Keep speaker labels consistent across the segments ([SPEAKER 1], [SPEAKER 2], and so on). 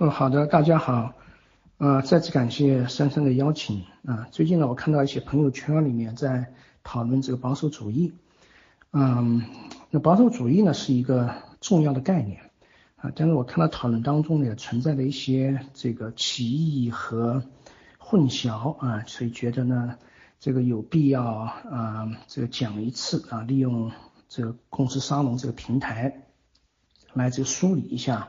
[SPEAKER 1] 嗯，好的，大家好，呃，再次感谢珊珊的邀请啊。最近呢，我看到一些朋友圈里面在讨论这个保守主义，嗯，那保守主义呢是一个重要的概念啊，但是我看到讨论当中呢也存在的一些这个歧义和混淆啊，所以觉得呢这个有必要啊这个讲一次啊，利用这个公司沙龙这个平台来这个梳理一下。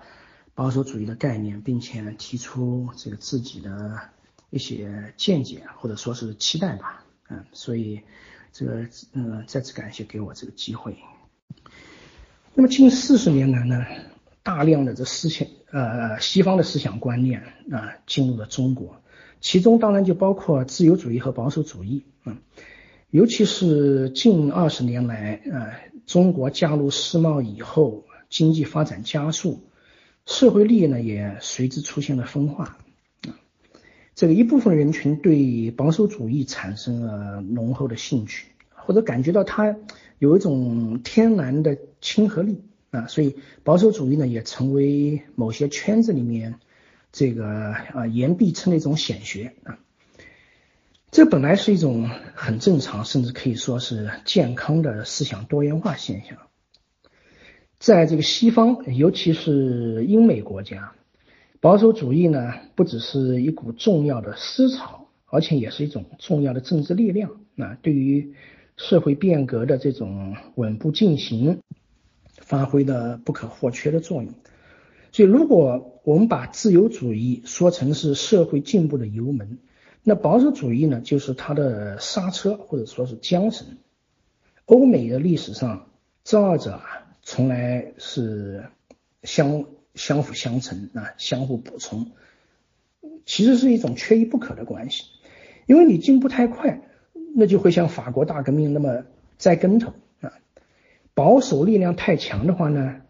[SPEAKER 1] 保守主义的概念，并且提出这个自己的一些见解或者说是期待吧，嗯，所以这个嗯再次感谢给我这个机会。那么近四十年来呢，大量的这思想呃西方的思想观念啊进入了中国，其中当然就包括自由主义和保守主义，嗯，尤其是近二十年来啊，中国加入世贸以后，经济发展加速。社会利益呢也随之出现了分化，啊，这个一部分人群对保守主义产生了浓厚的兴趣，或者感觉到它有一种天然的亲和力啊，所以保守主义呢也成为某些圈子里面这个啊言必称的一种显学啊，这本来是一种很正常，甚至可以说是健康的思想多元化现象。在这个西方，尤其是英美国家，保守主义呢不只是一股重要的思潮，而且也是一种重要的政治力量。那对于社会变革的这种稳步进行，发挥了不可或缺的作用。所以，如果我们把自由主义说成是社会进步的油门，那保守主义呢就是它的刹车或者说是缰绳。欧美的历史上，这二者。从来是相相辅相成啊，相互补充，其实是一种缺一不可的关系。因为你进步太快，那就会像法国大革命那么栽跟头啊；保守力量太强的话呢，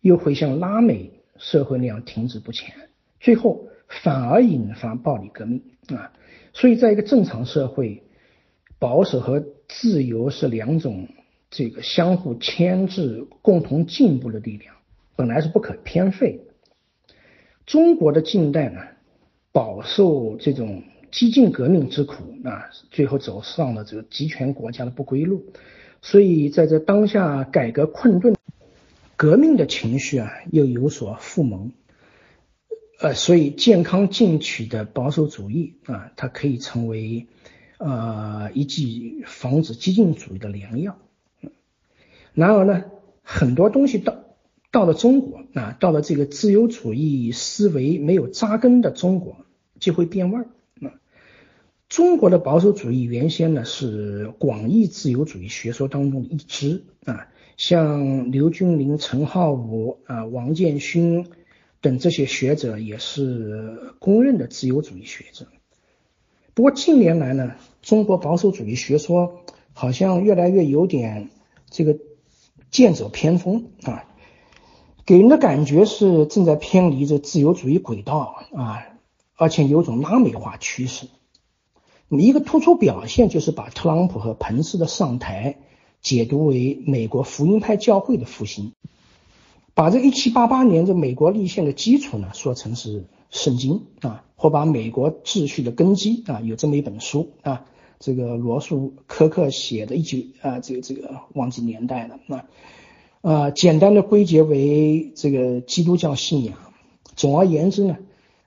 [SPEAKER 1] 又会像拉美社会那样停滞不前，最后反而引发暴力革命啊。所以，在一个正常社会，保守和自由是两种。这个相互牵制、共同进步的力量，本来是不可偏废的。中国的近代呢，饱受这种激进革命之苦啊，最后走上了这个集权国家的不归路。所以在这当下改革困顿，革命的情绪啊又有所复萌。呃，所以健康进取的保守主义啊，它可以成为呃一剂防止激进主义的良药。然而呢，很多东西到到了中国啊，到了这个自由主义思维没有扎根的中国，就会变味儿啊。中国的保守主义原先呢是广义自由主义学说当中的一支啊，像刘君林、陈浩武啊、王建勋等这些学者也是公认的自由主义学者。不过近年来呢，中国保守主义学说好像越来越有点这个。剑走偏锋啊，给人的感觉是正在偏离着自由主义轨道啊，而且有种拉美化趋势。那么一个突出表现就是把特朗普和彭斯的上台解读为美国福音派教会的复兴，把这一七八八年这美国立宪的基础呢说成是圣经啊，或把美国秩序的根基啊有这么一本书啊。这个罗素·科克写的，一九啊，这个这个忘记年代了啊，呃，简单的归结为这个基督教信仰。总而言之呢，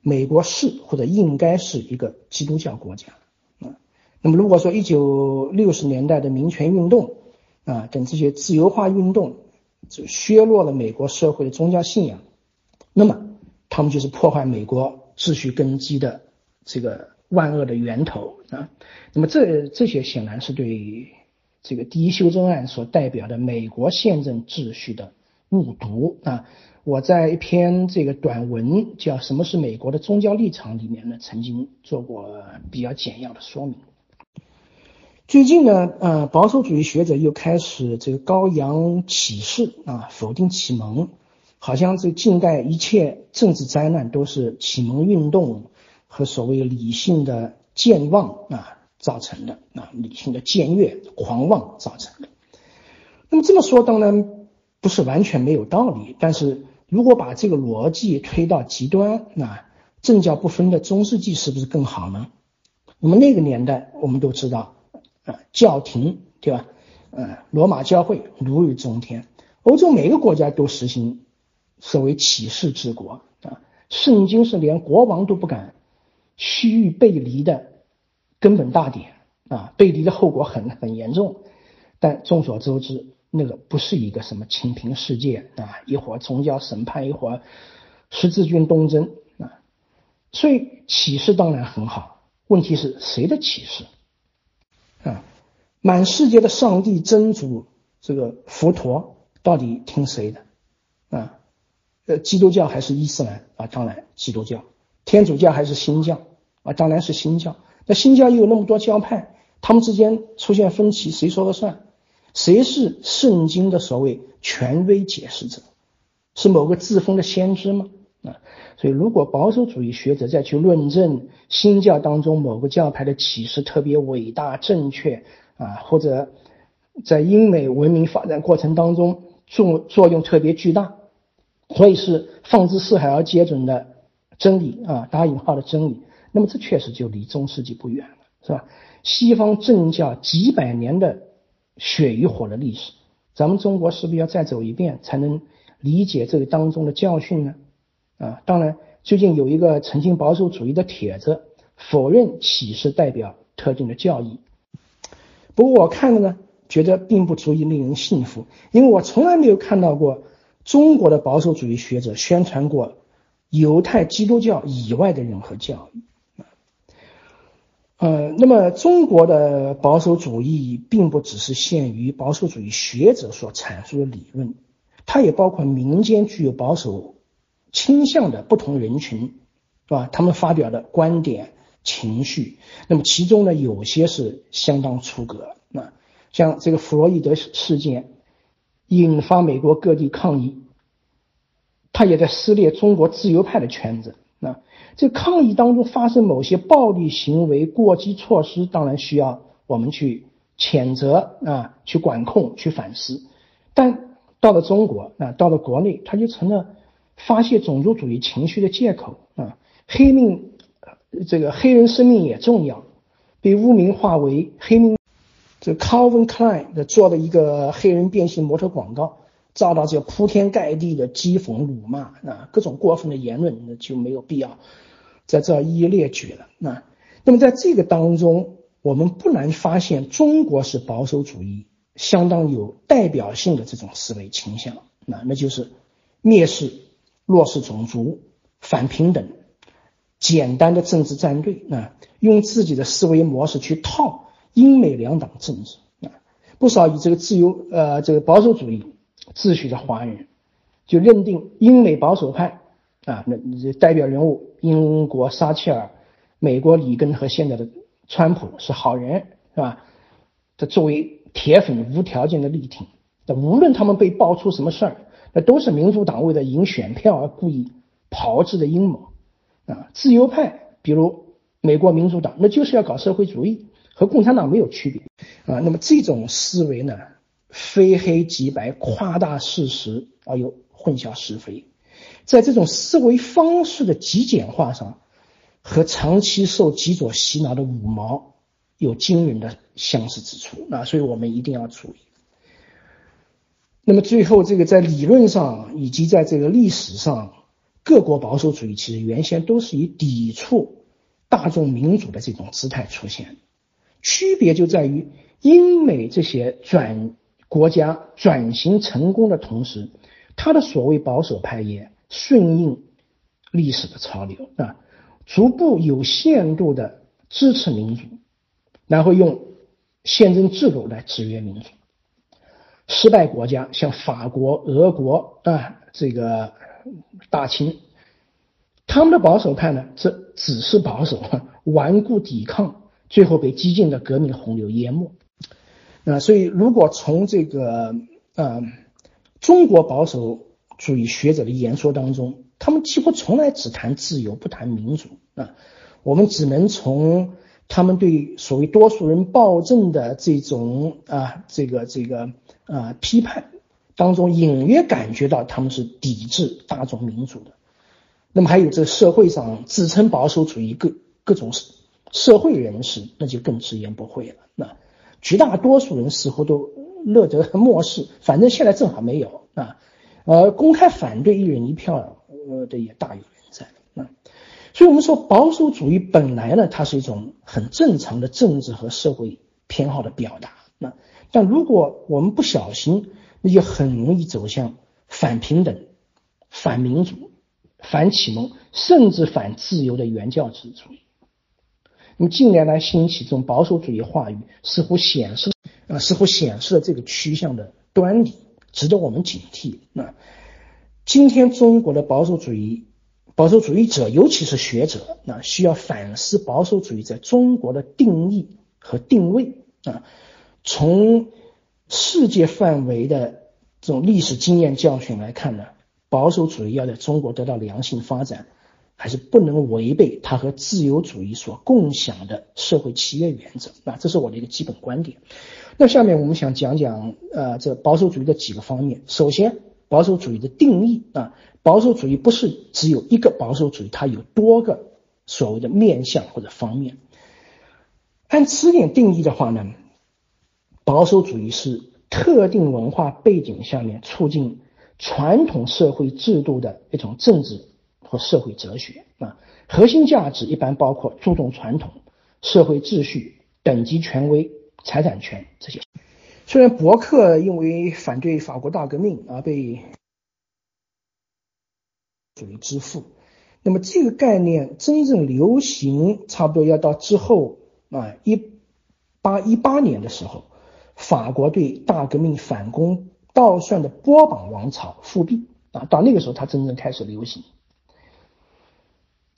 [SPEAKER 1] 美国是或者应该是一个基督教国家啊。那么如果说一九六十年代的民权运动啊等这些自由化运动，就削弱了美国社会的宗教信仰，那么他们就是破坏美国秩序根基的这个。万恶的源头啊，那么这这些显然是对这个第一修正案所代表的美国宪政秩序的误读啊。我在一篇这个短文叫《什么是美国的宗教立场》里面呢，曾经做过比较简要的说明。最近呢，呃，保守主义学者又开始这个高扬启示啊，否定启蒙，好像这近代一切政治灾难都是启蒙运动。和所谓理性的健忘啊造成的啊，理性的僭越、狂妄造成的。那么这么说当然不是完全没有道理，但是如果把这个逻辑推到极端，那政教不分的中世纪是不是更好呢？那么那个年代我们都知道，啊，教廷对吧？呃，罗马教会如日中天，欧洲每个国家都实行所谓启示治国啊，圣经是连国王都不敢区域背离的根本大点啊，背离的后果很很严重。但众所周知。那个不是一个什么清平世界啊，一会儿宗教审判，一会儿十字军东征啊，所以启示当然很好，问题是谁的启示啊？满世界的上帝真主这个佛陀到底听谁的啊？呃，基督教还是伊斯兰啊？当然基督教，天主教还是新教啊？当然是新教。那新教又有那么多教派，他们之间出现分歧，谁说了算？谁是圣经的所谓权威解释者？是某个自封的先知吗？啊，所以如果保守主义学者再去论证新教当中某个教派的启示特别伟大正确啊，或者在英美文明发展过程当中作作用特别巨大，所以是放之四海而皆准的真理啊，打引号的真理，那么这确实就离中世纪不远了，是吧？西方政教几百年的。血与火的历史，咱们中国是不是要再走一遍才能理解这个当中的教训呢？啊，当然，最近有一个曾经保守主义的帖子否认启示代表特定的教义，不过我看了呢，觉得并不足以令人信服，因为我从来没有看到过中国的保守主义学者宣传过犹太基督教以外的任何教义。呃，那么中国的保守主义并不只是限于保守主义学者所阐述的理论，它也包括民间具有保守倾向的不同人群，是吧？他们发表的观点、情绪，那么其中呢，有些是相当出格。那像这个弗洛伊德事件，引发美国各地抗议，他也在撕裂中国自由派的圈子。那这抗议当中发生某些暴力行为、过激措施，当然需要我们去谴责啊，去管控、去反思。但到了中国啊，到了国内，它就成了发泄种族主义情绪的借口啊。黑命，这个黑人生命也重要，被污名化为黑命。这 Calvin Klein 的做的一个黑人变性模特广告。遭到这个铺天盖地的讥讽、辱骂啊，各种过分的言论，那就没有必要在这一一列举了。那那么在这个当中，我们不难发现，中国是保守主义相当有代表性的这种思维倾向。那那就是蔑视、弱势种族、反平等、简单的政治站队啊，用自己的思维模式去套英美两党政治啊，不少以这个自由呃这个保守主义。秩序的华人就认定英美保守派啊，那代表人物英国撒切尔、美国里根和现在的川普是好人，是吧？他作为铁粉无条件的力挺，那无论他们被爆出什么事儿，那都是民主党为了赢选票而故意炮制的阴谋啊！自由派，比如美国民主党，那就是要搞社会主义，和共产党没有区别啊。那么这种思维呢？非黑即白，夸大事实而又混淆是非，在这种思维方式的极简化上，和长期受极左洗脑的五毛有惊人的相似之处。那所以我们一定要注意。那么最后，这个在理论上以及在这个历史上，各国保守主义其实原先都是以抵触大众民主的这种姿态出现，区别就在于英美这些转。国家转型成功的同时，他的所谓保守派也顺应历史的潮流啊，逐步有限度的支持民主，然后用宪政制度来制约民主。失败国家像法国、俄国啊，这个大清，他们的保守派呢，这只是保守，顽固抵抗，最后被激进的革命洪流淹没。啊，所以如果从这个呃中国保守主义学者的言说当中，他们几乎从来只谈自由不谈民主啊，我们只能从他们对所谓多数人暴政的这种啊这个这个啊批判，当中隐约感觉到他们是抵制大众民主的。那么还有这社会上自称保守主义各各种社会人士，那就更直言不讳了。那绝大多数人似乎都乐得 漠视，反正现在正好没有啊。呃，公开反对一人一票呃的也大有人在啊。所以我们说保守主义本来呢，它是一种很正常的政治和社会偏好的表达。那但如果我们不小心，那就很容易走向反平等、反民主。反启蒙，甚至反自由的原教旨主义。那么近年来兴起这种保守主义话语，似乎显示啊，似乎显示了这个趋向的端倪，值得我们警惕。那今天中国的保守主义、保守主义者，尤其是学者，那需要反思保守主义在中国的定义和定位啊。从世界范围的这种历史经验教训来看呢？保守主义要在中国得到良性发展，还是不能违背它和自由主义所共享的社会契约原则啊，这是我的一个基本观点。那下面我们想讲讲呃这保守主义的几个方面。首先，保守主义的定义啊，保守主义不是只有一个保守主义，它有多个所谓的面向或者方面。按词典定义的话呢，保守主义是特定文化背景下面促进。传统社会制度的一种政治和社会哲学啊，核心价值一般包括注重传统、社会秩序、等级权威、财产权这些。虽然伯克因为反对法国大革命而被属于之父，那么这个概念真正流行，差不多要到之后啊，一八一八年的时候，法国对大革命反攻。倒算的波旁王朝复辟啊，到那个时候它真正开始流行。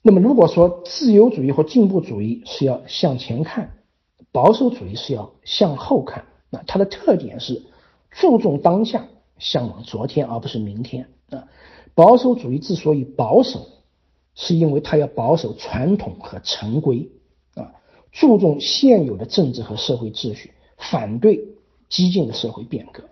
[SPEAKER 1] 那么如果说自由主义和进步主义是要向前看，保守主义是要向后看，那它的特点是注重当下，向往昨天而不是明天啊。保守主义之所以保守，是因为它要保守传统和陈规啊，注重现有的政治和社会秩序，反对激进的社会变革。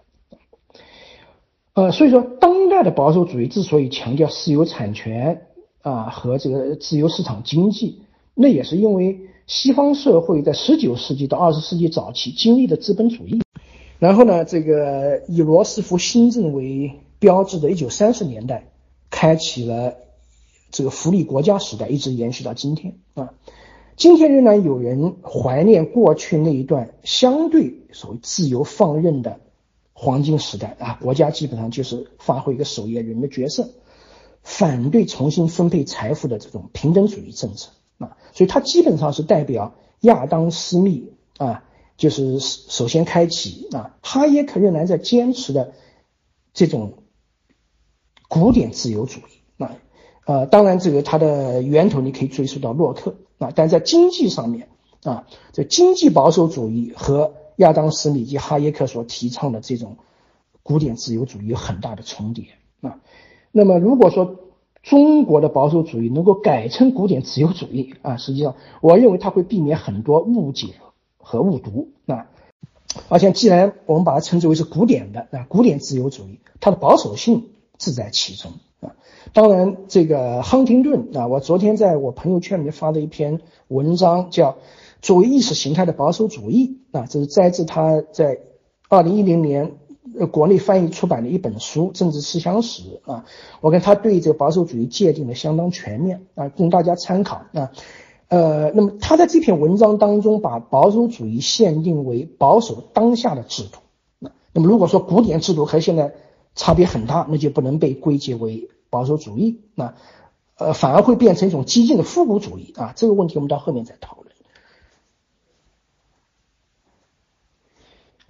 [SPEAKER 1] 呃，所以说，当代的保守主义之所以强调私有产权啊和这个自由市场经济，那也是因为西方社会在十九世纪到二十世纪早期经历的资本主义，然后呢，这个以罗斯福新政为标志的一九三十年代，开启了这个福利国家时代，一直延续到今天啊。今天仍然有人怀念过去那一段相对所谓自由放任的。黄金时代啊，国家基本上就是发挥一个守夜人的角色，反对重新分配财富的这种平等主义政策。啊，所以它基本上是代表亚当·斯密啊，就是首先开启啊，哈耶克仍然在坚持的这种古典自由主义。啊，呃，当然这个它的源头你可以追溯到洛克。啊，但在经济上面啊，这经济保守主义和亚当·斯密及哈耶克所提倡的这种古典自由主义有很大的重叠。啊。那么，如果说中国的保守主义能够改成古典自由主义啊，实际上我认为它会避免很多误解和误读啊。而且，既然我们把它称之为是古典的啊，古典自由主义，它的保守性自在其中啊。当然，这个亨廷顿啊，我昨天在我朋友圈里面发的一篇文章叫。作为意识形态的保守主义啊，这是摘自他在二零一零年呃国内翻译出版的一本书《政治思想史》啊。我看他对这个保守主义界定的相当全面啊，供大家参考啊。呃，那么他在这篇文章当中把保守主义限定为保守当下的制度。那那么如果说古典制度和现在差别很大，那就不能被归结为保守主义。那呃，反而会变成一种激进的复古主义啊。这个问题我们到后面再讨论。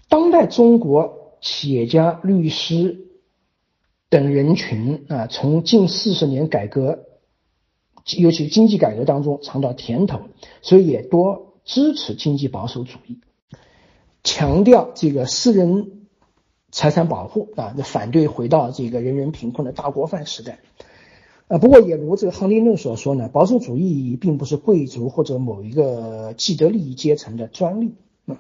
[SPEAKER 1] 当代中国企业家、律师等人群啊，从近四十年改革，尤其经济改革当中尝到甜头，所以也多支持经济保守主义，强调这个私人财产保护啊，反对回到这个人人贫困的大锅饭时代。啊，不过也如这个亨廷顿所说呢，保守主义并不是贵族或者某一个既得利益阶层的专利。嗯，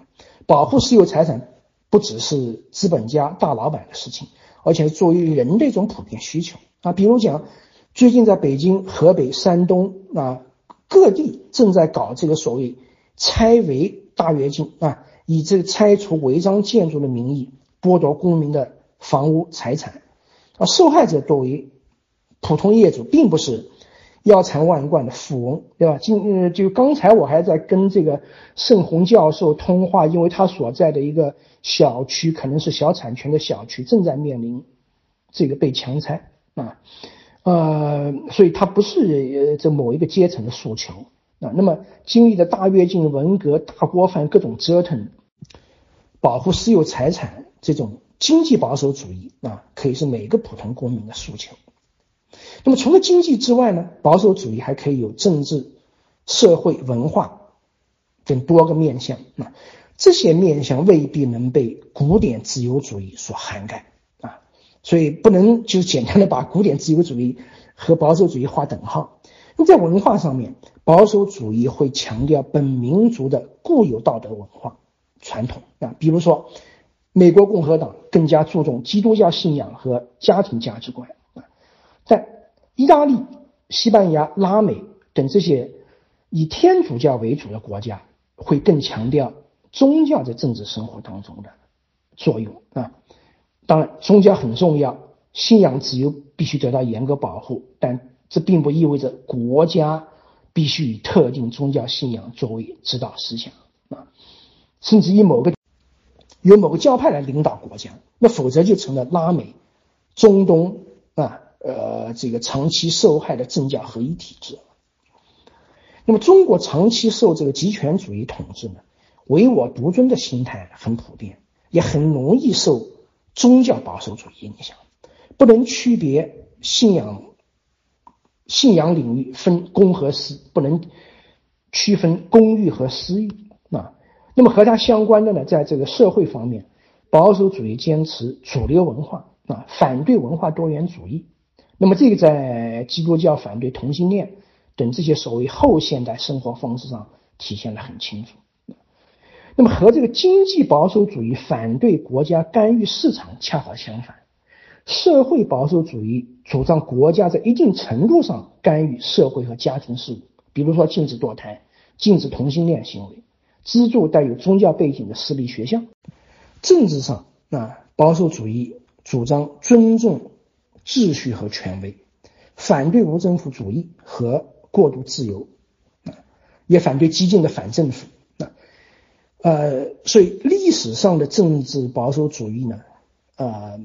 [SPEAKER 1] 保护私有财产。不只是资本家大老板的事情，而且是作为人的一种普遍需求啊。比如讲，最近在北京、河北、山东啊各地正在搞这个所谓拆违大跃进啊，以这个拆除违章建筑的名义剥夺公民的房屋财产啊，受害者多为普通业主，并不是。腰缠万贯的富翁，对吧？今呃，就刚才我还在跟这个盛红教授通话，因为他所在的一个小区可能是小产权的小区，正在面临这个被强拆啊，呃，所以他不是这某一个阶层的诉求啊。那么经历的大跃进、文革、大锅饭各种折腾，保护私有财产这种经济保守主义啊，可以是每个普通公民的诉求。那么除了经济之外呢，保守主义还可以有政治、社会、文化等多个面向啊。这些面向未必能被古典自由主义所涵盖啊，所以不能就简单的把古典自由主义和保守主义划等号。那在文化上面，保守主义会强调本民族的固有道德文化传统啊，比如说美国共和党更加注重基督教信仰和家庭价值观啊，在。意大利、西班牙、拉美等这些以天主教为主的国家，会更强调宗教在政治生活当中的作用啊。当然，宗教很重要，信仰自由必须得到严格保护，但这并不意味着国家必须以特定宗教信仰作为指导思想啊，甚至以某个由某个教派来领导国家，那否则就成了拉美、中东啊。呃，这个长期受害的政教合一体制。那么，中国长期受这个极权主义统治呢，唯我独尊的心态很普遍，也很容易受宗教保守主义影响。不能区别信仰，信仰领域分公和私，不能区分公欲和私欲啊。那么和它相关的呢，在这个社会方面，保守主义坚持主流文化啊，反对文化多元主义。那么，这个在基督教反对同性恋等这些所谓后现代生活方式上体现的很清楚。那么，和这个经济保守主义反对国家干预市场恰好相反，社会保守主义主张国家在一定程度上干预社会和家庭事务，比如说禁止堕胎、禁止同性恋行为、资助带有宗教背景的私立学校。政治上啊，保守主义主张尊重。秩序和权威，反对无政府主义和过度自由，啊，也反对激进的反政府，啊，呃，所以历史上的政治保守主义呢，呃，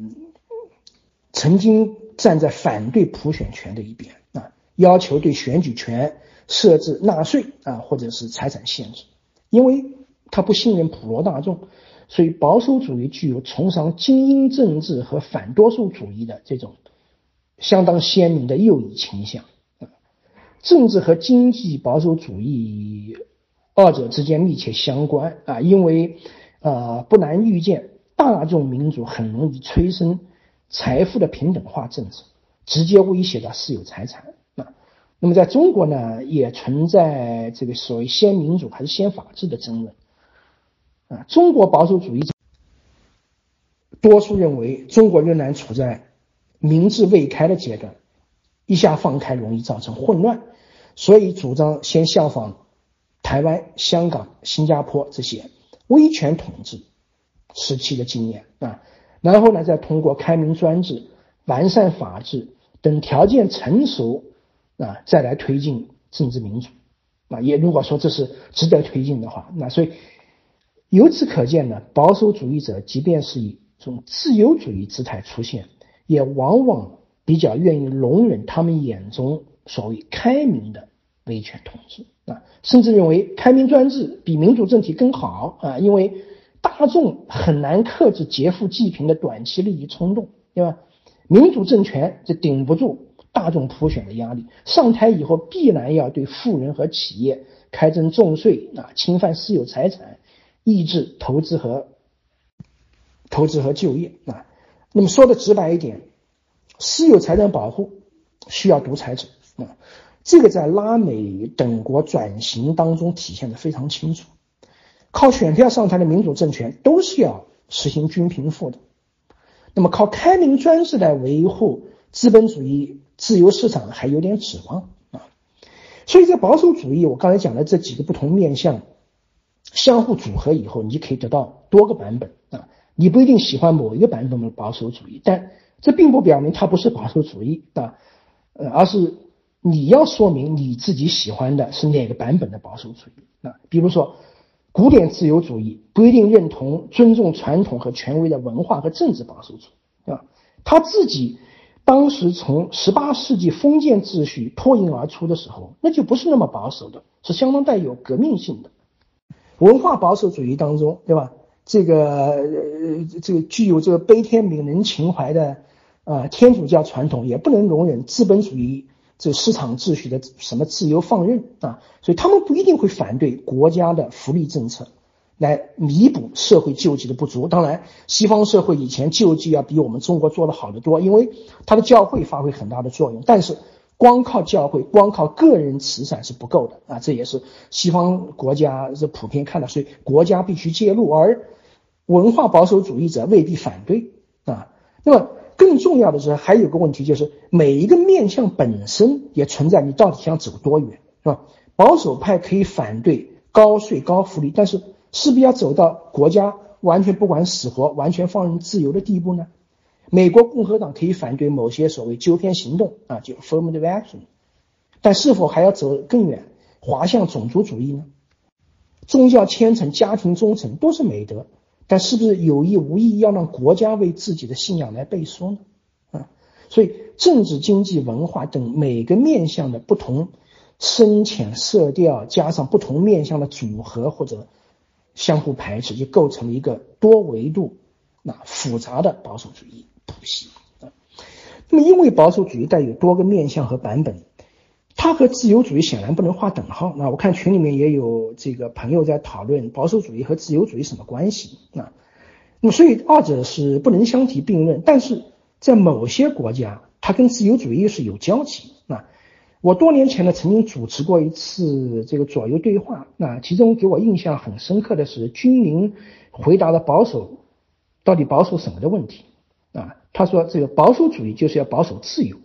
[SPEAKER 1] 曾经站在反对普选权的一边，啊，要求对选举权设置纳税啊，或者是财产限制，因为他不信任普罗大众，所以保守主义具有崇尚精英政治和反多数主义的这种。相当鲜明的右翼倾向啊，政治和经济保守主义二者之间密切相关啊，因为呃不难预见，大众民主很容易催生财富的平等化政策，直接威胁到私有财产啊。那么在中国呢，也存在这个所谓先民主还是先法治的争论啊。中国保守主义者多数认为，中国仍然处在。民智未开的阶段，一下放开容易造成混乱，所以主张先效仿台湾、香港、新加坡这些威权统治时期的经验啊，然后呢，再通过开明专制、完善法治等条件成熟啊，再来推进政治民主啊。也如果说这是值得推进的话，那所以由此可见呢，保守主义者即便是以这种自由主义姿态出现。也往往比较愿意容忍他们眼中所谓开明的威权统治啊，甚至认为开明专制比民主政体更好啊，因为大众很难克制劫富济贫的短期利益冲动，对吧？民主政权这顶不住大众普选的压力，上台以后必然要对富人和企业开征重税啊，侵犯私有财产，抑制投资和投资和就业啊。那么说的直白一点，私有财产保护需要独裁者啊，这个在拉美等国转型当中体现的非常清楚。靠选票上台的民主政权都是要实行均贫富的。那么靠开明专制来维护资本主义自由市场还有点指望啊。所以在保守主义，我刚才讲的这几个不同面向相互组合以后，你就可以得到多个版本啊。你不一定喜欢某一个版本的保守主义，但这并不表明它不是保守主义啊，呃，而是你要说明你自己喜欢的是哪个版本的保守主义啊。比如说，古典自由主义不一定认同尊重传统和权威的文化和政治保守主义啊，他自己当时从十八世纪封建秩序脱颖而出的时候，那就不是那么保守的，是相当带有革命性的文化保守主义当中，对吧？这个呃，这个具有这个悲天悯人情怀的啊天主教传统，也不能容忍资本主义这市场秩序的什么自由放任啊，所以他们不一定会反对国家的福利政策来弥补社会救济的不足。当然，西方社会以前救济要比我们中国做的好得多，因为他的教会发挥很大的作用，但是。光靠教会，光靠个人慈善是不够的啊！这也是西方国家是普遍看的，所以国家必须介入，而文化保守主义者未必反对啊。那么更重要的是，还有个问题就是，每一个面向本身也存在你到底想走多远，是吧？保守派可以反对高税高福利，但是势必要走到国家完全不管死活、完全放任自由的地步呢？美国共和党可以反对某些所谓纠偏行动啊，就 affirmative action，但是否还要走更远，滑向种族主义呢？宗教虔诚、家庭忠诚都是美德，但是不是有意无意要让国家为自己的信仰来背书呢？啊，所以政治、经济、文化等每个面向的不同深浅色调，加上不同面向的组合或者相互排斥，就构成了一个多维度、那复杂的保守主义。谱系啊，那么因为保守主义带有多个面向和版本，它和自由主义显然不能划等号。那我看群里面也有这个朋友在讨论保守主义和自由主义什么关系啊？那么所以二者是不能相提并论，但是在某些国家，它跟自由主义是有交集啊。我多年前呢曾经主持过一次这个左右对话，那其中给我印象很深刻的是军民回答了保守到底保守什么的问题。啊，他说这个保守主义就是要保守自由，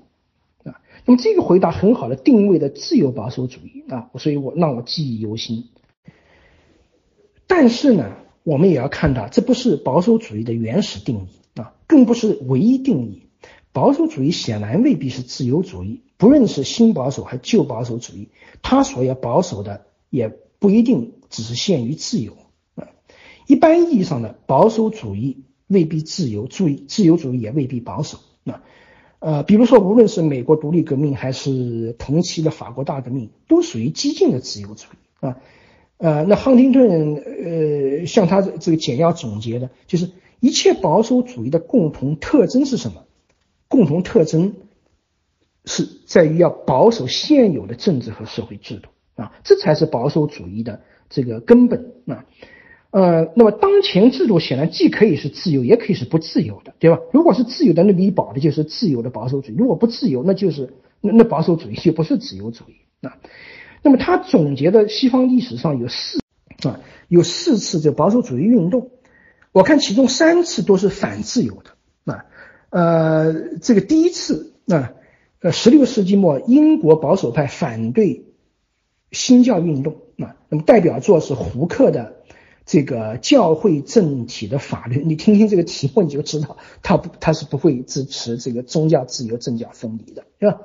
[SPEAKER 1] 啊，那么这个回答很好的定位的自由保守主义啊，所以我让我记忆犹新。但是呢，我们也要看到，这不是保守主义的原始定义啊，更不是唯一定义。保守主义显然未必是自由主义，不论是新保守还是旧保守主义，它所要保守的也不一定只是限于自由啊。一般意义上的保守主义。未必自由，注意自由主义也未必保守。那，呃，比如说，无论是美国独立革命还是同期的法国大革命，都属于激进的自由主义啊。呃，那亨廷顿呃，像他这个简要总结的，就是一切保守主义的共同特征是什么？共同特征是在于要保守现有的政治和社会制度啊，这才是保守主义的这个根本啊。呃那么当前制度显然既可以是自由，也可以是不自由的，对吧？如果是自由的，那你保的就是自由的保守主义；如果不自由，那就是那那保守主义就不是自由主义啊。那么他总结的西方历史上有四啊，有四次这保守主义运动，我看其中三次都是反自由的啊。呃，这个第一次啊，呃，十六世纪末英国保守派反对新教运动啊，那么代表作是胡克的。这个教会政体的法律，你听听这个题目，你就知道他不他是不会支持这个宗教自由、政教分离的，是吧？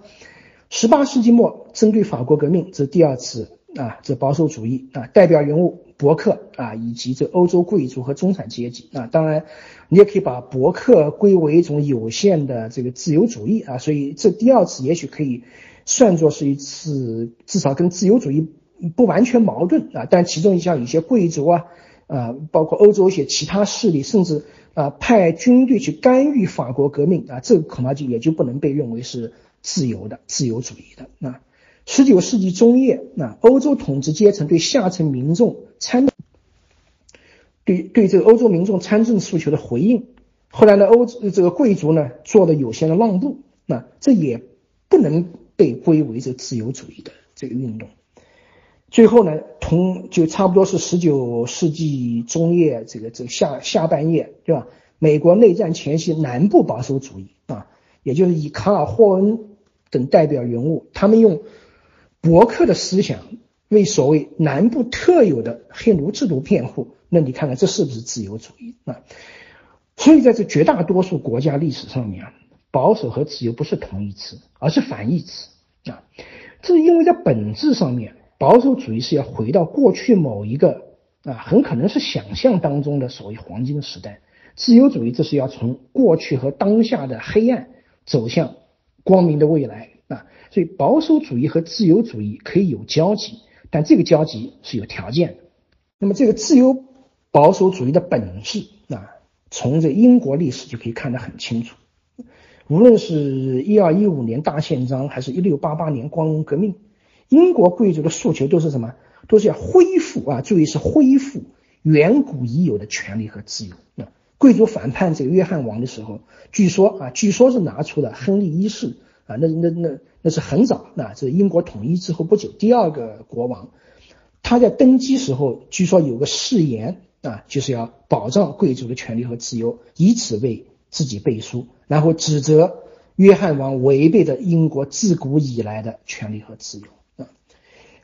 [SPEAKER 1] 十八世纪末，针对法国革命，这第二次啊，这保守主义啊，代表人物伯克啊，以及这欧洲贵族和中产阶级啊，当然你也可以把伯克归为一种有限的这个自由主义啊，所以这第二次也许可以算作是一次至少跟自由主义不完全矛盾啊，但其中像一些贵族啊。啊，包括欧洲一些其他势力，甚至啊派军队去干预法国革命啊，这个恐怕就也就不能被认为是自由的、自由主义的啊。十九世纪中叶，那欧洲统治阶层对下层民众参对对这个欧洲民众参政诉求的回应，后来呢，欧这个贵族呢做了有限的让步，那这也不能被归为这自由主义的这个运动。最后呢，同就差不多是十九世纪中叶这个这个下下半叶，对吧？美国内战前夕南部保守主义啊，也就是以卡尔霍恩等代表人物，他们用伯克的思想为所谓南部特有的黑奴制度辩护。那你看看这是不是自由主义啊？所以在这绝大多数国家历史上面啊，保守和自由不是同义词，而是反义词啊。这是因为在本质上面，保守主义是要回到过去某一个啊，很可能是想象当中的所谓黄金时代；自由主义这是要从过去和当下的黑暗走向光明的未来啊。所以保守主义和自由主义可以有交集，但这个交集是有条件的。那么这个自由。保守主义的本质啊，从这英国历史就可以看得很清楚。无论是一二一五年大宪章，还是一六八八年光荣革命，英国贵族的诉求都是什么？都是要恢复啊！注意是恢复远古已有的权利和自由。啊，贵族反叛这个约翰王的时候，据说啊，据说是拿出了亨利一世啊，那那那那是很早，那这英国统一之后不久，第二个国王，他在登基时候，据说有个誓言。啊，就是要保障贵族的权利和自由，以此为自己背书，然后指责约翰王违背了英国自古以来的权利和自由。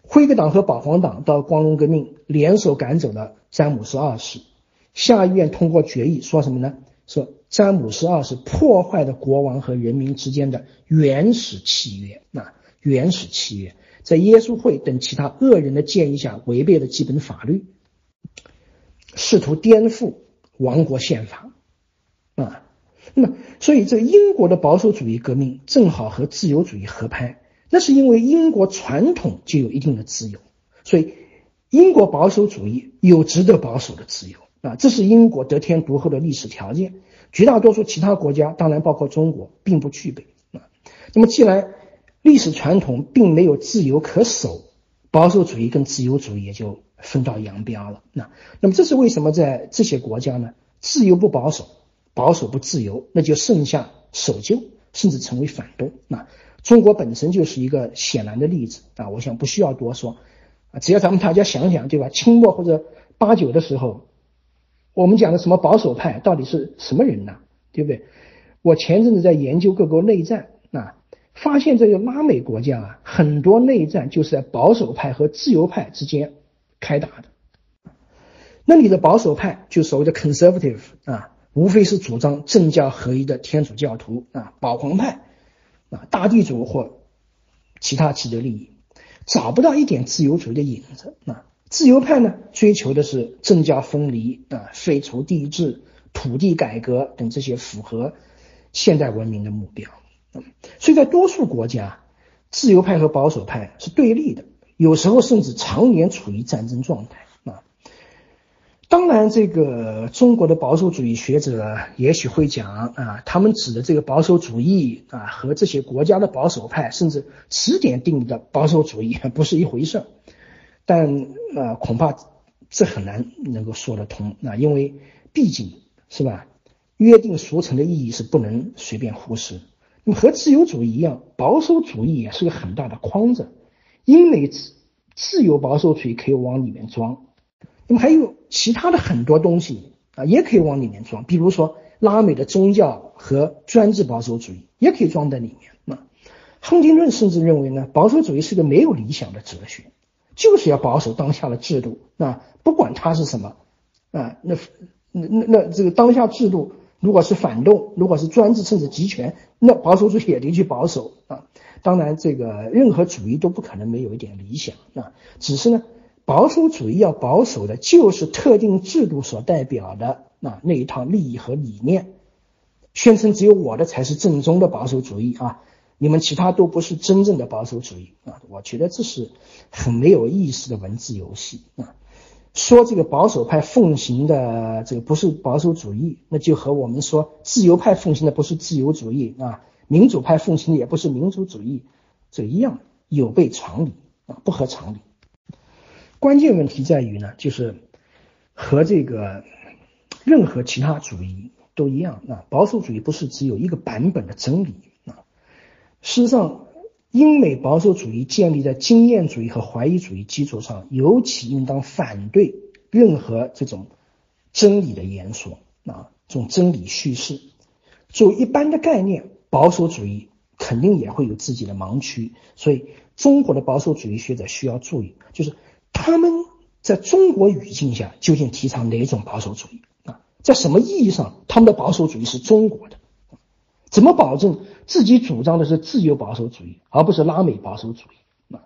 [SPEAKER 1] 辉格党和保皇党到光荣革命联手赶走了詹姆斯二世，下议院通过决议说什么呢？说詹姆斯二世破坏了国王和人民之间的原始契约。啊，原始契约在耶稣会等其他恶人的建议下，违背了基本法律。试图颠覆王国宪法，啊，那么所以这英国的保守主义革命正好和自由主义合拍，那是因为英国传统就有一定的自由，所以英国保守主义有值得保守的自由啊，这是英国得天独厚的历史条件，绝大多数其他国家，当然包括中国，并不具备啊。那么既然历史传统并没有自由可守，保守主义跟自由主义也就。分道扬镳了。那那么这是为什么在这些国家呢？自由不保守，保守不自由，那就剩下守旧，甚至成为反动。那中国本身就是一个显然的例子啊！我想不需要多说啊，只要咱们大家想想，对吧？清末或者八九的时候，我们讲的什么保守派到底是什么人呢？对不对？我前阵子在研究各国内战啊，发现这个拉美国家啊，很多内战就是在保守派和自由派之间。开打的，那你的保守派就所谓的 conservative 啊，无非是主张政教合一的天主教徒啊，保皇派啊，大地主或其他既得利益，找不到一点自由主义的影子啊。自由派呢，追求的是政教分离啊，废除帝制、土地改革等这些符合现代文明的目标。所以在多数国家，自由派和保守派是对立的。有时候甚至常年处于战争状态！当然，这个中国的保守主义学者也许会讲啊，他们指的这个保守主义啊，和这些国家的保守派，甚至词典定义的保守主义 不是一回事儿。但呃，恐怕这很难能够说得通啊，因为毕竟是吧，约定俗成的意义是不能随便忽视。那么和自由主义一样，保守主义也是个很大的框子。因为自自由保守主义可以往里面装，那么还有其他的很多东西啊，也可以往里面装。比如说拉美的宗教和专制保守主义也可以装在里面。啊，亨廷顿甚至认为呢，保守主义是个没有理想的哲学，就是要保守当下的制度啊，不管它是什么啊，那那那那这个当下制度如果是反动，如果是专制甚至集权，那保守主义也得去保守啊。当然，这个任何主义都不可能没有一点理想啊。只是呢，保守主义要保守的就是特定制度所代表的那那一套利益和理念，宣称只有我的才是正宗的保守主义啊，你们其他都不是真正的保守主义啊。我觉得这是很没有意思的文字游戏啊。说这个保守派奉行的这个不是保守主义，那就和我们说自由派奉行的不是自由主义啊。民主派奉行的也不是民主主义，这一样有悖常理啊，不合常理。关键问题在于呢，就是和这个任何其他主义都一样啊，保守主义不是只有一个版本的真理啊。事实上，英美保守主义建立在经验主义和怀疑主义基础上，尤其应当反对任何这种真理的言说啊。这种真理叙事。作为一般的概念，保守主义肯定也会有自己的盲区，所以中国的保守主义学者需要注意，就是他们在中国语境下究竟提倡哪种保守主义啊？在什么意义上他们的保守主义是中国的？怎么保证自己主张的是自由保守主义，而不是拉美保守主义？啊，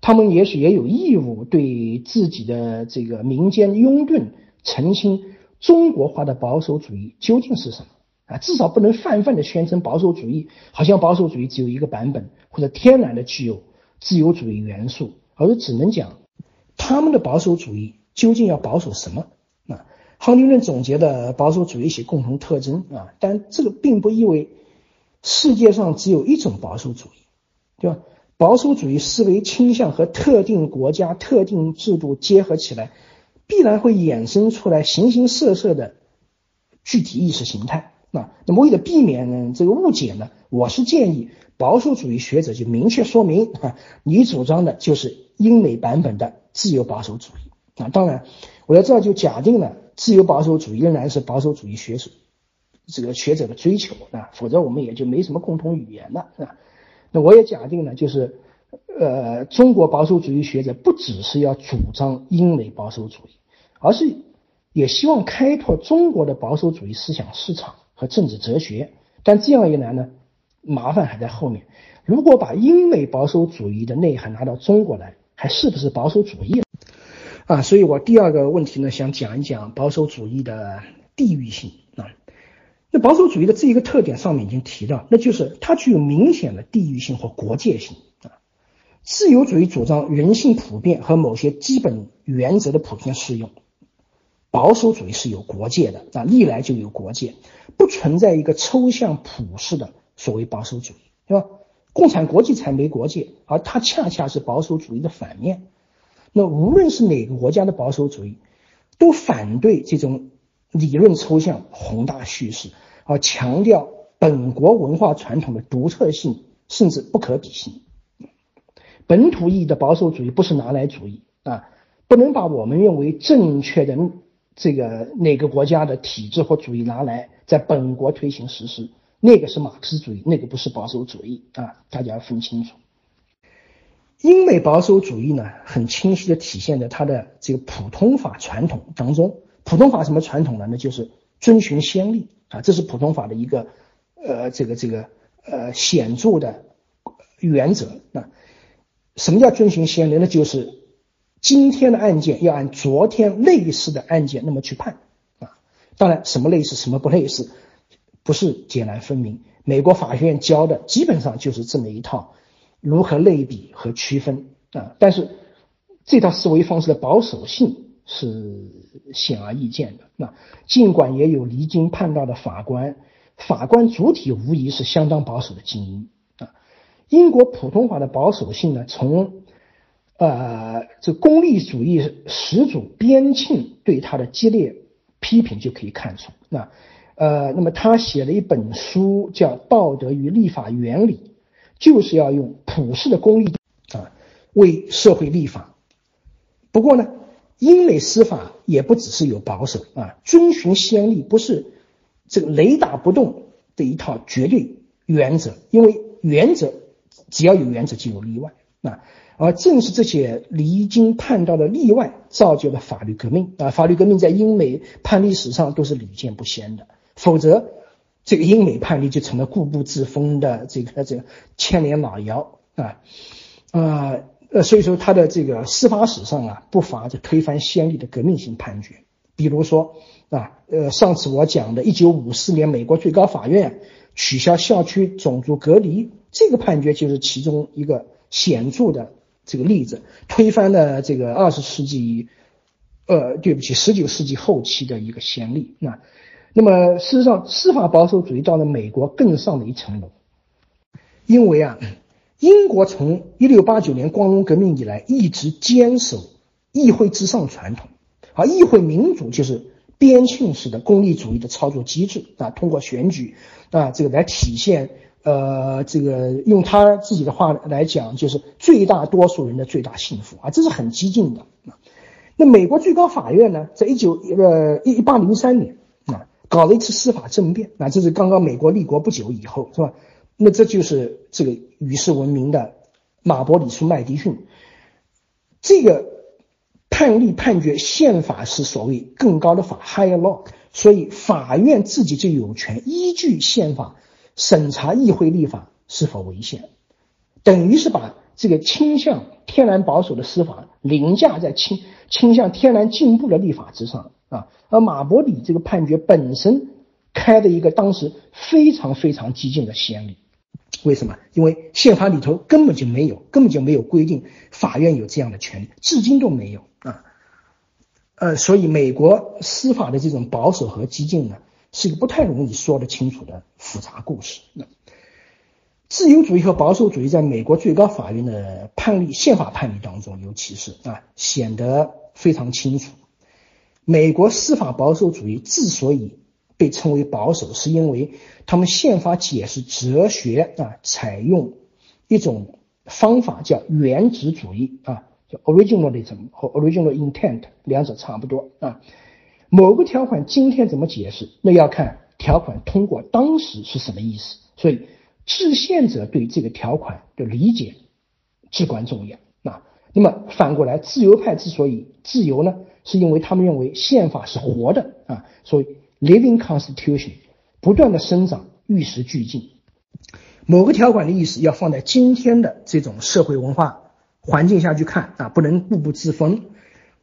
[SPEAKER 1] 他们也许也有义务对自己的这个民间拥趸澄清中国化的保守主义究竟是什么啊？至少不能泛泛的宣称保守主义好像保守主义只有一个版本，或者天然的具有自由主义元素，而是只能讲他们的保守主义究竟要保守什么？啊亨廷顿总结的保守主义一些共同特征啊，但这个并不意味世界上只有一种保守主义，对吧？保守主义思维倾向和特定国家、特定制度结合起来，必然会衍生出来形形色色的具体意识形态。啊，那么为了避免呢这个误解呢，我是建议保守主义学者就明确说明啊，你主张的就是英美版本的自由保守主义啊。当然，我在这就假定了。自由保守主义仍然是保守主义学术这个学者的追求啊，否则我们也就没什么共同语言了啊。那我也假定呢，就是呃，中国保守主义学者不只是要主张英美保守主义，而是也希望开拓中国的保守主义思想市场和政治哲学。但这样一来呢，麻烦还在后面。如果把英美保守主义的内涵拿到中国来，还是不是保守主义？啊，所以我第二个问题呢，想讲一讲保守主义的地域性啊。那保守主义的这一个特点上面已经提到，那就是它具有明显的地域性或国界性啊。自由主义主张人性普遍和某些基本原则的普遍适用，保守主义是有国界的啊，历来就有国界，不存在一个抽象普世的所谓保守主义，对吧？共产国际才没国界，而它恰恰是保守主义的反面。那无论是哪个国家的保守主义，都反对这种理论抽象、宏大叙事，而强调本国文化传统的独特性甚至不可比性。本土意义的保守主义不是拿来主义啊，不能把我们认为正确的这个哪个国家的体制或主义拿来在本国推行实施，那个是马克思主义，那个不是保守主义啊，大家要分清楚。英美保守主义呢，很清晰的体现在它的这个普通法传统当中。普通法什么传统呢？那就是遵循先例啊，这是普通法的一个呃这个这个呃显著的原则。那什么叫遵循先例？那就是今天的案件要按昨天类似的案件那么去判啊。当然，什么类似，什么不类似，不是截然分明。美国法学院教的基本上就是这么一套。如何类比和区分啊？但是这套思维方式的保守性是显而易见的。那尽管也有离经叛道的法官，法官主体无疑是相当保守的精英啊。英国普通法的保守性呢，从呃这功利主义始祖边沁对他的激烈批评就可以看出。那呃，那么他写了一本书叫《道德与立法原理》。就是要用普世的公理啊为社会立法。不过呢，英美司法也不只是有保守啊，遵循先例不是这个雷打不动的一套绝对原则，因为原则只要有原则就有例外啊。而正是这些离经叛道的例外，造就了法律革命啊。法律革命在英美判例史上都是屡见不鲜的，否则。这个英美判例就成了固步自封的这个这个千年老谣啊啊呃，所以说他的这个司法史上啊不乏这推翻先例的革命性判决，比如说啊呃上次我讲的1954年美国最高法院取消校区种族隔离这个判决就是其中一个显著的这个例子，推翻了这个二十世纪呃对不起十九世纪后期的一个先例那。那么，事实上，司法保守主义到了美国更上了一层楼，因为啊，英国从一六八九年光荣革命以来一直坚守议会至上传统，而议会民主就是边沁式的功利主义的操作机制啊，通过选举啊，这个来体现，呃，这个用他自己的话来讲，就是最大多数人的最大幸福啊，这是很激进的。那美国最高法院呢，在一九呃一八零三年。搞了一次司法政变，那这是刚刚美国立国不久以后，是吧？那这就是这个与世闻名的马伯里诉麦迪逊，这个判例判决宪法是所谓更高的法 （higher law），所以法院自己就有权依据宪法审查议会立法是否违宪，等于是把这个倾向天然保守的司法凌驾在倾倾向天然进步的立法之上。啊。而马伯里这个判决本身开的一个当时非常非常激进的先例。为什么？因为宪法里头根本就没有，根本就没有规定法院有这样的权利，至今都没有啊。呃，所以美国司法的这种保守和激进呢，是一个不太容易说得清楚的复杂故事。那自由主义和保守主义在美国最高法院的判例、宪法判例当中，尤其是啊，显得非常清楚。美国司法保守主义之所以被称为保守，是因为他们宪法解释哲学啊，采用一种方法叫原旨主义啊，叫 originalism 和 original intent，两者差不多啊。某个条款今天怎么解释，那要看条款通过当时是什么意思。所以制宪者对这个条款的理解至关重要啊。那么反过来，自由派之所以自由呢，是因为他们认为宪法是活的啊，所以。Living Constitution 不断的生长，与时俱进。某个条款的意思要放在今天的这种社会文化环境下去看啊，不能固步自封。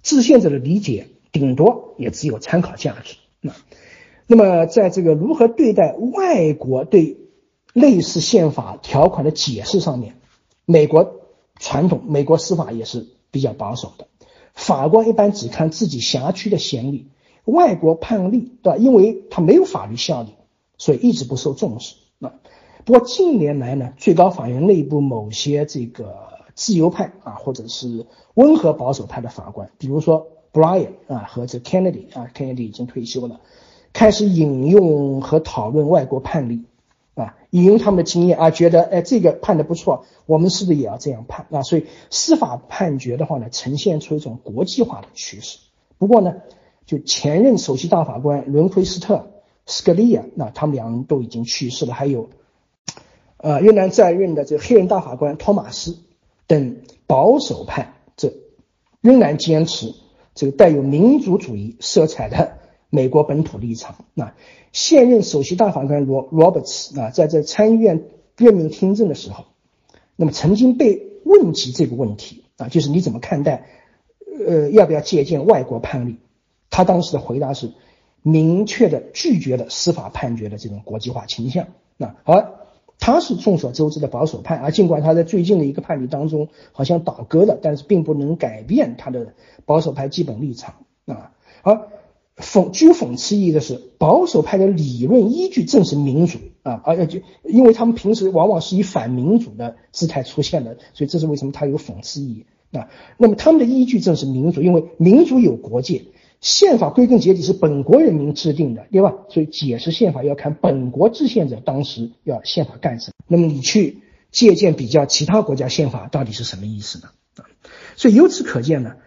[SPEAKER 1] 制宪者的理解顶多也只有参考价值。那那么在这个如何对待外国对类似宪法条款的解释上面，美国传统美国司法也是比较保守的。法官一般只看自己辖区的先例。外国判例，对吧？因为它没有法律效力，所以一直不受重视。那不过近年来呢，最高法院内部某些这个自由派啊，或者是温和保守派的法官，比如说 Bryan 啊和这 Kennedy 啊，Kennedy 已经退休了，开始引用和讨论外国判例啊，引用他们的经验啊，觉得哎这个判的不错，我们是不是也要这样判啊？所以司法判决的话呢，呈现出一种国际化的趋势。不过呢。就前任首席大法官伦奎斯特、斯格利亚，那他们两人都已经去世了。还有，呃，仍然在任的这个黑人大法官托马斯等保守派，这仍然坚持这个带有民族主义色彩的美国本土立场。那现任首席大法官罗罗伯茨啊，在这参议院任命听证的时候，那么曾经被问及这个问题啊，就是你怎么看待，呃，要不要借鉴外国判例？他当时的回答是明确的拒绝了司法判决的这种国际化倾向。那而他是众所周知的保守派啊，尽管他在最近的一个判例当中好像倒戈了，但是并不能改变他的保守派基本立场啊。而讽具有讽刺意义的是，保守派的理论依据正是民主啊，而且就因为他们平时往往是以反民主的姿态出现的，所以这是为什么他有讽刺意义啊。那么他们的依据正是民主，因为民主有国界。宪法归根结底是本国人民制定的，对吧？所以解释宪法要看本国制宪者当时要宪法干什么。那么你去借鉴比较其他国家宪法到底是什么意思呢？啊，所以由此可见呢，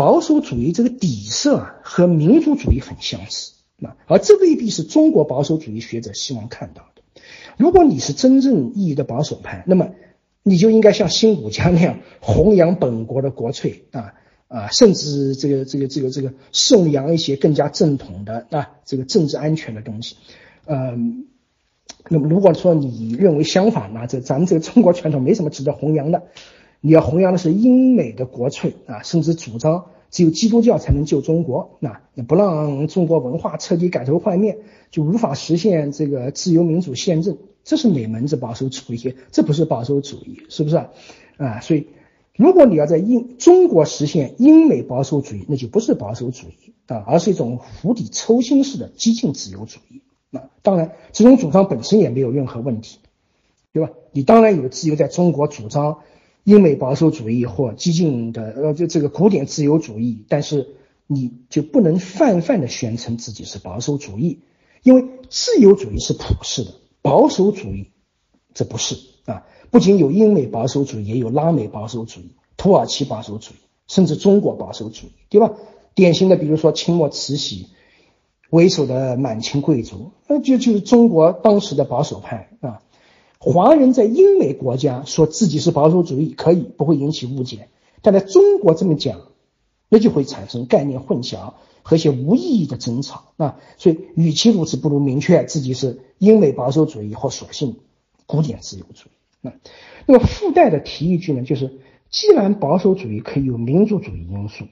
[SPEAKER 1] 保守主义这个底色啊和民族主义很相似啊，而这未必是中国保守主义学者希望看到的。如果你是真正意义的保守派，那么你就应该像新儒家那样弘扬本国的国粹啊。啊，甚至这个这个这个这个颂扬一些更加正统的啊，这个政治安全的东西，嗯，那么如果说你认为相反那这咱们这个中国传统没什么值得弘扬的，你要弘扬的是英美的国粹啊，甚至主张只有基督教才能救中国，那也不让中国文化彻底改头换面，就无法实现这个自由民主宪政，这是哪门子保守主义？这不是保守主义，是不是啊？啊，所以。如果你要在英中国实现英美保守主义，那就不是保守主义啊，而是一种釜底抽薪式的激进自由主义。那当然，这种主张本身也没有任何问题，对吧？你当然有自由在中国主张英美保守主义或激进的呃，就这个古典自由主义，但是你就不能泛泛的宣称自己是保守主义，因为自由主义是普世的，保守主义这不是啊。不仅有英美保守主义，也有拉美保守主义、土耳其保守主义，甚至中国保守主义，对吧？典型的，比如说清末慈禧为首的满清贵族，那就就是中国当时的保守派啊。华人在英美国家说自己是保守主义，可以不会引起误解，但在中国这么讲，那就会产生概念混淆和一些无意义的争吵啊。所以，与其如此，不如明确自己是英美保守主义或索性古典自由主义。那那么附带的提一句呢，就是既然保守主义可以有民族主义因素，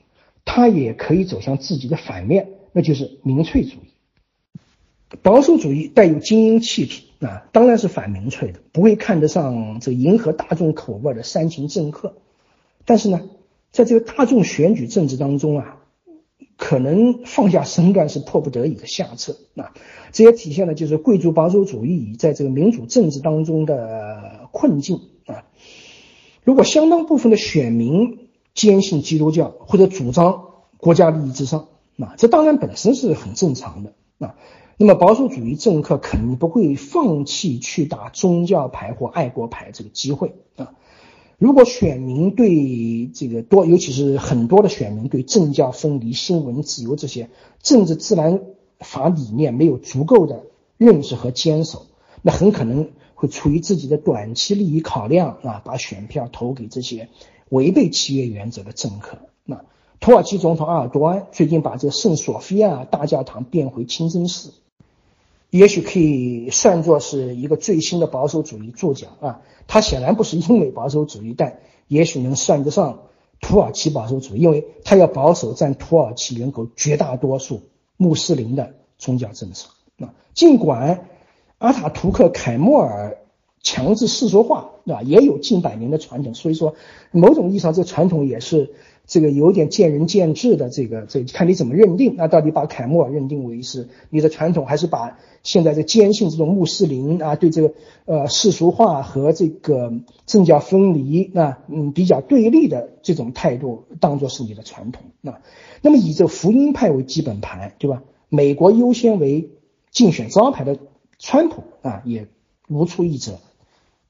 [SPEAKER 1] 它也可以走向自己的反面，那就是民粹主义。保守主义带有精英气质啊，当然是反民粹的，不会看得上这迎合大众口味的煽情政客。但是呢，在这个大众选举政治当中啊，可能放下身段是迫不得已的下策啊。这也体现了就是贵族保守主义在这个民主政治当中的困境啊。如果相当部分的选民坚信基督教或者主张国家利益至上，那这当然本身是很正常的啊。那么保守主义政客肯定不会放弃去打宗教牌或爱国牌这个机会啊。如果选民对这个多，尤其是很多的选民对政教分离、新闻自由这些政治自然法理念没有足够的认识和坚守，那很可能会出于自己的短期利益考量啊，把选票投给这些违背契约原则的政客。那土耳其总统阿尔多安最近把这圣索菲亚大教堂变回清真寺。也许可以算作是一个最新的保守主义注脚啊，他显然不是英美保守主义，但也许能算得上土耳其保守主义，因为他要保守占土耳其人口绝大多数穆斯林的宗教政策啊。尽管阿塔图克、凯末尔强制世俗化，对吧？也有近百年的传统，所以说某种意义上，这传统也是。这个有点见仁见智的，这个这看你怎么认定。那到底把凯末尔认定为是你的传统，还是把现在的坚信这种穆斯林啊对这个呃世俗化和这个政教分离啊嗯比较对立的这种态度当做是你的传统？那那么以这福音派为基本盘，对吧？美国优先为竞选招牌的川普啊也如出一辙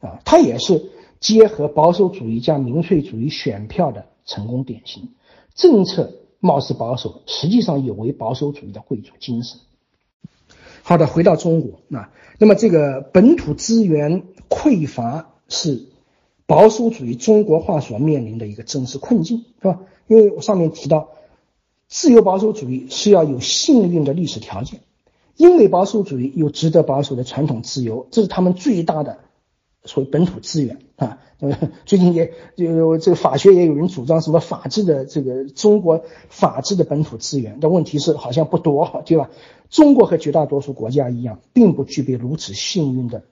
[SPEAKER 1] 啊，他也是结合保守主义加民粹主义选票的。成功典型，政策貌似保守，实际上有违保守主义的贵族精神。好的，回到中国啊，那么这个本土资源匮乏是保守主义中国化所面临的一个真实困境，是吧？因为我上面提到，自由保守主义是要有幸运的历史条件，英美保守主义有值得保守的传统自由，这是他们最大的。所谓本土资源啊，最近也就这个法学也有人主张什么法治的这个中国法治的本土资源，但问题是好像不多，对吧？中国和绝大多数国家一样，并不具备如此幸运的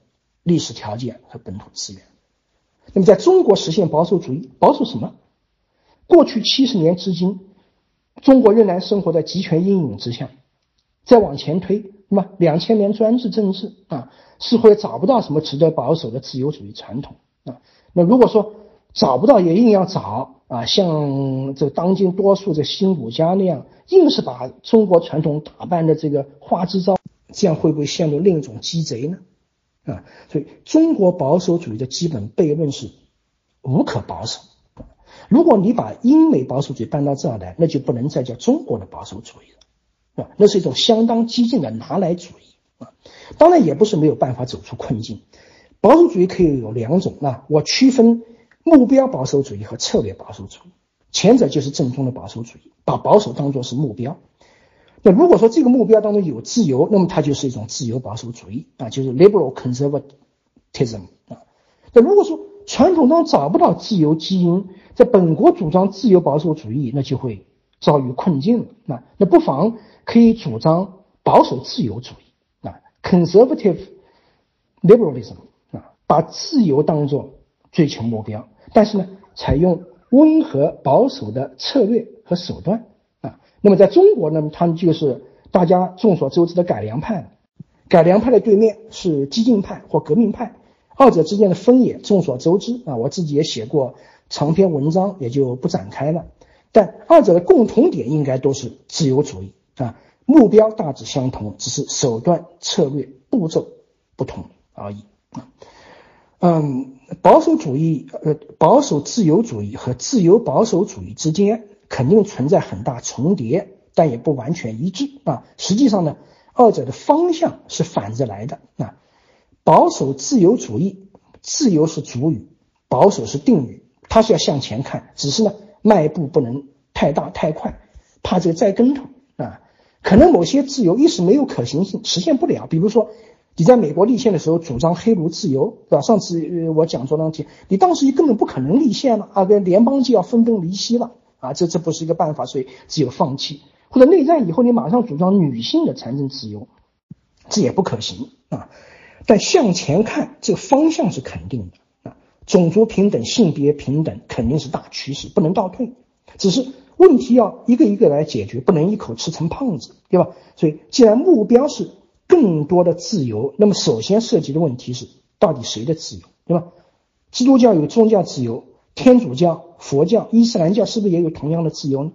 [SPEAKER 1] 历史条件和本土资源。那么在中国实现保守主义，保守什么？过去七十年至今，中国仍然生活在集权阴影之下。再往前推，那么两千年专制政治啊。似乎也找不到什么值得保守的自由主义传统啊。那如果说找不到，也硬要找啊，像这当今多数的新儒家那样，硬是把中国传统打扮的这个花枝招，这样会不会陷入另一种鸡贼呢？啊，所以中国保守主义的基本悖论是无可保守。如果你把英美保守主义搬到这儿来，那就不能再叫中国的保守主义了，啊，那是一种相当激进的拿来主义。啊，当然也不是没有办法走出困境。保守主义可以有两种啊，我区分目标保守主义和策略保守主义。前者就是正宗的保守主义，把保守当作是目标。那如果说这个目标当中有自由，那么它就是一种自由保守主义啊，就是 liberal conservatism 啊。那如果说传统中找不到自由基因，在本国主张自由保守主义，那就会遭遇困境了。那那不妨可以主张保守自由主义啊。conservative liberalism 啊，把自由当作追求目标，但是呢，采用温和保守的策略和手段啊。那么在中国呢，他们就是大家众所周知的改良派，改良派的对面是激进派或革命派，二者之间的分野众所周知啊。我自己也写过长篇文章，也就不展开了。但二者的共同点应该都是自由主义啊。目标大致相同，只是手段、策略、步骤不同而已啊。嗯，保守主义、呃，保守自由主义和自由保守主义之间肯定存在很大重叠，但也不完全一致啊。实际上呢，二者的方向是反着来的啊。保守自由主义，自由是主语，保守是定语，它是要向前看，只是呢迈步不能太大太快，怕这个栽跟头。可能某些自由一时没有可行性，实现不了。比如说，你在美国立宪的时候主张黑奴自由，对吧？上次我讲座当中，你当时根本不可能立宪了啊，跟联邦就要分崩离析了啊，这这不是一个办法，所以只有放弃。或者内战以后，你马上主张女性的财政自由，这也不可行啊。但向前看，这个方向是肯定的啊，种族平等、性别平等肯定是大趋势，不能倒退。只是问题要一个一个来解决，不能一口吃成胖子，对吧？所以，既然目标是更多的自由，那么首先涉及的问题是，到底谁的自由，对吧？基督教有宗教自由，天主教、佛教、伊斯兰教是不是也有同样的自由呢？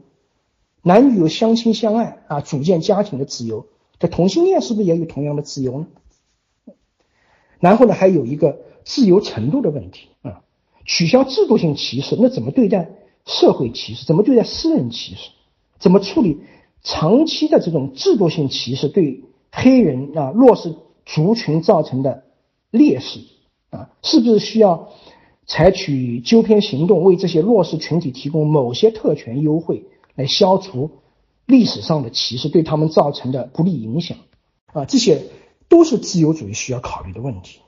[SPEAKER 1] 男女有相亲相爱啊，组建家庭的自由，这同性恋是不是也有同样的自由呢？然后呢，还有一个自由程度的问题啊，取消制度性歧视，那怎么对待社会歧视？怎么对待私人歧视？怎么处理长期的这种制度性歧视对黑人啊弱势族群造成的劣势啊？是不是需要采取纠偏行动，为这些弱势群体提供某些特权优惠，来消除历史上的歧视对他们造成的不利影响啊？这些。都是自由主义需要考虑的问题。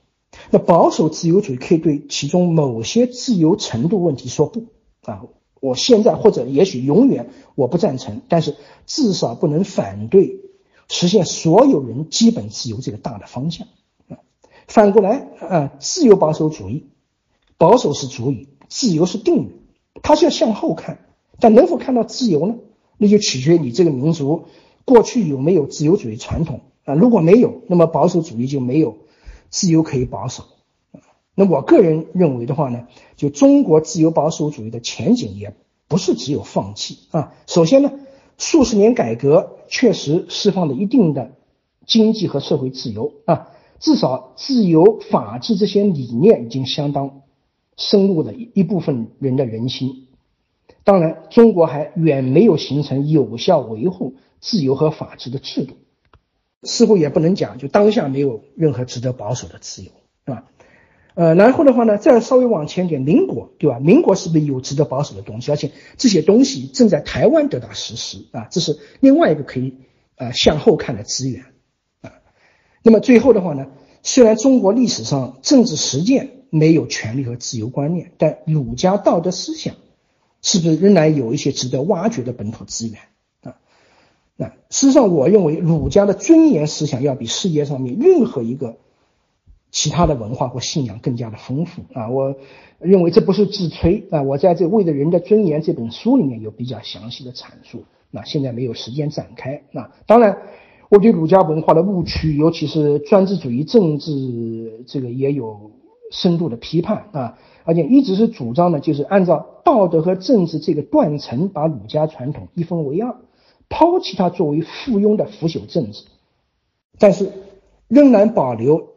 [SPEAKER 1] 那保守自由主义可以对其中某些自由程度问题说不啊，我现在或者也许永远我不赞成，但是至少不能反对实现所有人基本自由这个大的方向啊。反过来啊，自由保守主义，保守是主语，自由是定语，它是要向后看，但能否看到自由呢？那就取决于你这个民族过去有没有自由主义传统。啊，如果没有，那么保守主义就没有自由可以保守。那我个人认为的话呢，就中国自由保守主义的前景也不是只有放弃啊。首先呢，数十年改革确实释放了一定的经济和社会自由啊，至少自由、法治这些理念已经相当深入了一部分人的人心。当然，中国还远没有形成有效维护自由和法治的制度。似乎也不能讲，就当下没有任何值得保守的自由，呃，然后的话呢，再稍微往前点，民国，对吧？民国是不是有值得保守的东西？而且这些东西正在台湾得到实施啊，这是另外一个可以呃向后看的资源啊。那么最后的话呢，虽然中国历史上政治实践没有权利和自由观念，但儒家道德思想是不是仍然有一些值得挖掘的本土资源啊？那事实上，我认为儒家的尊严思想要比世界上面任何一个其他的文化或信仰更加的丰富啊！我认为这不是自吹啊！我在这《为了人的尊严》这本书里面有比较详细的阐述，那现在没有时间展开。那当然，我对儒家文化的误区，尤其是专制主义政治这个也有深度的批判啊！而且一直是主张呢，就是按照道德和政治这个断层，把儒家传统一分为二。抛弃它作为附庸的腐朽政治，但是仍然保留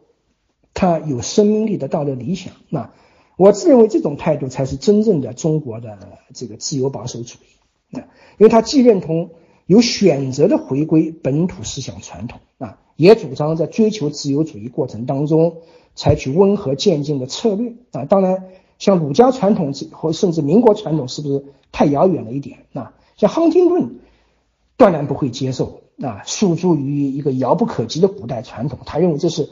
[SPEAKER 1] 他有生命力的道德理想。那我自认为这种态度才是真正的中国的这个自由保守主义。啊，因为他既认同有选择的回归本土思想传统啊，也主张在追求自由主义过程当中采取温和渐进的策略啊。当然，像儒家传统或甚至民国传统是不是太遥远了一点？啊，像亨廷顿。断然不会接受啊，诉诸于一个遥不可及的古代传统。他认为这是，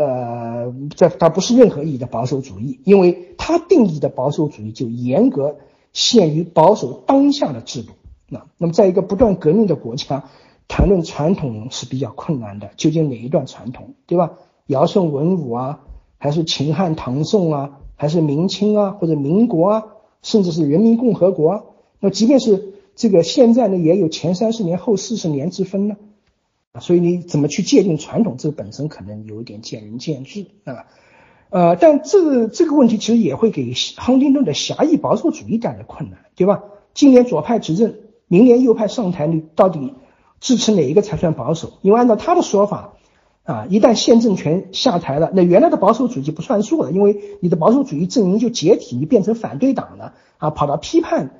[SPEAKER 1] 呃，这他不是任何意义的保守主义，因为他定义的保守主义就严格限于保守当下的制度。那那么，在一个不断革命的国家，谈论传统是比较困难的。究竟哪一段传统，对吧？尧舜文武啊，还是秦汉唐宋啊，还是明清啊，或者民国啊，甚至是人民共和国啊？那即便是。这个现在呢也有前三十年后四十年之分呢，所以你怎么去界定传统，这个本身可能有一点见仁见智啊，呃，但这这个问题其实也会给亨廷顿的狭义保守主义带来困难，对吧？今年左派执政，明年右派上台，你到底支持哪一个才算保守？因为按照他的说法，啊，一旦现政权下台了，那原来的保守主义就不算数了，因为你的保守主义阵营就解体，你变成反对党了，啊，跑到批判。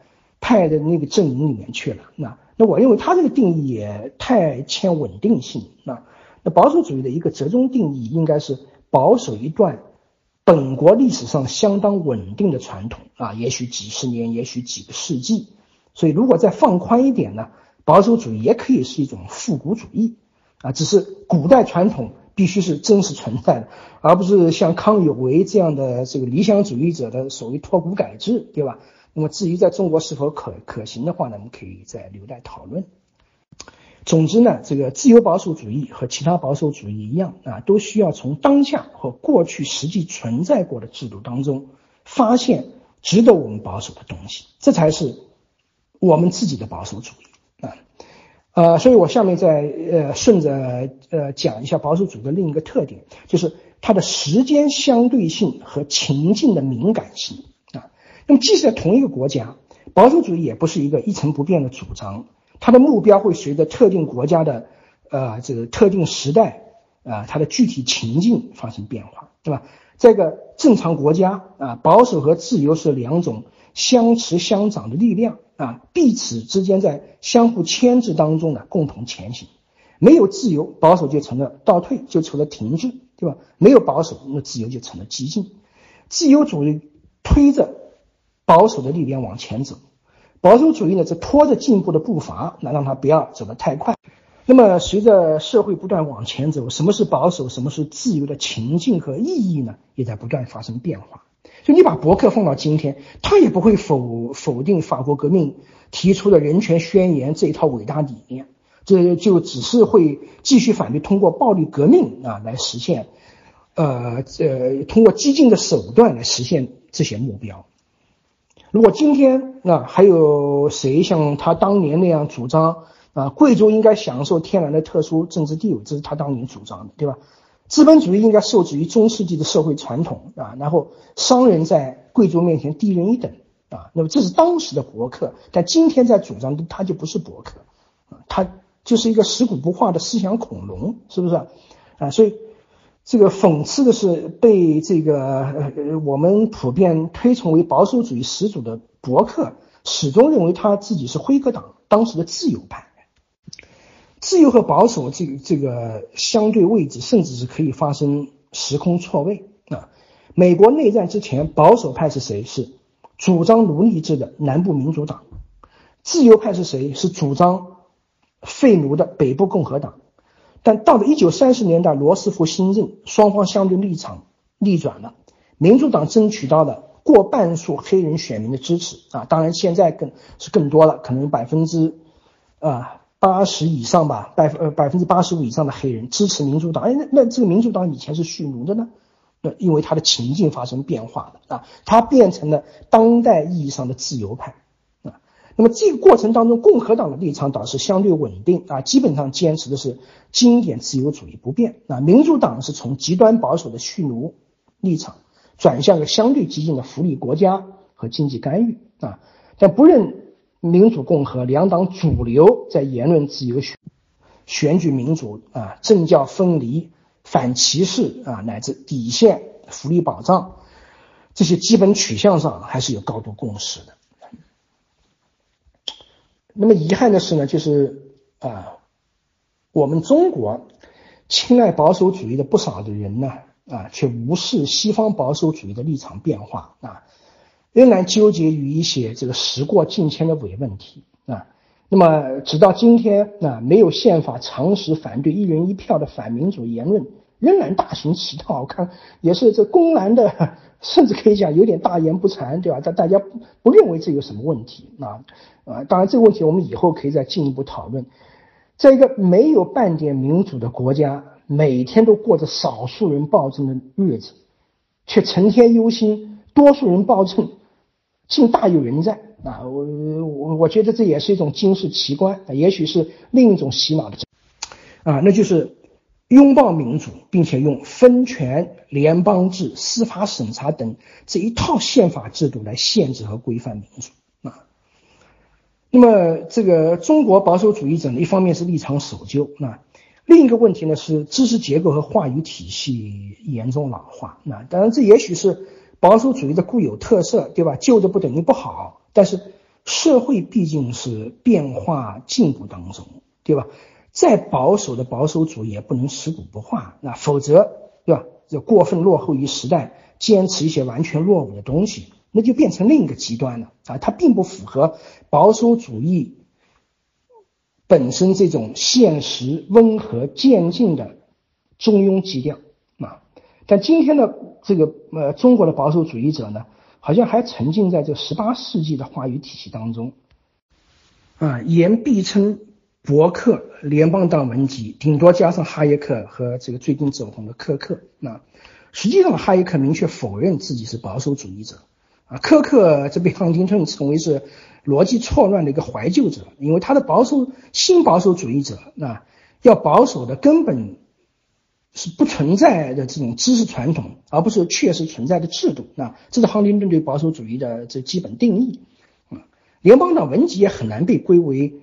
[SPEAKER 1] 派的那个阵营里面去了，那那我认为他这个定义也太欠稳定性啊。那保守主义的一个折中定义应该是保守一段本国历史上相当稳定的传统啊，也许几十年，也许几个世纪。所以如果再放宽一点呢，保守主义也可以是一种复古主义啊，只是古代传统。必须是真实存在的，而不是像康有为这样的这个理想主义者的所谓脱古改制，对吧？那么至于在中国是否可可行的话呢，我们可以再留待讨论。总之呢，这个自由保守主义和其他保守主义一样啊，都需要从当下和过去实际存在过的制度当中发现值得我们保守的东西，这才是我们自己的保守主义啊。呃，所以我下面再呃顺着呃讲一下保守主义的另一个特点，就是它的时间相对性和情境的敏感性。那么即使在同一个国家，保守主义也不是一个一成不变的主张，它的目标会随着特定国家的呃这个特定时代啊它的具体情境发生变化，对吧？这个正常国家啊，保守和自由是两种相持相长的力量。啊，彼此之间在相互牵制当中呢，共同前行。没有自由，保守就成了倒退，就成了停滞，对吧？没有保守，那自由就成了激进。自由主义推着保守的力量往前走，保守主义呢则拖着进步的步伐，那让它不要走得太快。那么随着社会不断往前走，什么是保守，什么是自由的情境和意义呢，也在不断发生变化。就你把博客放到今天，他也不会否否定法国革命提出的人权宣言这一套伟大理念，这就只是会继续反对通过暴力革命啊来实现，呃呃通过激进的手段来实现这些目标。如果今天啊还有谁像他当年那样主张啊贵族应该享受天然的特殊政治地位，这是他当年主张的，对吧？资本主义应该受制于中世纪的社会传统啊，然后商人在贵族面前低人一等啊，那么这是当时的博客，但今天在主张的他就不是博客啊，他就是一个食古不化的思想恐龙，是不是啊？所以这个讽刺的是，被这个呃我们普遍推崇为保守主义始祖的伯克，始终认为他自己是辉格党当时的自由派。自由和保守这个这个相对位置，甚至是可以发生时空错位啊。美国内战之前，保守派是谁？是主张奴隶制的南部民主党；自由派是谁？是主张废奴的北部共和党。但到了一九三十年代，罗斯福新政，双方相对立场逆转了，民主党争取到了过半数黑人选民的支持啊。当然，现在更是更多了，可能百分之啊。八十以上吧，百呃百分之八十五以上的黑人支持民主党。哎，那那这个民主党以前是蓄奴的呢？那因为他的情境发生变化了啊，他变成了当代意义上的自由派。那么这个过程当中，共和党的立场倒是相对稳定啊，基本上坚持的是经典自由主义不变啊。民主党是从极端保守的蓄奴立场转向了相对激进的福利国家和经济干预啊，但不论。民主共和两党主流在言论自由、选选举民主啊、政教分离、反歧视啊，乃至底线福利保障这些基本取向上还是有高度共识的。那么遗憾的是呢，就是啊，我们中国青睐保守主义的不少的人呢啊，却无视西方保守主义的立场变化啊。仍然纠结于一些这个时过境迁的伪问题啊，那么直到今天啊，没有宪法常识反对一人一票的反民主言论仍然大行其道，看也是这公然的，甚至可以讲有点大言不惭，对吧？但大家不认为这有什么问题啊啊！当然这个问题我们以后可以再进一步讨论。在一个没有半点民主的国家，每天都过着少数人暴政的日子，却成天忧心多数人暴政。竟大有人在啊！我我我觉得这也是一种惊世奇观，也许是另一种洗脑的啊，那就是拥抱民主，并且用分权、联邦制、司法审查等这一套宪法制度来限制和规范民主啊。那么，这个中国保守主义者呢，一方面是立场守旧啊，另一个问题呢是知识结构和话语体系严重老化。那当然，这也许是。保守主义的固有特色，对吧？旧的不等于不好，但是社会毕竟是变化进步当中，对吧？再保守的保守主义也不能食古不化，那否则，对吧？这过分落后于时代，坚持一些完全落伍的东西，那就变成另一个极端了啊！它并不符合保守主义本身这种现实、温和、渐进的中庸基调啊。但今天的这个呃中国的保守主义者呢？好像还沉浸在这十八世纪的话语体系当中，啊，言必称伯克、联邦党文集，顶多加上哈耶克和这个最近走红的科克。那实际上，哈耶克明确否认自己是保守主义者，啊，科克这被康丁顿称为是逻辑错乱的一个怀旧者，因为他的保守新保守主义者，那要保守的根本。是不存在的这种知识传统，而不是确实存在的制度。那这是亨廷顿对保守主义的这基本定义。啊，联邦党文集也很难被归为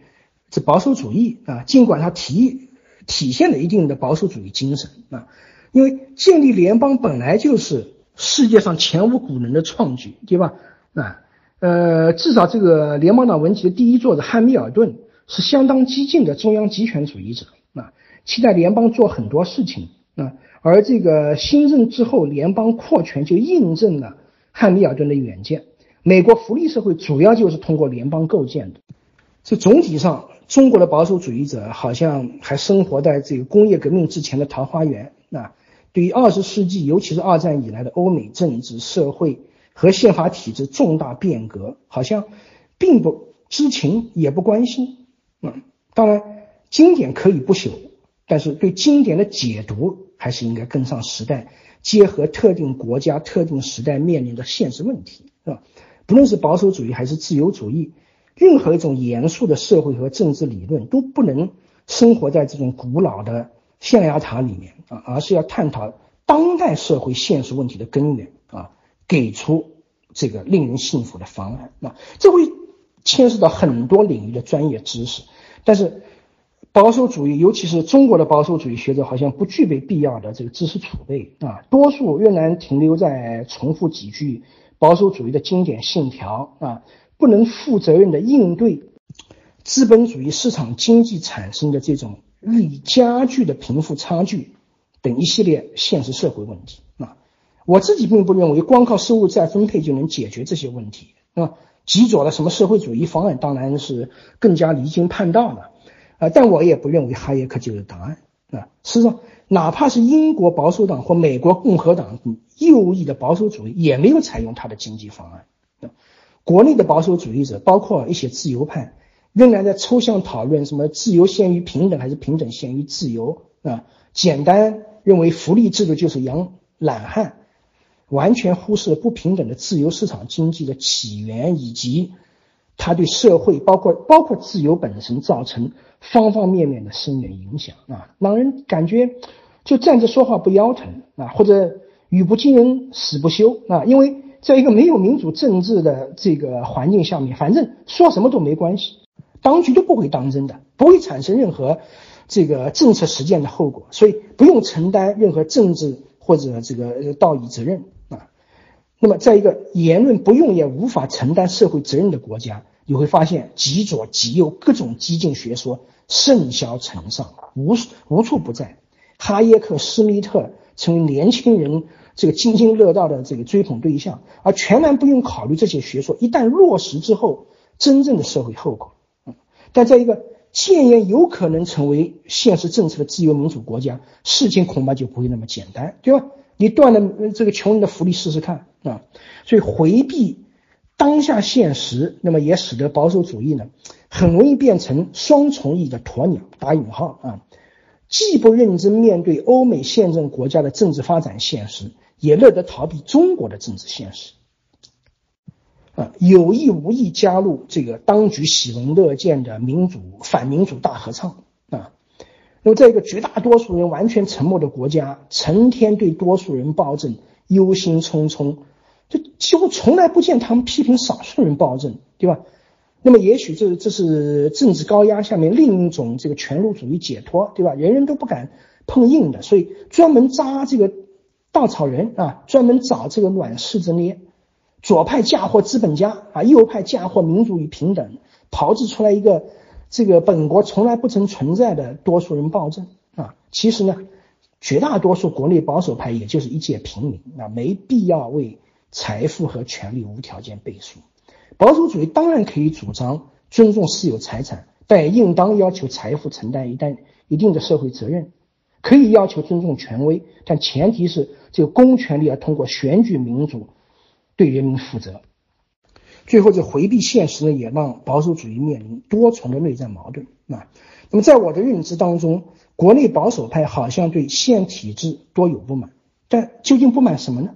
[SPEAKER 1] 保守主义啊，尽管它体体现了一定的保守主义精神啊，因为建立联邦本来就是世界上前无古人的创举，对吧？啊，呃，至少这个联邦党文集的第一作者汉密尔顿是相当激进的中央集权主义者啊，期待联邦做很多事情。啊，而这个新政之后，联邦扩权就印证了汉密尔顿的远见。美国福利社会主要就是通过联邦构建的。这总体上，中国的保守主义者好像还生活在这个工业革命之前的桃花源。那，对于二十世纪，尤其是二战以来的欧美政治、社会和宪法体制重大变革，好像并不知情，也不关心。嗯，当然，经典可以不朽，但是对经典的解读。还是应该跟上时代，结合特定国家、特定时代面临的现实问题，是吧？不论是保守主义还是自由主义，任何一种严肃的社会和政治理论都不能生活在这种古老的象牙塔里面啊，而是要探讨当代社会现实问题的根源啊，给出这个令人信服的方案。那这会牵涉到很多领域的专业知识，但是。保守主义，尤其是中国的保守主义学者，好像不具备必要的这个知识储备啊，多数仍然停留在重复几句保守主义的经典信条啊，不能负责任的应对资本主义市场经济产生的这种日益加剧的贫富差距等一系列现实社会问题啊。我自己并不认为光靠收入再分配就能解决这些问题啊。极左的什么社会主义方案，当然是更加离经叛道了。啊，但我也不认为哈耶克就是答案啊。实际上，哪怕是英国保守党或美国共和党右翼的保守主义，也没有采用他的经济方案。国内的保守主义者，包括一些自由派，仍然在抽象讨论什么自由限于平等，还是平等限于自由啊？简单认为福利制度就是养懒汉，完全忽视了不平等的自由市场经济的起源以及。它对社会，包括包括自由本身，造成方方面面的深远影响啊，让人感觉就站着说话不腰疼啊，或者语不惊人死不休啊，因为在一个没有民主政治的这个环境下面，反正说什么都没关系，当局都不会当真的，不会产生任何这个政策实践的后果，所以不用承担任何政治或者这个道义责任啊。那么，在一个言论不用也无法承担社会责任的国家，你会发现极左极右各种激进学说盛嚣尘上，无无处不在。哈耶克、施密特成为年轻人这个津津乐道的这个追捧对象，而全然不用考虑这些学说一旦落实之后真正的社会后果。嗯，但在一个建言有可能成为现实政策的自由民主国家，事情恐怕就不会那么简单，对吧？你断了这个穷人的福利试试看啊！所以回避当下现实，那么也使得保守主义呢，很容易变成双重意义的鸵鸟（打引号啊），既不认真面对欧美宪政国家的政治发展现实，也乐得逃避中国的政治现实啊，有意无意加入这个当局喜闻乐见的民主反民主大合唱啊。那么，在一个绝大多数人完全沉默的国家，成天对多数人暴政忧心忡忡，就几乎从来不见他们批评少数人暴政，对吧？那么，也许这这是政治高压下面另一种这个权禄主义解脱，对吧？人人都不敢碰硬的，所以专门扎这个稻草人啊，专门找这个软柿子捏，左派嫁祸资本家啊，右派嫁祸民主与平等，炮制出来一个这个本国从来不曾存在的多数人暴政啊。其实呢，绝大多数国内保守派也就是一介平民啊，没必要为财富和权力无条件背书。保守主义当然可以主张尊重私有财产，但也应当要求财富承担一旦一定的社会责任。可以要求尊重权威，但前提是这个公权力要通过选举民主对人民负责。最后，这回避现实呢，也让保守主义面临多重的内在矛盾啊。那么，在我的认知当中，国内保守派好像对现体制多有不满，但究竟不满什么呢？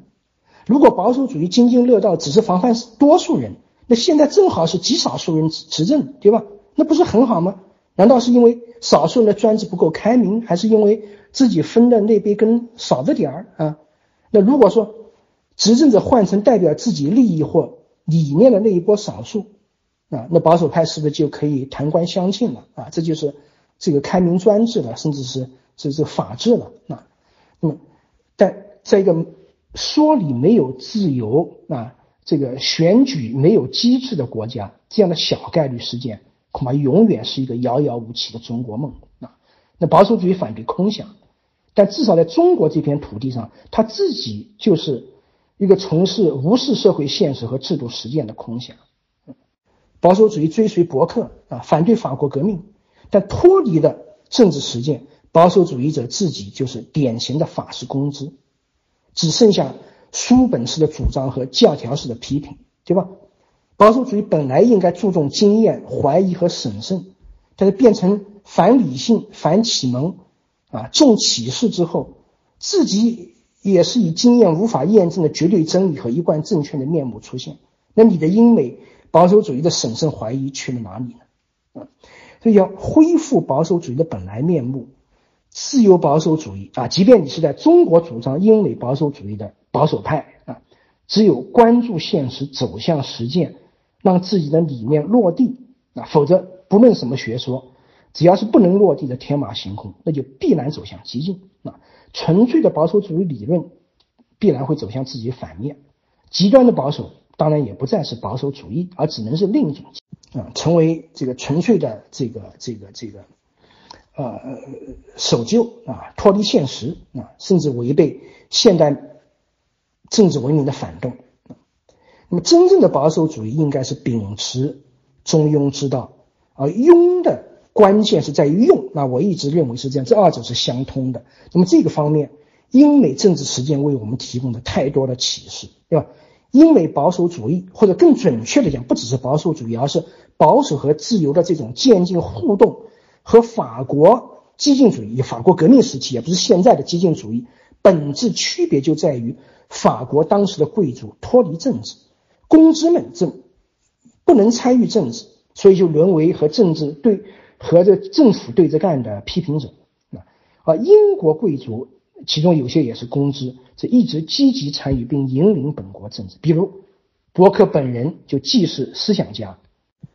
[SPEAKER 1] 如果保守主义津津乐道只是防范多数人，那现在正好是极少数人执政，对吧？那不是很好吗？难道是因为少数人的专制不够开明，还是因为？自己分的那杯羹少着点儿啊，那如果说执政者换成代表自己利益或理念的那一波少数啊，那保守派是不是就可以弹冠相庆了啊？这就是这个开明专制了，甚至是这这法治了啊。那么，但在一个说理没有自由啊，这个选举没有机制的国家，这样的小概率事件恐怕永远是一个遥遥无期的中国梦啊。那保守主义反对空想。但至少在中国这片土地上，他自己就是一个从事无视社会现实和制度实践的空想。保守主义追随伯克啊，反对法国革命，但脱离了政治实践，保守主义者自己就是典型的法式公知，只剩下书本式的主张和教条式的批评，对吧？保守主义本来应该注重经验、怀疑和审慎，但是变成反理性、反启蒙。啊，重启示之后，自己也是以经验无法验证的绝对真理和一贯正确的面目出现。那你的英美保守主义的审慎怀疑去了哪里呢？啊，所以要恢复保守主义的本来面目，自由保守主义啊，即便你是在中国主张英美保守主义的保守派啊，只有关注现实，走向实践，让自己的理念落地啊，否则不论什么学说。只要是不能落地的天马行空，那就必然走向激进。啊，纯粹的保守主义理论必然会走向自己反面。极端的保守当然也不再是保守主义，而只能是另一种啊，成为这个纯粹的这个这个这个呃守旧啊，脱离现实啊，甚至违背现代政治文明的反动。那么，真正的保守主义应该是秉持中庸之道，而庸的。关键是在于用，那我一直认为是这样，这二者是相通的。那么这个方面，英美政治实践为我们提供的太多的启示，对吧？英美保守主义，或者更准确的讲，不只是保守主义，而是保守和自由的这种渐进互动，和法国激进主义、法国革命时期，也不是现在的激进主义，本质区别就在于法国当时的贵族脱离政治，公知们这不能参与政治，所以就沦为和政治对。和这政府对着干的批评者啊，啊，英国贵族其中有些也是公知，这一直积极参与并引领本国政治。比如伯克本人就既是思想家，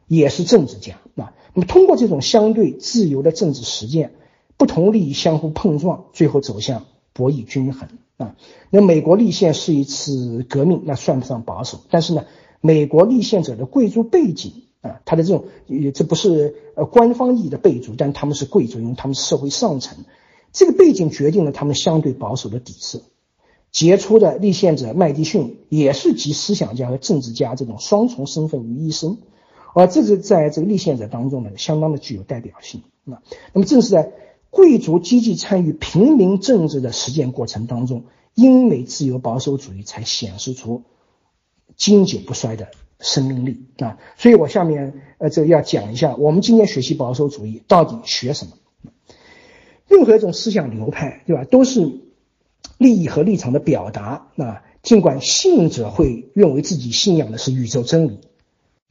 [SPEAKER 1] 也是政治家啊。那么通过这种相对自由的政治实践，不同利益相互碰撞，最后走向博弈均衡啊。那美国立宪是一次革命，那算不上保守，但是呢，美国立宪者的贵族背景。啊，他的这种也，这不是呃官方意义的贵族，但他们是贵族，因为他们是社会上层，这个背景决定了他们相对保守的底色。杰出的立宪者麦迪逊也是集思想家和政治家这种双重身份于一身，而这是在这个立宪者当中呢，相当的具有代表性。那那么正是在贵族积极参与平民政治的实践过程当中，英美自由保守主义才显示出经久不衰的。生命力啊，所以我下面呃这个要讲一下，我们今天学习保守主义到底学什么？任何一种思想流派，对吧，都是利益和立场的表达啊。尽管信者会认为自己信仰的是宇宙真理，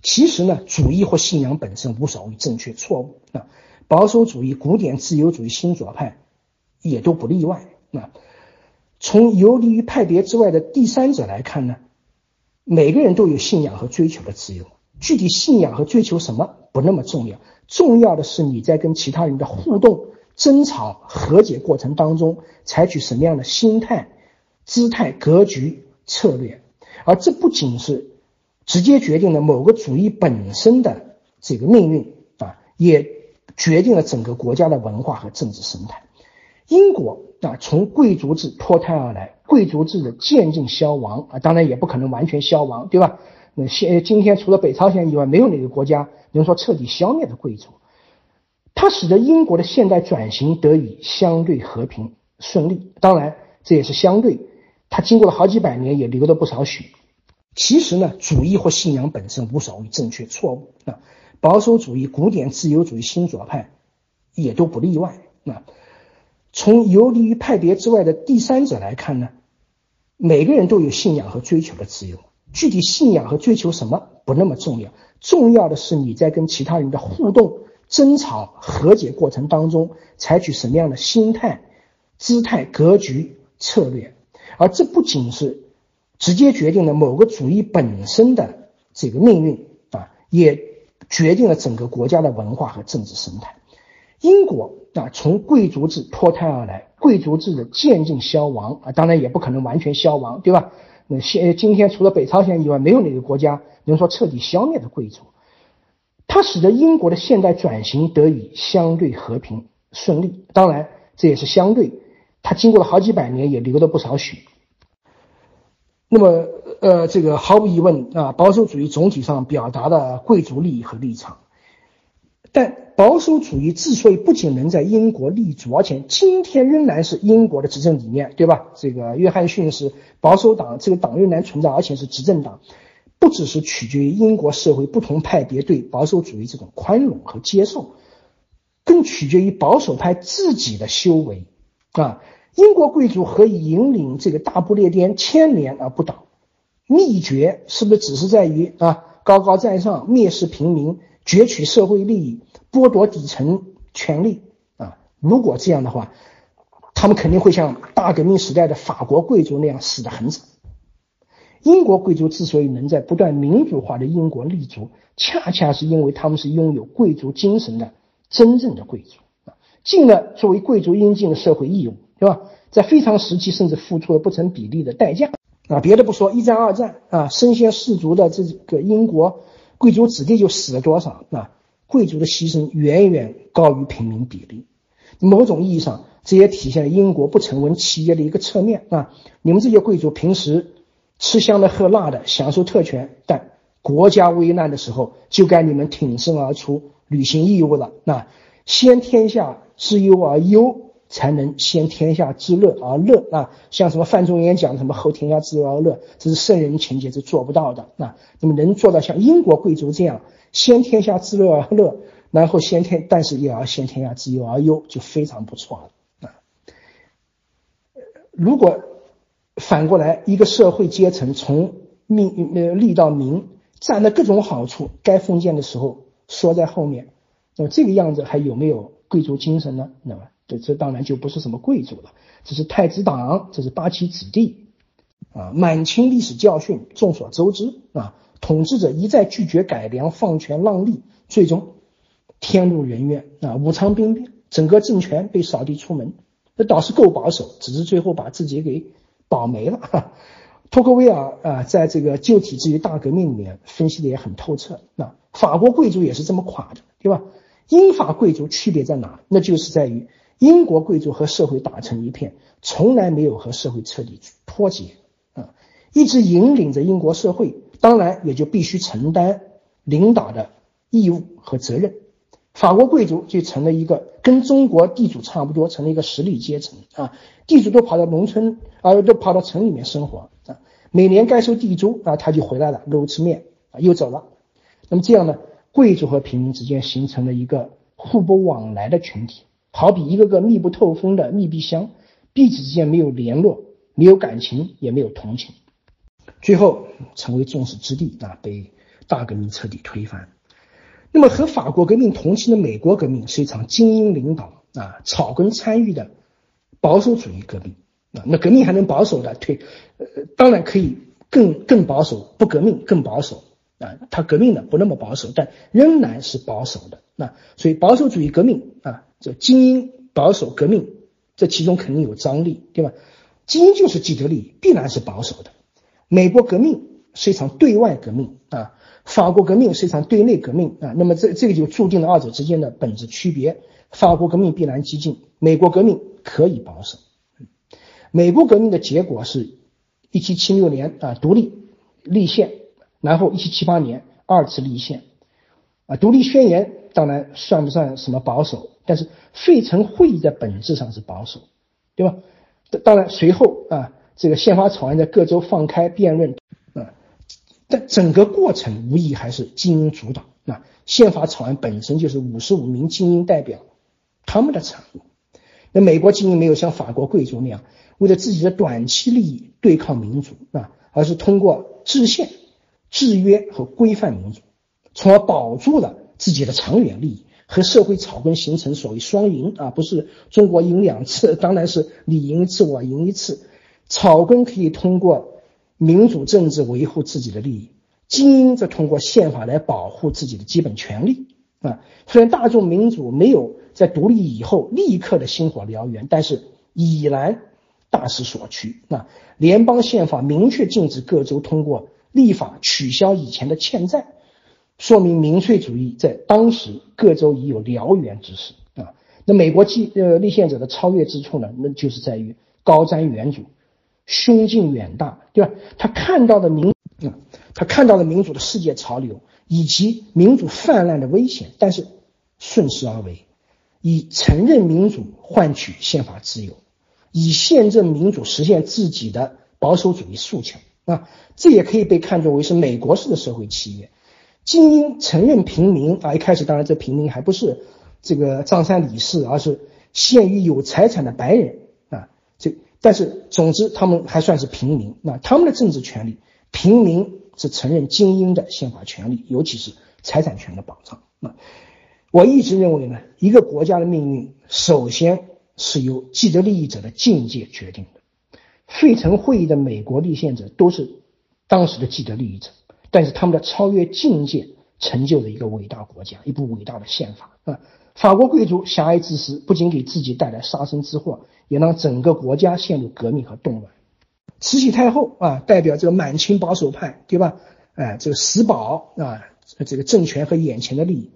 [SPEAKER 1] 其实呢，主义或信仰本身无所谓正确错误啊。保守主义、古典自由主义、新左派也都不例外那。从游离于派别之外的第三者来看呢？每个人都有信仰和追求的自由，具体信仰和追求什么不那么重要，重要的是你在跟其他人的互动、争吵、和解过程当中采取什么样的心态、姿态、格局、策略。而这不仅是直接决定了某个主义本身的这个命运啊，也决定了整个国家的文化和政治生态。英国啊，从贵族制脱胎而来，贵族制的渐进消亡啊，当然也不可能完全消亡，对吧？那现今天除了北朝鲜以外，没有哪个国家能说彻底消灭的贵族。它使得英国的现代转型得以相对和平顺利。当然，这也是相对，它经过了好几百年，也流了不少血。其实呢，主义或信仰本身无所谓正确错误啊，保守主义、古典自由主义、新左派也都不例外那。从游离于派别之外的第三者来看呢，每个人都有信仰和追求的自由。具体信仰和追求什么不那么重要，重要的是你在跟其他人的互动、争吵、和解过程当中采取什么样的心态、姿态、格局、策略。而这不仅是直接决定了某个主义本身的这个命运啊，也决定了整个国家的文化和政治生态。英国啊，从贵族制脱胎而来，贵族制的渐进消亡啊，当然也不可能完全消亡，对吧？那现今天除了北朝鲜以外，没有哪个国家能说彻底消灭的贵族。它使得英国的现代转型得以相对和平顺利。当然，这也是相对，它经过了好几百年，也流了不少血。那么，呃，这个毫无疑问啊，保守主义总体上表达了贵族利益和立场。但保守主义之所以不仅能在英国立足，而且今天仍然是英国的执政理念，对吧？这个约翰逊是保守党，这个党仍然存在，而且是执政党，不只是取决于英国社会不同派别对保守主义这种宽容和接受，更取决于保守派自己的修为啊！英国贵族何以引领这个大不列颠千年而不倒？秘诀是不是只是在于啊高高在上，蔑视平民？攫取社会利益，剥夺底层权利啊！如果这样的话，他们肯定会像大革命时代的法国贵族那样死得很惨。英国贵族之所以能在不断民主化的英国立足，恰恰是因为他们是拥有贵族精神的真正的贵族啊，尽了作为贵族应尽的社会义务，对吧？在非常时期，甚至付出了不成比例的代价啊！别的不说，一战、二战啊，身先士卒的这个英国。贵族子弟就死了多少？那贵族的牺牲远远高于平民比例。某种意义上，这也体现了英国不成文企业的一个侧面啊！你们这些贵族平时吃香的喝辣的，享受特权，但国家危难的时候，就该你们挺身而出，履行义务了。那先天下之忧而忧。才能先天下之乐而乐啊！像什么范仲淹讲什么后天下之忧而乐，这是圣人情节是做不到的啊！那么能做到像英国贵族这样先天下之乐而乐，然后先天但是也要先天下之忧而忧，就非常不错了啊！如果反过来，一个社会阶层从命呃利到民，占了各种好处，该封建的时候缩在后面，那么这个样子还有没有贵族精神呢？那么？这这当然就不是什么贵族了，这是太子党，这是八旗子弟，啊，满清历史教训众所周知啊，统治者一再拒绝改良，放权让利，最终天怒人怨啊，武昌兵变，整个政权被扫地出门，这倒是够保守，只是最后把自己给保没了。哈托克维尔啊，在这个旧体制与大革命里面分析的也很透彻，那法国贵族也是这么垮的，对吧？英法贵族区别在哪？那就是在于。英国贵族和社会打成一片，从来没有和社会彻底脱节啊，一直引领着英国社会，当然也就必须承担领导的义务和责任。法国贵族就成了一个跟中国地主差不多，成了一个实力阶层啊，地主都跑到农村啊，都跑到城里面生活啊，每年该收地租啊，他就回来了，露吃面啊，又走了。那么这样呢，贵族和平民之间形成了一个互不往来的群体。好比一个个密不透风的密闭箱，彼此之间没有联络，没有感情，也没有同情，最后成为众矢之的啊，被大革命彻底推翻。那么和法国革命同期的美国革命是一场精英领导啊、草根参与的保守主义革命啊。那革命还能保守的推，呃，当然可以更更保守，不革命更保守啊。他革命的不那么保守，但仍然是保守的。那所以保守主义革命啊。这精英保守革命，这其中肯定有张力，对吧？精英就是既得利益，必然是保守的。美国革命是一场对外革命啊，法国革命是一场对内革命啊。那么这这个就注定了二者之间的本质区别。法国革命必然激进，美国革命可以保守。美国革命的结果是1776年啊独立立宪，然后1778年二次立宪啊。独立宣言当然算不算什么保守？但是费城会议在本质上是保守，对吧？当然随后啊。这个宪法草案在各州放开辩论，啊，但整个过程无疑还是精英主导。那宪法草案本身就是五十五名精英代表他们的产物。那美国精英没有像法国贵族那样为了自己的短期利益对抗民主啊，而是通过制宪、制约和规范民主，从而保住了自己的长远利益和社会草根形成所谓双赢啊，不是中国赢两次，当然是你赢一次我赢一次。草根可以通过民主政治维护自己的利益，精英则通过宪法来保护自己的基本权利。啊，虽然大众民主没有在独立以后立刻的星火燎原，但是已然大势所趋。那联邦宪法明确禁止各州通过立法取消以前的欠债，说明民粹主义在当时各州已有燎原之势。啊，那美国继呃立宪者的超越之处呢？那就是在于高瞻远瞩。胸襟远大，对吧？他看到的民，啊，他看到了民主的世界潮流以及民主泛滥的危险，但是顺势而为，以承认民主换取宪法自由，以宪政民主实现自己的保守主义诉求啊！这也可以被看作为是美国式的社会契约，精英承认平民啊，一开始当然这平民还不是这个张三李四，而是限于有财产的白人啊，这。但是，总之，他们还算是平民。那他们的政治权利，平民是承认精英的宪法权利，尤其是财产权的保障。那我一直认为呢，一个国家的命运，首先是由既得利益者的境界决定的。费城会议的美国立宪者都是当时的既得利益者，但是他们的超越境界，成就了一个伟大国家，一部伟大的宪法啊。法国贵族狭隘自私，不仅给自己带来杀身之祸，也让整个国家陷入革命和动乱。慈禧太后啊，代表这个满清保守派，对吧？哎，这个死保啊，这个政权和眼前的利益，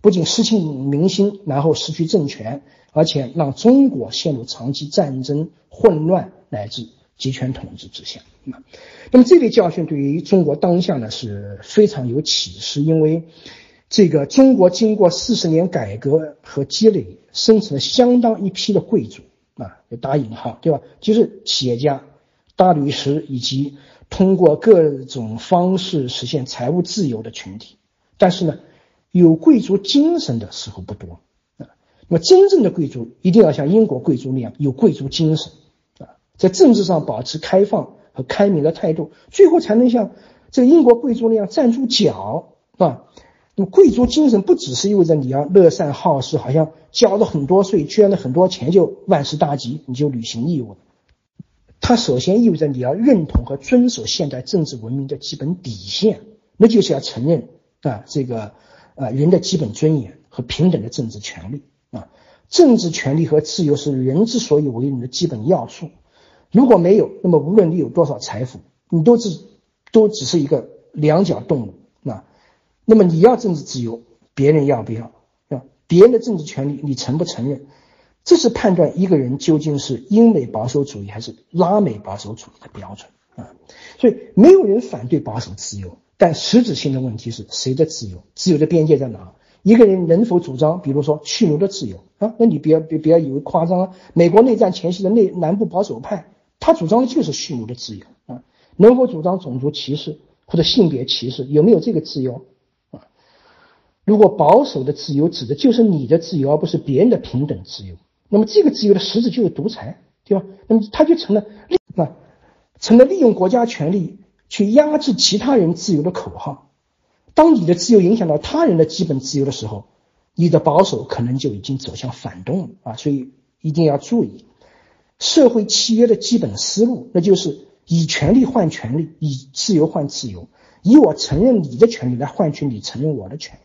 [SPEAKER 1] 不仅失去民心，然后失去政权，而且让中国陷入长期战争、混乱乃至集权统治之下。那么这类教训对于中国当下呢是非常有启示，因为。这个中国经过四十年改革和积累，生成了相当一批的贵族啊，打引号，对吧？就是企业家、大律师以及通过各种方式实现财务自由的群体。但是呢，有贵族精神的时候不多啊。那么真正的贵族一定要像英国贵族那样有贵族精神，在政治上保持开放和开明的态度，最后才能像这个英国贵族那样站住脚啊。那么贵族精神不只是意味着你要乐善好施，好像交了很多税、捐了很多钱就万事大吉，你就履行义务。它首先意味着你要认同和遵守现代政治文明的基本底线，那就是要承认啊这个啊人的基本尊严和平等的政治权利啊，政治权利和自由是人之所以为人的基本要素。如果没有，那么无论你有多少财富，你都只都只是一个两脚动物啊。那么你要政治自由，别人要不要？啊，别人的政治权利你承不承认？这是判断一个人究竟是英美保守主义还是拉美保守主义的标准啊。所以没有人反对保守自由，但实质性的问题是谁的自由？自由的边界在哪？一个人能否主张，比如说蓄奴的自由啊？那你不要别不要以为夸张啊。美国内战前夕的内南部保守派，他主张的就是蓄奴的自由啊。能否主张种族歧视或者性别歧视？有没有这个自由啊？如果保守的自由指的就是你的自由，而不是别人的平等自由，那么这个自由的实质就是独裁，对吧？那么他就成了利啊，成了利用国家权力去压制其他人自由的口号。当你的自由影响到他人的基本自由的时候，你的保守可能就已经走向反动了啊！所以一定要注意，社会契约的基本思路，那就是以权利换权利，以自由换自由，以我承认你的权利来换取你承认我的权利。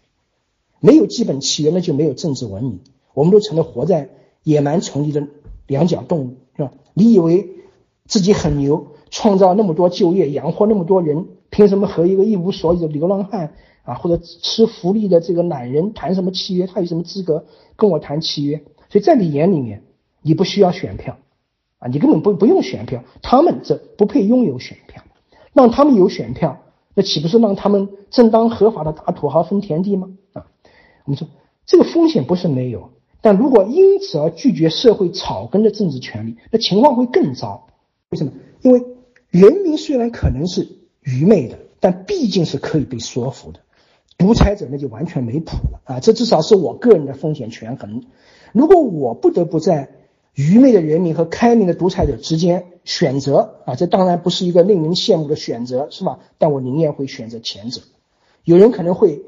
[SPEAKER 1] 没有基本契约，那就没有政治文明。我们都成了活在野蛮丛林的两脚动物，是吧？你以为自己很牛，创造那么多就业，养活那么多人，凭什么和一个一无所有的流浪汉啊，或者吃福利的这个懒人谈什么契约？他有什么资格跟我谈契约？所以在你眼里面，你不需要选票啊，你根本不不用选票，他们这不配拥有选票，让他们有选票，那岂不是让他们正当合法的大土豪分田地吗？啊，我们说这个风险不是没有，但如果因此而拒绝社会草根的政治权利，那情况会更糟。为什么？因为人民虽然可能是愚昧的，但毕竟是可以被说服的。独裁者那就完全没谱了啊！这至少是我个人的风险权衡。如果我不得不在愚昧的人民和开明的独裁者之间选择啊，这当然不是一个令人羡慕的选择，是吧？但我宁愿会选择前者。有人可能会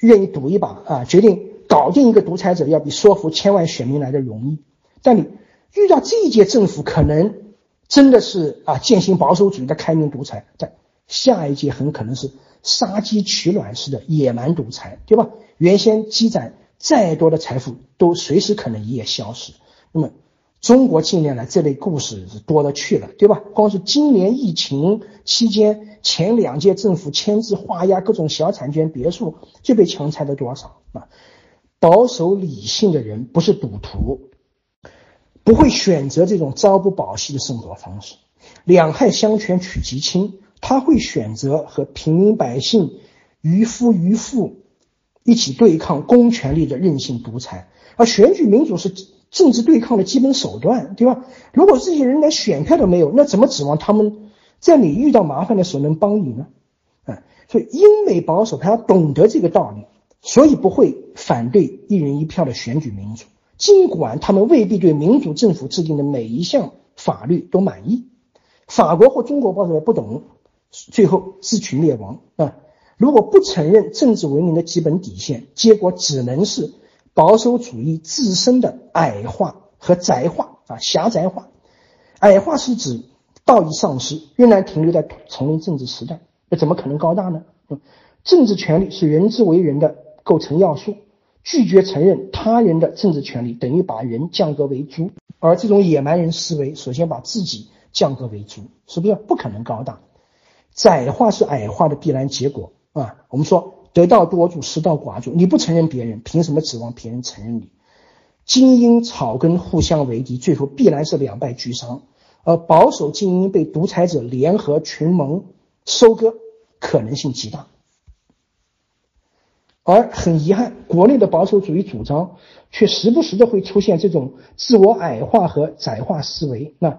[SPEAKER 1] 愿意赌一把啊，决定搞定一个独裁者，要比说服千万选民来的容易。但你遇到这一届政府，可能真的是啊践行保守主义的开明独裁，在下一届很可能是。杀鸡取卵式的野蛮独裁，对吧？原先积攒再多的财富，都随时可能一夜消失。那么，中国近年来这类故事是多了去了，对吧？光是今年疫情期间，前两届政府签字画押各种小产权别墅，就被强拆了多少啊？保守理性的人不是赌徒，不会选择这种朝不保夕的生活方式。两害相权取其轻。他会选择和平民百姓、渔夫渔妇一起对抗公权力的任性独裁，而选举民主是政治对抗的基本手段，对吧？如果这些人连选票都没有，那怎么指望他们在你遇到麻烦的时候能帮你呢？啊，所以英美保守派要懂得这个道理，所以不会反对一人一票的选举民主，尽管他们未必对民主政府制定的每一项法律都满意。法国或中国保守派不懂。最后自取灭亡啊！如果不承认政治文明的基本底线，结果只能是保守主义自身的矮化和窄化啊，狭窄化。矮化是指道义丧失，仍然停留在丛林政治时代，那怎么可能高大呢？政治权利是人之为人的构成要素，拒绝承认他人的政治权利，等于把人降格为猪。而这种野蛮人思维，首先把自己降格为猪，是不是不可能高大？窄化是矮化的必然结果啊！我们说得道多助，失道寡助。你不承认别人，凭什么指望别人承认你？精英草根互相为敌，最后必然是两败俱伤。而保守精英被独裁者联合群盟收割，可能性极大。而很遗憾，国内的保守主义主张却时不时的会出现这种自我矮化和窄化思维。那。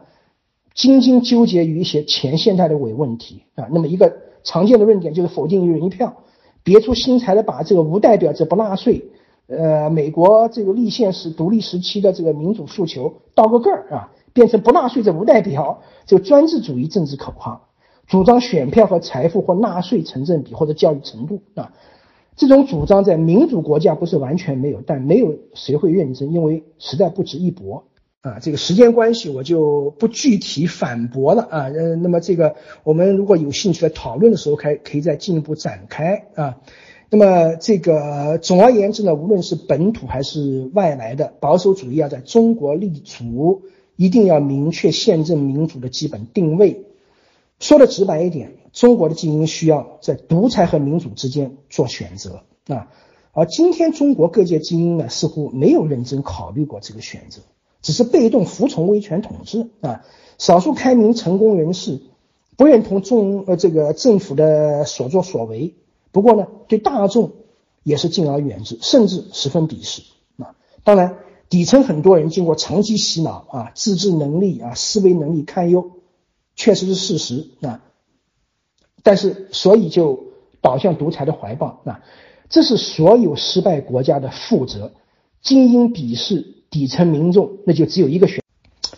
[SPEAKER 1] 斤斤纠结于一些前现代的伪问题啊，那么一个常见的论点就是否定一人一票，别出心裁的把这个无代表者不纳税，呃，美国这个立宪时独立时期的这个民主诉求倒个个儿啊，变成不纳税者无代表，这个专制主义政治口号，主张选票和财富或纳税成正比或者教育程度啊，这种主张在民主国家不是完全没有，但没有谁会认真，因为实在不值一驳。啊，这个时间关系，我就不具体反驳了啊。呃，那么这个我们如果有兴趣来讨论的时候，可可以再进一步展开啊。那么这个总而言之呢，无论是本土还是外来的保守主义要在中国立足，一定要明确宪政民主的基本定位。说的直白一点，中国的精英需要在独裁和民主之间做选择啊。而今天中国各界精英呢，似乎没有认真考虑过这个选择。只是被动服从威权统治啊，少数开明成功人士不认同中呃这个政府的所作所为，不过呢，对大众也是敬而远之，甚至十分鄙视啊。当然，底层很多人经过长期洗脑啊，自制能力啊，思维能力堪忧，确实是事实啊。但是，所以就倒向独裁的怀抱啊，这是所有失败国家的负责，精英鄙视。底层民众那就只有一个选，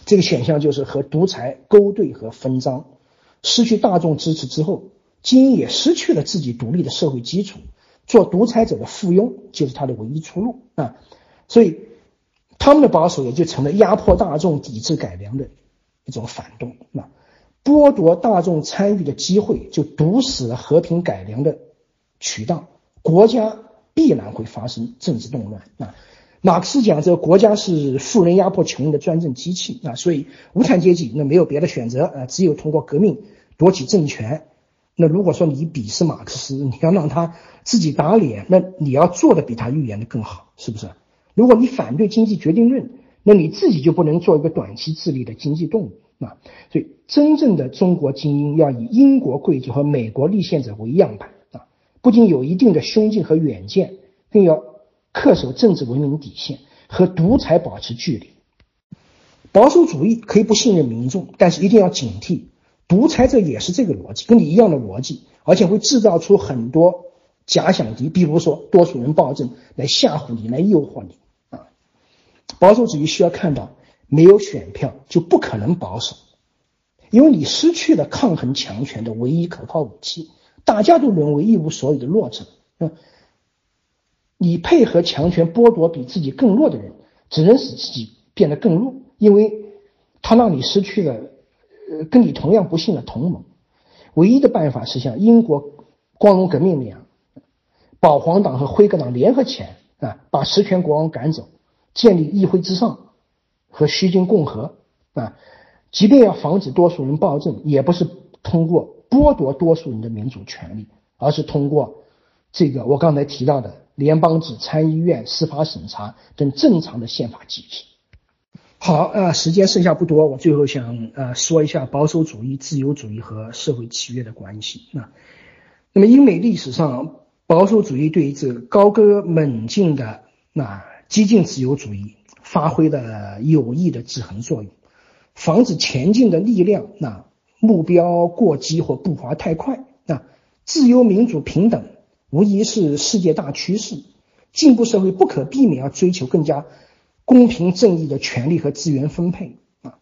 [SPEAKER 1] 这个选项就是和独裁勾兑和分赃，失去大众支持之后，精英也失去了自己独立的社会基础，做独裁者的附庸就是他的唯一出路啊！所以他们的保守也就成了压迫大众、抵制改良的一种反动啊！剥夺大众参与的机会，就堵死了和平改良的渠道，国家必然会发生政治动乱啊！马克思讲，这个国家是富人压迫穷人的专政机器啊，所以无产阶级那没有别的选择啊，只有通过革命夺取政权，那如果说你鄙视马克思，你要让他自己打脸，那你要做的比他预言的更好，是不是？如果你反对经济决定论，那你自己就不能做一个短期自立的经济动物啊。所以，真正的中国精英要以英国贵族和美国立宪者为样板啊，不仅有一定的胸襟和远见，更要恪守政治文明底线，和独裁保持距离。保守主义可以不信任民众，但是一定要警惕。独裁者也是这个逻辑，跟你一样的逻辑，而且会制造出很多假想敌，比如说多数人暴政来吓唬你，来诱惑你啊。保守主义需要看到，没有选票就不可能保守，因为你失去了抗衡强权的唯一可靠武器，大家都沦为一无所有的弱者。嗯，你配合强权剥夺比自己更弱的人，只能使自己变得更弱，因为他让你失去了。呃，跟你同样不幸的同盟，唯一的办法是像英国光荣革命那样，保皇党和辉格党联合起来啊，把实权国王赶走，建立议会之上和虚君共和啊。即便要防止多数人暴政，也不是通过剥夺多数人的民主权利，而是通过这个我刚才提到的联邦制、参议院、司法审查等正常的宪法机制。好，呃，时间剩下不多，我最后想呃说一下保守主义、自由主义和社会契约的关系啊。那么英美历史上，保守主义对于这高歌猛进的那激进自由主义发挥了有益的制衡作用，防止前进的力量那目标过激或步伐太快。那自由、民主、平等无疑是世界大趋势，进步社会不可避免要追求更加。公平正义的权利和资源分配啊，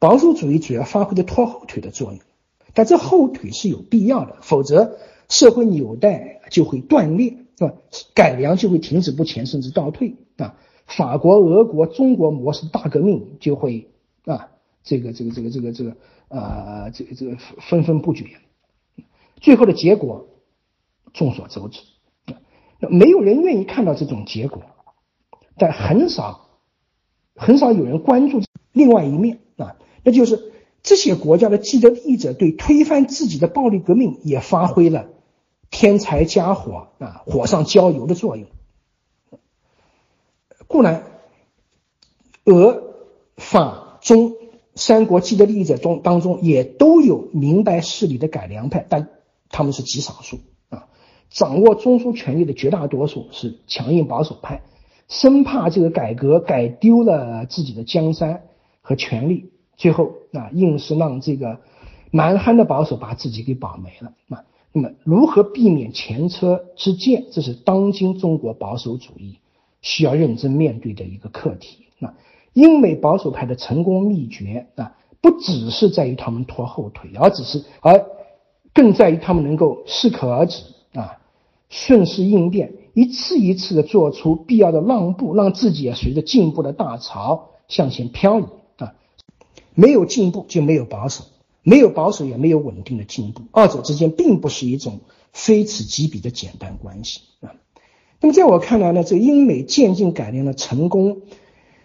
[SPEAKER 1] 保守主义主要发挥的拖后腿的作用，但这后腿是有必要的，否则社会纽带就会断裂，是吧？改良就会停止不前，甚至倒退啊。法国、俄国、中国模式大革命就会啊，这个、这个、这个、这个、这个啊，这个、这个纷纷不绝，最后的结果众所周知，那没有人愿意看到这种结果，但很少。很少有人关注另外一面啊，那就是这些国家的既得利益者对推翻自己的暴力革命也发挥了添柴加火啊，火上浇油的作用。固然，俄、法、中三国既得利益者中当中也都有明白事理的改良派，但他们是极少数。掌握中枢权力的绝大多数是强硬保守派。生怕这个改革改丢了自己的江山和权力，最后啊，硬是让这个蛮憨的保守把自己给保没了啊。那么，如何避免前车之鉴？这是当今中国保守主义需要认真面对的一个课题啊。英美保守派的成功秘诀啊，不只是在于他们拖后腿，而只是而更在于他们能够适可而止，顺势应变。一次一次的做出必要的让步，让自己也随着进步的大潮向前漂移啊！没有进步就没有保守，没有保守也没有稳定的进步，二者之间并不是一种非此即彼的简单关系啊。那么在我看来呢，这英美渐进改良的成功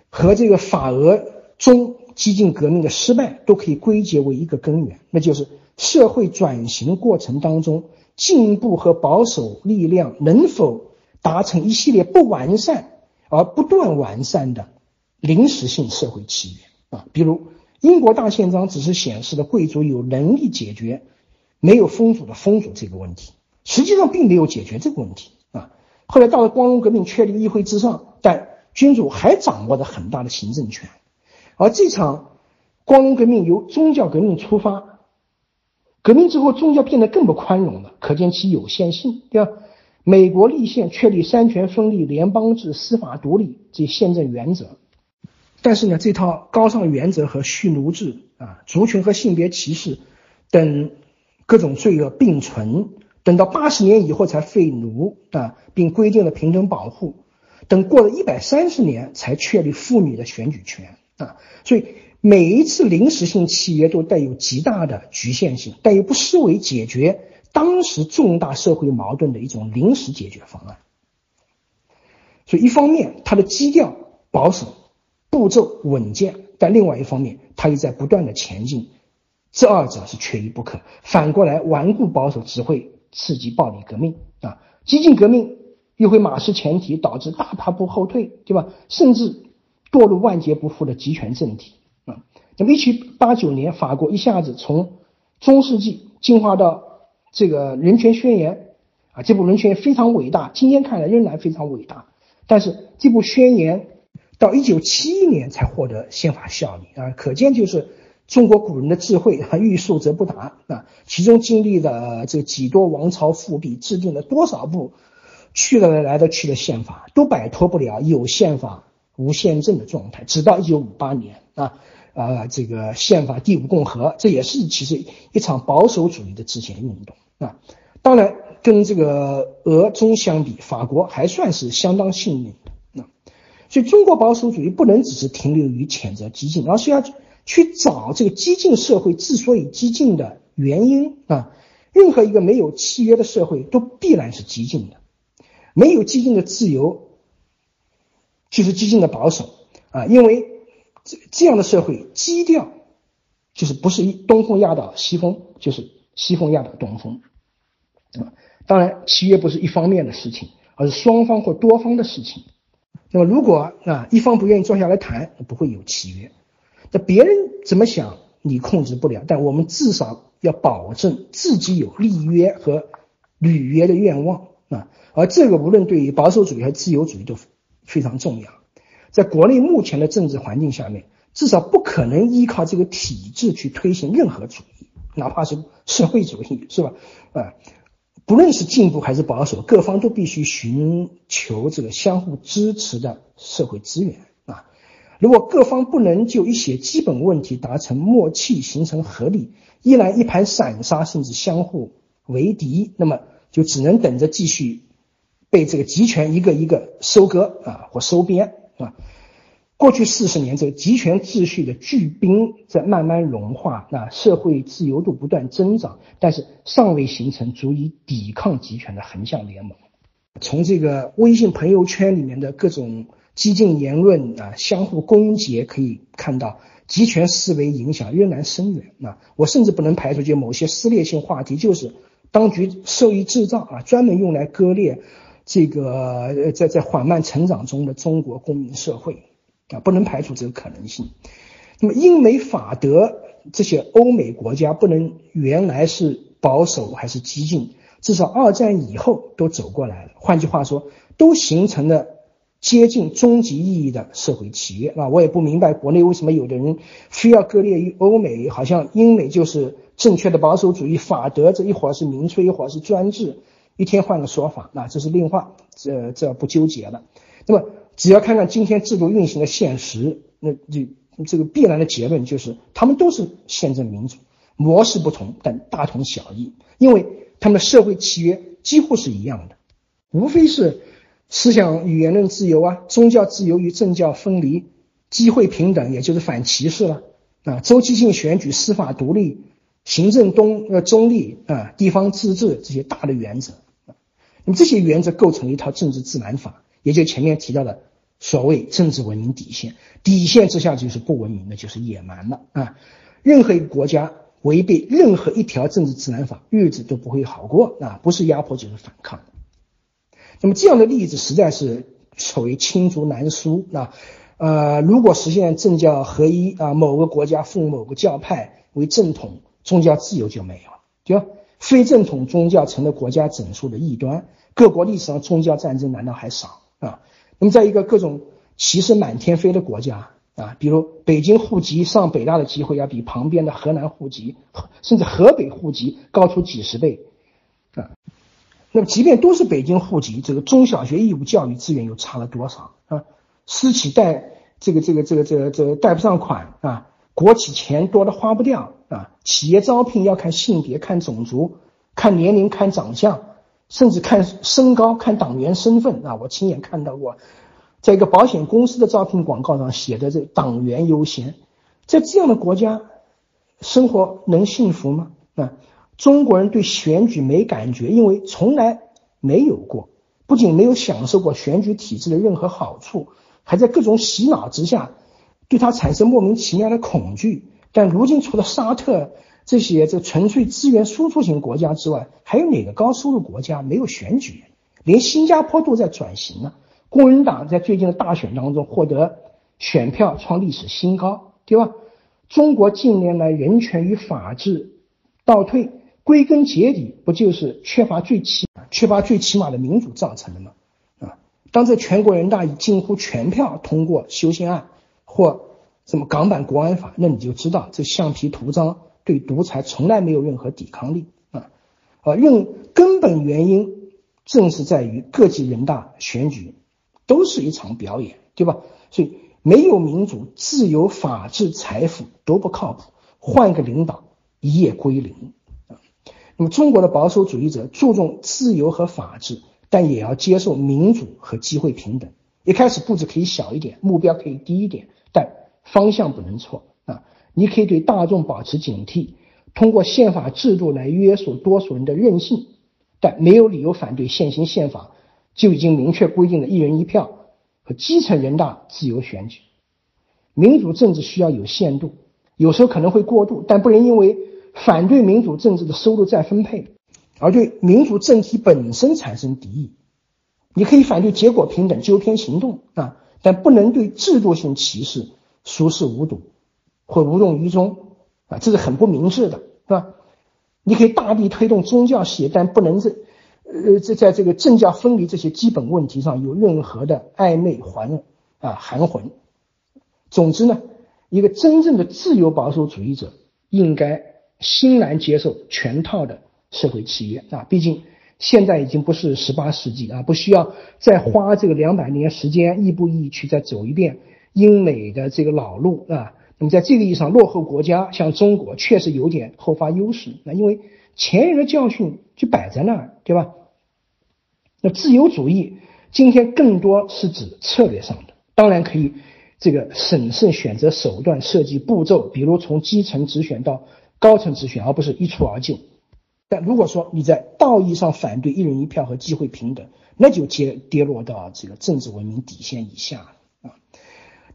[SPEAKER 1] 和这个法俄中激进革命的失败，都可以归结为一个根源，那就是社会转型过程当中进步和保守力量能否。达成一系列不完善而不断完善的临时性社会契约啊，比如英国大宪章只是显示了贵族有能力解决没有封主的封主这个问题，实际上并没有解决这个问题啊。后来到了光荣革命确立议会之上，但君主还掌握着很大的行政权，而这场光荣革命由宗教革命出发，革命之后宗教变得更不宽容了，可见其有限性，对吧？美国立宪确立三权分立、联邦制、司法独立这宪政原则，但是呢，这套高尚原则和蓄奴制啊、族群和性别歧视等各种罪恶并存，等到八十年以后才废奴啊，并规定了平等保护，等过了一百三十年才确立妇女的选举权啊，所以每一次临时性契约都带有极大的局限性，但又不失为解决。当时重大社会矛盾的一种临时解决方案，所以一方面它的基调保守，步骤稳健，但另外一方面它又在不断的前进，这二者是缺一不可。反过来，顽固保守只会刺激暴力革命啊，激进革命又会马失前蹄，导致大踏步后退，对吧？甚至堕入万劫不复的极权政体。那么，一七八九年，法国一下子从中世纪进化到这个人权宣言啊，这部人权非常伟大，今天看来仍然非常伟大。但是这部宣言到一九七一年才获得宪法效力啊，可见就是中国古人的智慧啊，欲速则不达啊。其中经历了这几多王朝复辟，制定了多少部去了来的去的宪法，都摆脱不了有宪法无宪政的状态。直到一九五八年啊啊，这个宪法第五共和，这也是其实一场保守主义的制宪运动啊。当然。跟这个俄中相比，法国还算是相当幸运的啊。所以中国保守主义不能只是停留于谴责激进，而是要去找这个激进社会之所以激进的原因啊。任何一个没有契约的社会都必然是激进的，没有激进的自由就是激进的保守啊。因为这这样的社会基调就是不是东风压倒西风，就是西风压倒东风啊。当然，契约不是一方面的事情，而是双方或多方的事情。那么，如果啊一方不愿意坐下来谈，不会有契约。那别人怎么想，你控制不了，但我们至少要保证自己有立约和履约的愿望啊。而这个无论对于保守主义还是自由主义都非常重要。在国内目前的政治环境下面，至少不可能依靠这个体制去推行任何主义，哪怕是社会主义，是吧？啊。不论是进步还是保守，各方都必须寻求这个相互支持的社会资源啊。如果各方不能就一些基本问题达成默契，形成合力，依然一盘散沙，甚至相互为敌，那么就只能等着继续被这个集权一个一个收割啊或收编啊。过去四十年，这个集权秩序的巨冰在慢慢融化，那社会自由度不断增长，但是尚未形成足以抵抗集权的横向联盟。从这个微信朋友圈里面的各种激进言论啊，相互攻讦可以看到，集权思维影响仍然深远。那，我甚至不能排除，就某些撕裂性话题，就是当局授意制造啊，专门用来割裂这个在在缓慢成长中的中国公民社会。啊，不能排除这个可能性。那么，英美法德这些欧美国家不能原来是保守还是激进，至少二战以后都走过来了。换句话说，都形成了接近终极意义的社会契约。啊，我也不明白国内为什么有的人非要割裂于欧美，好像英美就是正确的保守主义，法德这一会儿是民粹，一会儿是专制，一天换个说法。那这是另话，这这不纠结了。那么。只要看看今天制度运行的现实，那就这个必然的结论就是，他们都是宪政民主，模式不同，但大同小异，因为他们的社会契约几乎是一样的，无非是思想与言论自由啊，宗教自由与政教分离，机会平等，也就是反歧视了啊，周期性选举，司法独立，行政中呃中立啊，地方自治这些大的原则，那么这些原则构成一套政治自然法。也就前面提到的所谓政治文明底线，底线之下就是不文明的，就是野蛮了啊！任何一个国家违背任何一条政治自然法，日子都不会好过啊！不是压迫就是反抗。那么这样的例子实在是所谓罄竹难书啊！呃，如果实现政教合一啊，某个国家奉某个教派为正统，宗教自由就没有了，就非正统宗教成了国家整数的异端。各国历史上宗教战争难道还少？啊，那么在一个各种歧视满天飞的国家啊，比如北京户籍上北大的机会要比旁边的河南户籍，甚至河北户籍高出几十倍啊。那么即便都是北京户籍，这个中小学义务教育资源又差了多少啊？私企贷这个这个这个这个这个贷不上款啊，国企钱多的花不掉啊，企业招聘要看性别、看种族、看年龄、看长相。甚至看身高、看党员身份啊！我亲眼看到过，在一个保险公司的招聘广告上写的“这党员优先”。在这样的国家，生活能幸福吗？啊，中国人对选举没感觉，因为从来没有过，不仅没有享受过选举体制的任何好处，还在各种洗脑之下，对他产生莫名其妙的恐惧。但如今，除了沙特这些这纯粹资源输出型国家之外，还有哪个高收入国家没有选举？连新加坡都在转型呢。工人党在最近的大选当中获得选票创历史新高，对吧？中国近年来人权与法治倒退，归根结底不就是缺乏最起缺乏最起码的民主造成的吗？啊，当这全国人大以近乎全票通过修宪案或什么港版国安法，那你就知道这橡皮图章。对独裁从来没有任何抵抗力啊啊！用根本原因正是在于各级人大选举都是一场表演，对吧？所以没有民主、自由、法治、财富都不靠谱，换个领导一夜归零啊！那么中国的保守主义者注重自由和法治，但也要接受民主和机会平等。一开始步子可以小一点，目标可以低一点，方向不能错啊！你可以对大众保持警惕，通过宪法制度来约束多数人的任性，但没有理由反对现行宪法就已经明确规定的一人一票和基层人大自由选举。民主政治需要有限度，有时候可能会过度，但不能因为反对民主政治的收入再分配而对民主政体本身产生敌意。你可以反对结果平等、纠偏行动啊，但不能对制度性歧视熟视无睹。或无动于衷啊，这是很不明智的，是吧？你可以大力推动宗教事业，但不能在呃在在这个政教分离这些基本问题上有任何的暧昧还啊含混。总之呢，一个真正的自由保守主义者应该欣然接受全套的社会契约啊，毕竟现在已经不是十八世纪啊，不需要再花这个两百年时间亦步亦趋再走一遍英美的这个老路啊。那么在这个意义上，落后国家像中国确实有点后发优势。那因为前人的教训就摆在那儿，对吧？那自由主义今天更多是指策略上的，当然可以这个审慎选择手段、设计步骤，比如从基层直选到高层直选，而不是一蹴而就。但如果说你在道义上反对一人一票和机会平等，那就跌跌落到这个政治文明底线以下啊。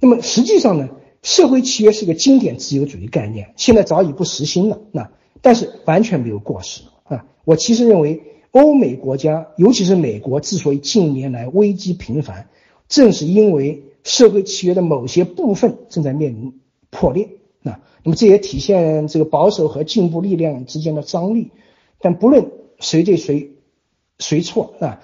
[SPEAKER 1] 那么实际上呢？社会契约是个经典自由主义概念，现在早已不实行了。那但是完全没有过时啊！我其实认为，欧美国家，尤其是美国，之所以近年来危机频繁，正是因为社会契约的某些部分正在面临破裂。那那么这也体现这个保守和进步力量之间的张力。但不论谁对谁谁错啊，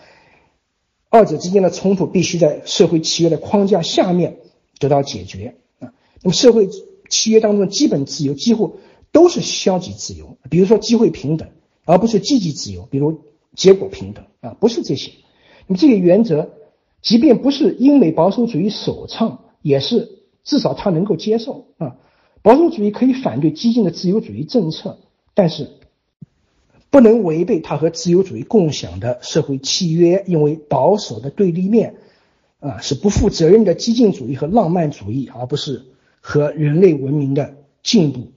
[SPEAKER 1] 二者之间的冲突必须在社会契约的框架下面得到解决啊。那么社会契约当中的基本自由几乎都是消极自由，比如说机会平等，而不是积极自由，比如结果平等啊，不是这些。那么这个原则，即便不是英美保守主义首创，也是至少他能够接受啊。保守主义可以反对激进的自由主义政策，但是不能违背他和自由主义共享的社会契约，因为保守的对立面啊是不负责任的激进主义和浪漫主义，而不是。和人类文明的进步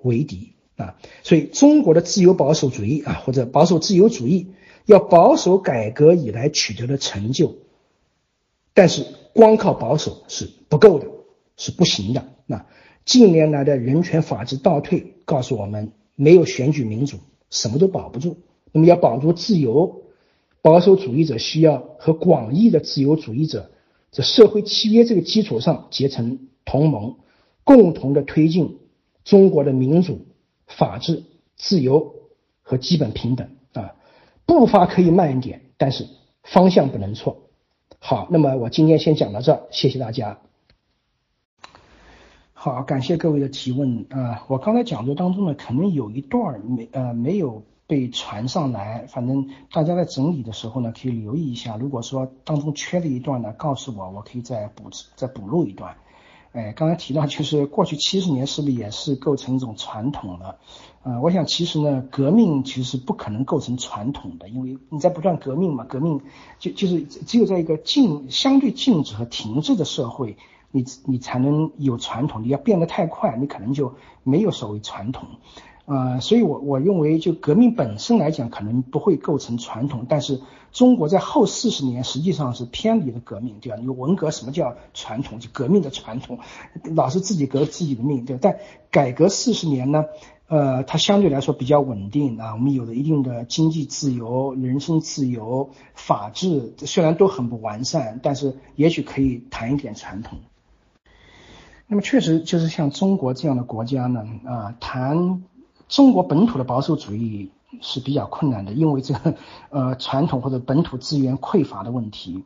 [SPEAKER 1] 为敌啊，所以中国的自由保守主义啊，或者保守自由主义，要保守改革以来取得的成就，但是光靠保守是不够的，是不行的。那近年来的人权法治倒退告诉我们，没有选举民主，什么都保不住。那么要保住自由，保守主义者需要和广义的自由主义者在社会契约这个基础上结成同盟。共同的推进中国的民主、法治、自由和基本平等啊，步伐可以慢一点，但是方向不能错。好，那么我今天先讲到这儿，谢谢大家。好，感谢各位的提问啊，我刚才讲座当中呢，可能有一段没呃没有被传上来，反正大家在整理的时候呢，可以留意一下。如果说当中缺了一段呢，告诉我，我可以再补再补录一段。哎，刚才提到就是过去七十年是不是也是构成一种传统了？呃，我想其实呢，革命其实不可能构成传统的，因为你在不断革命嘛，革命就就是只有在一个静相对静止和停滞的社会，你你才能有传统。你要变得太快，你可能就没有所谓传统。呃，所以我我认为就革命本身来讲，可能不会构成传统，但是中国在后四十年实际上是偏离了革命，对吧？你文革什么叫传统？就革命的传统，老是自己革自己的命，对吧？但改革四十年呢，呃，它相对来说比较稳定啊，我们有了一定的经济自由、人身自由、法治，虽然都很不完善，但是也许可以谈一点传统。那么确实就是像中国这样的国家呢，啊，谈。中国本土的保守主义是比较困难的，因为这个 呃传统或者本土资源匮乏的问题，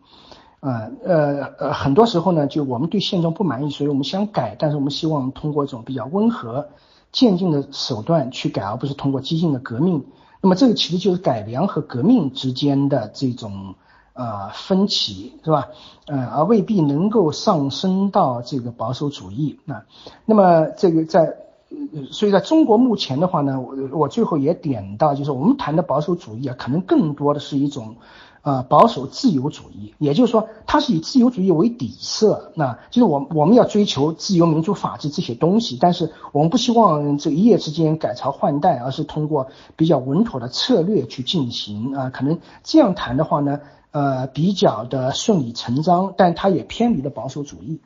[SPEAKER 1] 呃呃呃很多时候呢，就我们对现状不满意，所以我们想改，但是我们希望通过一种比较温和、渐进的手段去改，而不是通过激进的革命。那么这个其实就是改良和革命之间的这种呃分歧，是吧？呃，而未必能够上升到这个保守主义啊。那么这个在。所以在中国目前的话呢，我我最后也点到，就是我们谈的保守主义啊，可能更多的是一种，呃，保守自由主义，也就是说，它是以自由主义为底色，那就是我我们要追求自由、民主、法治这些东西，但是我们不希望这一夜之间改朝换代，而是通过比较稳妥的策略去进行啊，可能这样谈的话呢，呃，比较的顺理成章，但它也偏离了保守主义，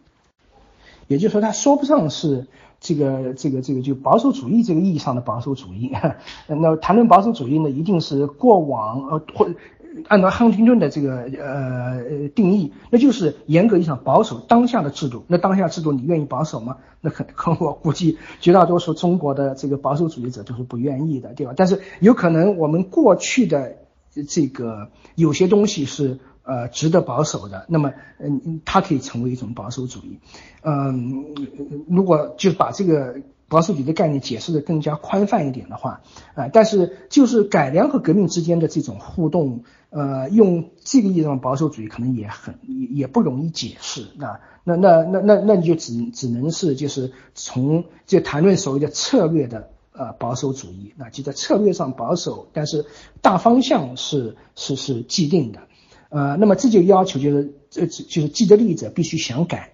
[SPEAKER 1] 也就是说，它说不上是。这个这个这个就保守主义这个意义上的保守主义，那谈论保守主义呢，一定是过往呃或按照亨廷顿的这个呃定义，那就是严格意义上保守当下的制度。那当下制度你愿意保守吗？那可可我估计绝大多数中国的这个保守主义者都是不愿意的，对吧？但是有可能我们过去的这个有些东西是。呃，值得保守的，那么，嗯，它可以成为一种保守主义。嗯，如果就把这个保守主义的概念解释的更加宽泛一点的话，啊，但是就是改良和革命之间的这种互动，呃，用这个意义上保守主义可能也很也也不容易解释啊。那那那那那你就只只能是就是从就谈论所谓的策略的呃保守主义，那就在策略上保守，但是大方向是是是既定的。呃，那么这就要求就是，这就是既得利益者必须想改，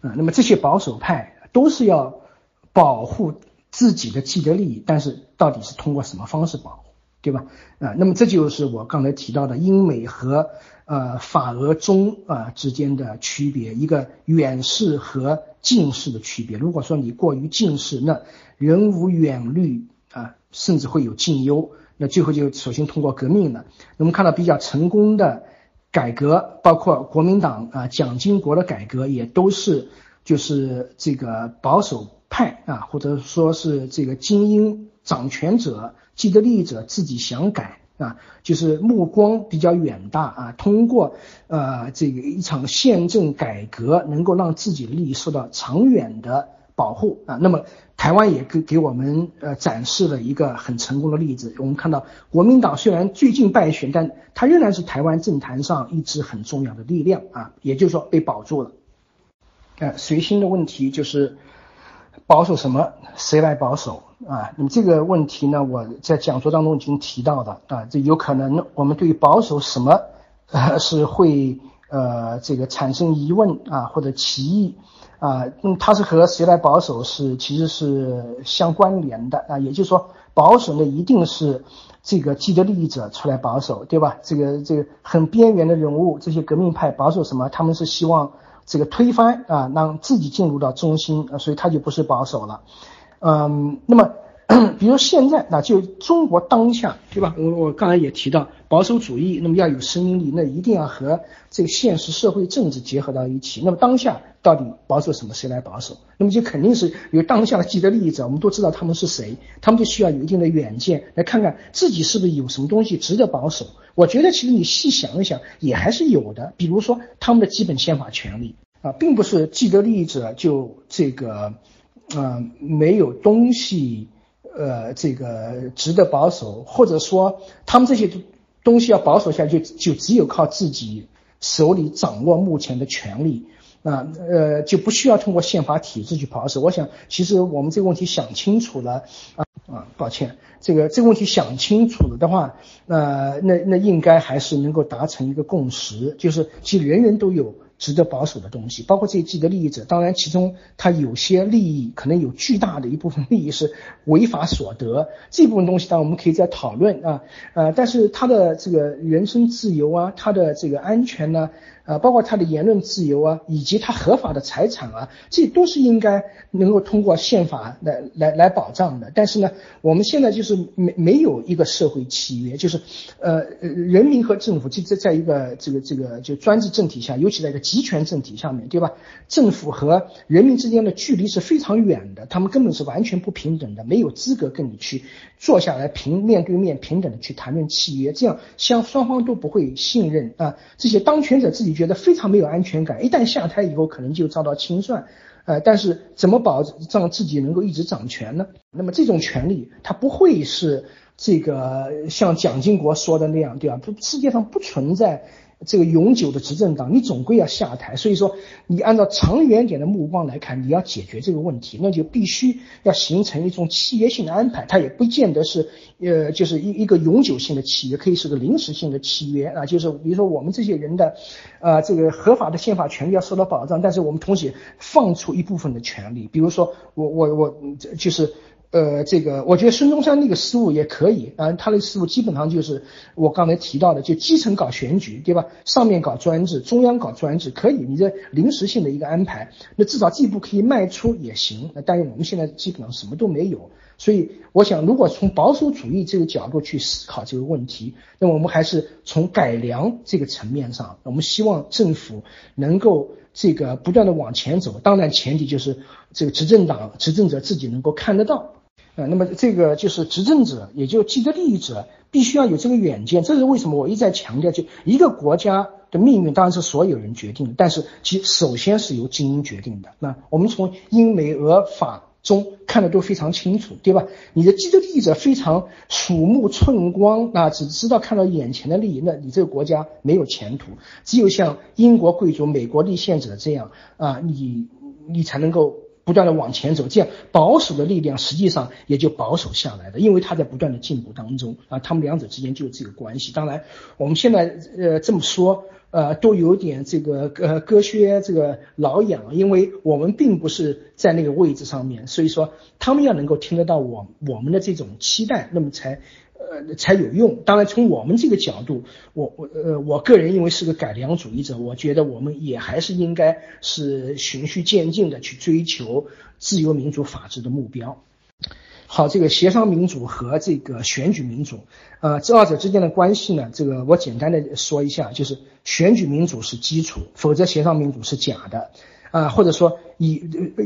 [SPEAKER 1] 啊，那么这些保守派都是要保护自己的既得利益，但是到底是通过什么方式保护，对吧？啊，那么这就是我刚才提到的英美和呃法俄中啊之间的区别，一个远视和近视的区别。如果说你过于近视，那人无远虑啊，甚至会有近忧。那最后就首先通过革命了。我们看到比较成功的。改革包括国民党啊，蒋经国的改革也都是就是这个保守派啊，或者说是这个精英掌权者、既得利益者自己想改啊，就是目光比较远大啊，通过呃这个一场宪政改革，能够让自己的利益受到长远的保护啊，那么。台湾也给给我们呃展示了一个很成功的例子。我们看到国民党虽然最近败选，但它仍然是台湾政坛上一支很重要的力量啊，也就是说被保住了。呃，随心的问题就是保守什么，谁来保守啊？那么这个问题呢，我在讲座当中已经提到的啊，这有可能我们对于保守什么呃是会呃这个产生疑问啊或者歧义。啊，嗯，它是和谁来保守是其实是相关联的啊，也就是说，保守呢一定是这个既得利益者出来保守，对吧？这个这个很边缘的人物，这些革命派保守什么？他们是希望这个推翻啊，让自己进入到中心啊，所以他就不是保守了。嗯，那么。比如现在，那就中国当下，对吧？我我刚才也提到保守主义，那么要有生命力，那一定要和这个现实社会政治结合到一起。那么当下到底保守什么？谁来保守？那么就肯定是有当下的既得利益者，我们都知道他们是谁，他们就需要有一定的远见，来看看自己是不是有什么东西值得保守。我觉得其实你细想一想，也还是有的。比如说他们的基本宪法权利啊，并不是既得利益者就这个，呃，没有东西。呃，这个值得保守，或者说他们这些东西要保守下去，就只有靠自己手里掌握目前的权利啊，呃，就不需要通过宪法体制去保守。我想，其实我们这个问题想清楚了啊啊，抱歉，这个这个问题想清楚了的话，那那那应该还是能够达成一个共识，就是其实人人都有值得保守的东西，包括这些既得利益者。当然，其中他有些利益可能有巨大的一部分利益是违法所得，这部分东西当然我们可以再讨论啊。呃，但是他的这个人身自由啊，他的这个安全呢？啊包括他的言论自由啊，以及他合法的财产啊，这都是应该能够通过宪法来来来保障的。但是呢，我们现在就是没没有一个社会契约，就是呃呃，人民和政府就在在一个这个这个就专制政体下，尤其在一个集权政体下面对吧？政府和人民之间的距离是非常远的，他们根本是完全不平等的，没有资格跟你去坐下来平面对面平等的去谈论契约，这样相双方都不会信任啊，这些当权者自己。觉得非常没有安全感，一旦下台以后可能就遭到清算，呃，但是怎么保障自己能够一直掌权呢？那么这种权利它不会是这个像蒋经国说的那样，对吧？不，世界上不存在。这个永久的执政党，你总归要下台，所以说你按照长远点的目光来看，你要解决这个问题，那就必须要形成一种契约性的安排，它也不见得是呃就是一一个永久性的契约，可以是个临时性的契约啊，就是比如说我们这些人的，呃这个合法的宪法权利要受到保障，但是我们同时放出一部分的权利，比如说我我我就是。呃，这个我觉得孙中山那个思路也可以啊，他的思路基本上就是我刚才提到的，就基层搞选举，对吧？上面搞专制，中央搞专制，可以，你这临时性的一个安排，那至少这一步可以迈出也行。那但是我们现在基本上什么都没有，所以我想，如果从保守主义这个角度去思考这个问题，那我们还是从改良这个层面上，我们希望政府能够。这个不断的往前走，当然前提就是这个执政党执政者自己能够看得到，呃，那么这个就是执政者，也就既得利益者，必须要有这个远见。这是为什么我一再强调，就一个国家的命运当然是所有人决定的，但是其首先是由精英决定的。那我们从英美俄法。中看的都非常清楚，对吧？你的既得利益者非常鼠目寸光啊，只知道看到眼前的利益，那你这个国家没有前途。只有像英国贵族、美国立宪者这样啊，你你才能够不断的往前走，这样保守的力量实际上也就保守下来的，因为它在不断的进步当中啊，他们两者之间就有这个关系。当然，我们现在呃这么说。呃，都有点这个呃割靴这个挠痒，因为我们并不是在那个位置上面，所以说他们要能够听得到我我们的这种期待，那么才呃才有用。当然，从我们这个角度，我我呃我个人因为是个改良主义者，我觉得我们也还是应该是循序渐进的去追求自由民主法治的目标。好，这个协商民主和这个选举民主，呃，这二者之间的关系呢，这个我简单的说一下，就是选举民主是基础，否则协商民主是假的。啊，或者说以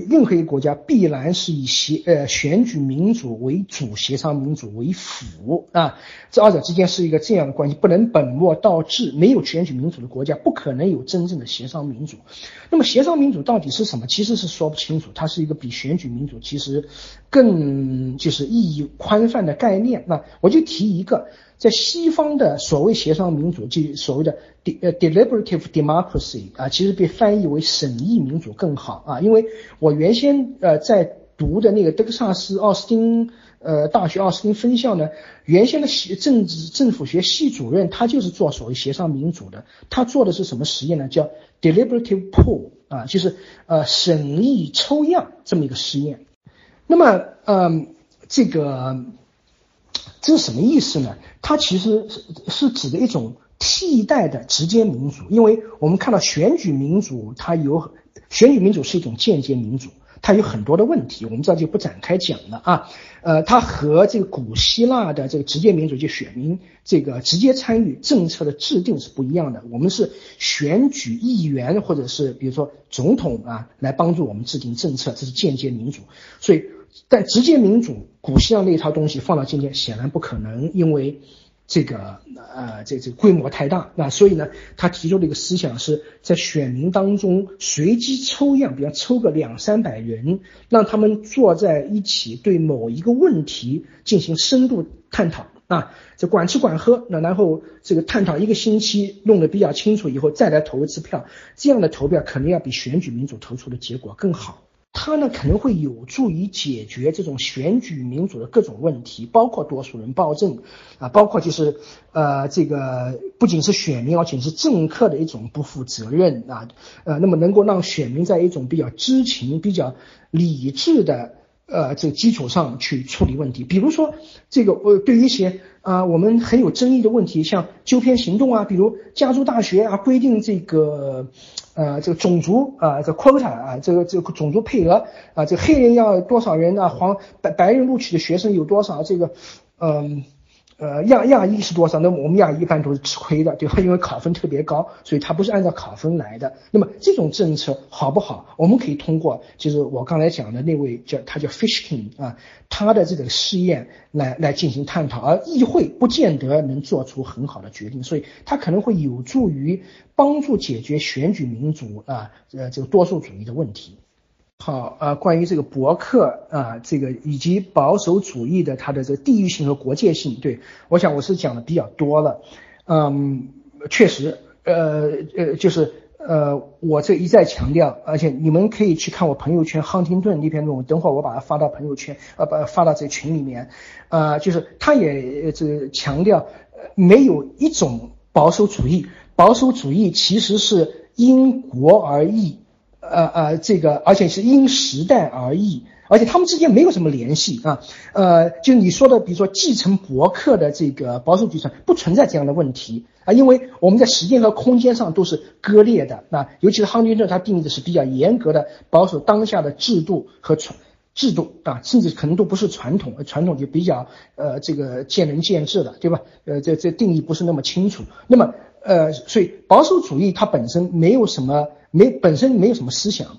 [SPEAKER 1] 任何一个国家必然是以协呃选举民主为主，协商民主为辅啊，这二者之间是一个这样的关系，不能本末倒置。没有选举民主的国家，不可能有真正的协商民主。那么协商民主到底是什么？其实是说不清楚，它是一个比选举民主其实更就是意义宽泛的概念。那我就提一个。在西方的所谓协商民主，就所谓的 de 呃 deliberative democracy 啊，其实被翻译为审议民主更好啊，因为我原先呃在读的那个德克萨斯奥斯汀呃大学奥斯汀分校呢，原先的系政治政府学系主任他就是做所谓协商民主的，他做的是什么实验呢？叫 deliberative pool 啊，就是呃审议抽样这么一个实验。那么嗯这个。这是什么意思呢？它其实是是指的一种替代的直接民主，因为我们看到选举民主，它有选举民主是一种间接民主，它有很多的问题，我们这就不展开讲了啊。呃，它和这个古希腊的这个直接民主，就选民这个直接参与政策的制定是不一样的。我们是选举议员或者是比如说总统啊，来帮助我们制定政策，这是间接民主，所以。但直接民主，古希腊那套东西放到今天显然不可能，因为这个呃，这这规模太大。那所以呢，他提出的一个思想是在选民当中随机抽样，比方抽个两三百人，让他们坐在一起，对某一个问题进行深度探讨啊，这管吃管喝，那然后这个探讨一个星期，弄得比较清楚以后，再来投一次票，这样的投票肯定要比选举民主投出的结果更好。它呢可能会有助于解决这种选举民主的各种问题，包括多数人暴政啊，包括就是呃这个不仅是选民，而且是政客的一种不负责任啊，呃，那么能够让选民在一种比较知情、比较理智的。呃，这个基础上去处理问题，比如说这个呃，对于一些啊我们很有争议的问题，像纠偏行动啊，比如加州大学啊规定这个呃这个种族啊这 quota 啊这个这个种族配额啊这黑人要多少人啊黄白白人录取的学生有多少这个嗯。呃，亚亚裔是多少？那么我们亚裔一般都是吃亏的，对吧？因为考分特别高，所以它不是按照考分来的。那么这种政策好不好？我们可以通过，就是我刚才讲的那位叫他叫 Fishkin 啊，他的这个试验来来进行探讨，而议会不见得能做出很好的决定，所以它可能会有助于帮助解决选举民主啊，呃，这个多数主义的问题。好啊，关于这个博客啊，这个以及保守主义的它的这个地域性和国界性，对我想我是讲的比较多了。嗯，确实，呃呃，就是呃，我这一再强调，而且你们可以去看我朋友圈亨廷顿那篇论文，等会儿我把它发到朋友圈，呃，把发到这群里面。呃，就是他也这强调，没有一种保守主义，保守主义其实是因国而异。呃呃，这个而且是因时代而异，而且他们之间没有什么联系啊。呃，就你说的，比如说继承博客的这个保守主义，不存在这样的问题啊，因为我们在时间和空间上都是割裂的啊。尤其是亨廷顿，他定义的是比较严格的保守当下的制度和传制度啊，甚至可能都不是传统，传统就比较呃这个见仁见智了，对吧？呃，这这定义不是那么清楚。那么呃，所以保守主义它本身没有什么。没本身没有什么思想，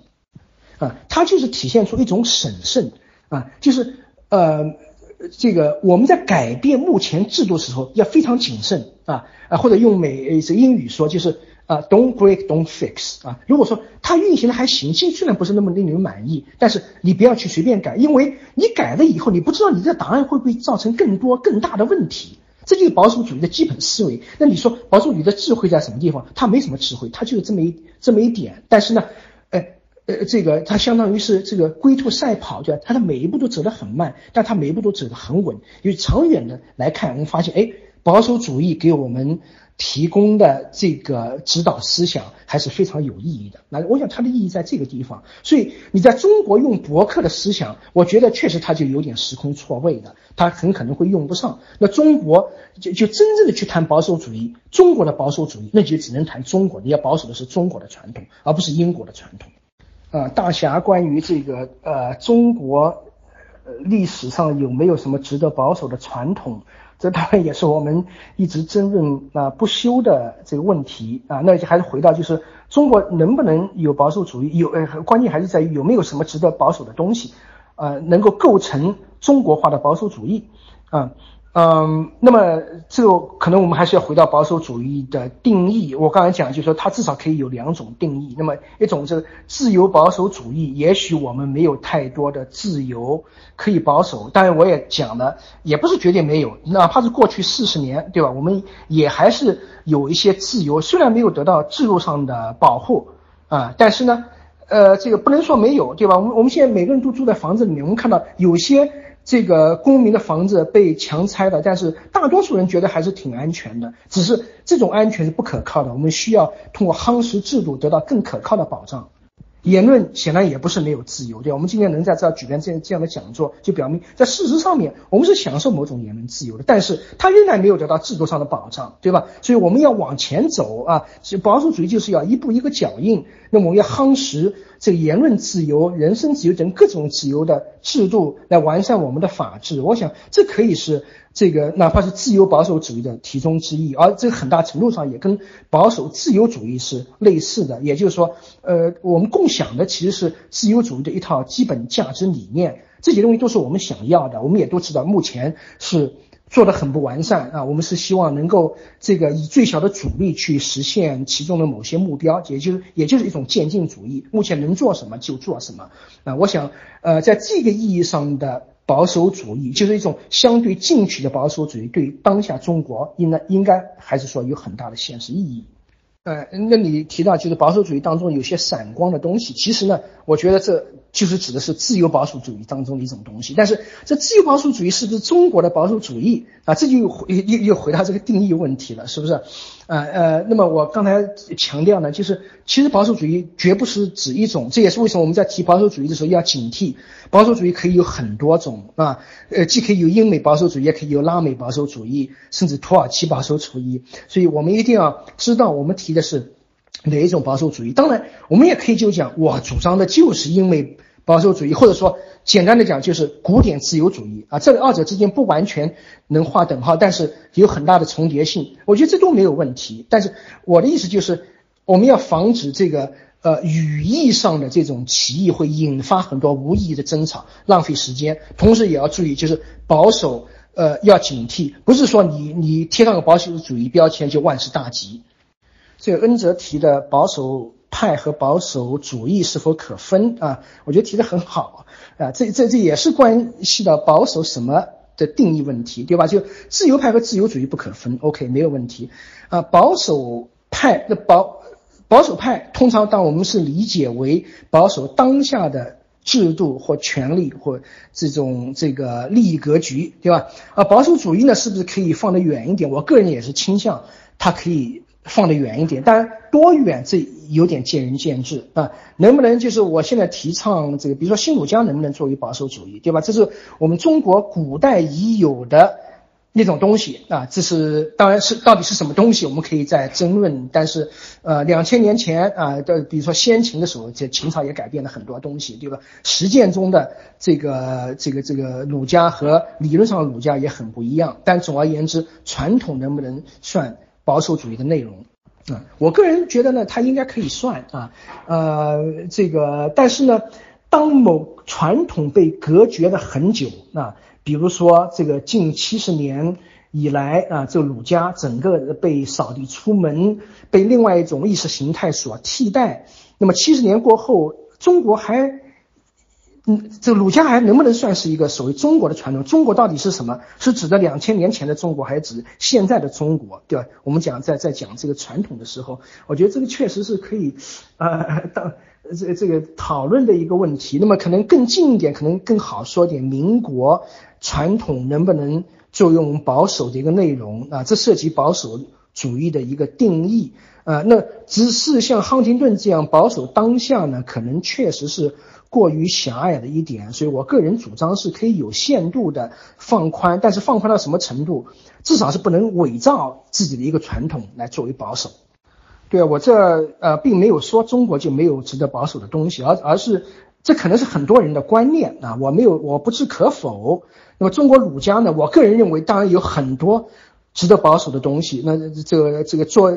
[SPEAKER 1] 啊，它就是体现出一种审慎啊，就是呃，这个我们在改变目前制度的时候要非常谨慎啊啊，或者用美这英语说就是啊，don't break, don't fix 啊。如果说它运行的还行，虽虽然不是那么令人满意，但是你不要去随便改，因为你改了以后，你不知道你这答案会不会造成更多更大的问题。这就是保守主义的基本思维。那你说保守主义的智慧在什么地方？他没什么智慧，他就是这么一这么一点。但是呢，呃呃，这个他相当于是这个龟兔赛跑，对吧？他的每一步都走得很慢，但他每一步都走得很稳。因为长远的来看，我们发现，哎，保守主义给我们。提供的这个指导思想还是非常有意义的。那我想它的意义在这个地方。所以你在中国用博客的思想，我觉得确实它就有点时空错位的，它很可能会用不上。那中国就就真正的去谈保守主义，中国的保守主义，那就只能谈中国你，要保守的是中国的传统，而不是英国的传统。啊，大侠关于这个呃中国历史上有没有什么值得保守的传统？这当然也是我们一直争论啊不休的这个问题啊，那就还是回到就是中国能不能有保守主义？有呃，关键还是在于有没有什么值得保守的东西，呃，能够构成中国化的保守主义啊。嗯，那么这个可能我们还是要回到保守主义的定义。我刚才讲，就是说它至少可以有两种定义。那么一种是自由保守主义，也许我们没有太多的自由可以保守。当然，我也讲了，也不是绝对没有，哪怕是过去四十年，对吧？我们也还是有一些自由，虽然没有得到制度上的保护啊，但是呢，呃，这个不能说没有，对吧？我们我们现在每个人都住在房子里面，我们看到有些。这个公民的房子被强拆了，但是大多数人觉得还是挺安全的。只是这种安全是不可靠的，我们需要通过夯实制度得到更可靠的保障。言论显然也不是没有自由，对我们今天能在这举办这样这样的讲座，就表明在事实上面我们是享受某种言论自由的，但是它仍然没有得到制度上的保障，对吧？所以我们要往前走啊，保守主义就是要一步一个脚印。那我们要夯实。这个言论自由、人身自由等各种自由的制度来完善我们的法治，我想这可以是这个哪怕是自由保守主义的其中之一，而这很大程度上也跟保守自由主义是类似的。也就是说，呃，我们共享的其实是自由主义的一套基本价值理念，这些东西都是我们想要的。我们也都知道，目前是。做的很不完善啊！我们是希望能够这个以最小的阻力去实现其中的某些目标，也就是也就是一种渐进主义。目前能做什么就做什么啊！我想，呃，在这个意义上的保守主义，就是一种相对进取的保守主义，对当下中国应该应该还是说有很大的现实意义。呃，那你提到就是保守主义当中有些闪光的东西，其实呢，我觉得这就是指的是自由保守主义当中的一种东西。但是这自由保守主义是不是中国的保守主义啊？这就又又又回到这个定义问题了，是不是？呃呃，那么我刚才强调呢，就是其实保守主义绝不是指一种，这也是为什么我们在提保守主义的时候要警惕，保守主义可以有很多种啊，呃，既可以有英美保守主义，也可以有拉美保守主义，甚至土耳其保守主义，所以我们一定要知道我们提的是哪一种保守主义。当然，我们也可以就讲，我主张的就是英美保守主义，或者说。简单的讲，就是古典自由主义啊，这二者之间不完全能划等号，但是有很大的重叠性，我觉得这都没有问题。但是我的意思就是，我们要防止这个呃语义上的这种歧义会引发很多无意义的争吵，浪费时间。同时也要注意，就是保守呃要警惕，不是说你你贴上个保守主义标签就万事大吉。这个恩泽提的保守派和保守主义是否可分啊？我觉得提的很好。啊，这这这也是关系到保守什么的定义问题，对吧？就自由派和自由主义不可分，OK，没有问题。啊，保守派的保保守派通常当我们是理解为保守当下的制度或权力或这种这个利益格局，对吧？啊，保守主义呢，是不是可以放得远一点？我个人也是倾向它可以。放得远一点，当然多远这有点见仁见智啊。能不能就是我现在提倡这个，比如说新儒家能不能作为保守主义，对吧？这是我们中国古代已有的那种东西啊。这是当然是到底是什么东西，我们可以再争论。但是呃，两千年前啊的，比如说先秦的时候，这秦朝也改变了很多东西，对吧？实践中的这个这个这个儒家和理论上的儒家也很不一样。但总而言之，传统能不能算？保守主义的内容啊，我个人觉得呢，它应该可以算啊，呃，这个，但是呢，当某传统被隔绝了很久啊，比如说这个近七十年以来啊，这个儒家整个被扫地出门，被另外一种意识形态所替代，那么七十年过后，中国还。嗯，这儒家还能不能算是一个所谓中国的传统？中国到底是什么？是指的两千年前的中国，还是指现在的中国？对吧？我们讲在在讲这个传统的时候，我觉得这个确实是可以，呃，当这这个讨论的一个问题。那么可能更近一点，可能更好说点，民国传统能不能作用保守的一个内容啊？这涉及保守主义的一个定义啊。那只是像亨廷顿这样保守当下呢，可能确实是。过于狭隘的一点，所以我个人主张是可以有限度的放宽，但是放宽到什么程度，至少是不能伪造自己的一个传统来作为保守。对啊，我这呃并没有说中国就没有值得保守的东西，而而是这可能是很多人的观念啊，我没有我不置可否。那么中国儒家呢，我个人认为当然有很多。值得保守的东西，那这个这个做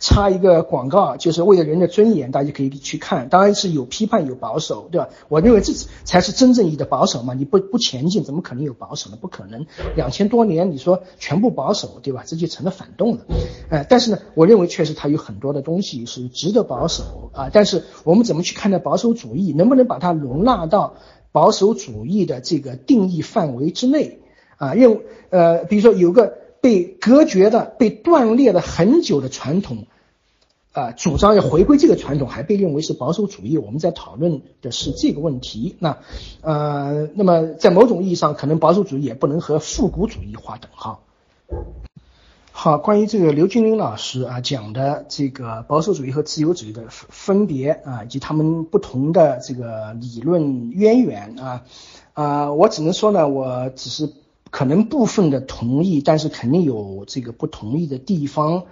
[SPEAKER 1] 插一个广告，就是为了人的尊严，大家可以去看。当然是有批判有保守，对吧？我认为这才是真正意义的保守嘛。你不不前进，怎么可能有保守呢？不可能，两千多年你说全部保守，对吧？这就成了反动了。哎，但是呢，我认为确实它有很多的东西是值得保守啊。但是我们怎么去看待保守主义？能不能把它容纳到保守主义的这个定义范围之内啊？认呃，比如说有个。被隔绝的、被断裂了很久的传统，啊，主张要回归这个传统，还被认为是保守主义。我们在讨论的是这个问题。那，呃，那么在某种意义上，可能保守主义也不能和复古主义划等号。好，关于这个刘军林老师啊讲的这个保守主义和自由主义的分别啊，以及他们不同的这个理论渊源啊，啊，我只能说呢，我只是。可能部分的同意，但是肯定有这个不同意的地方，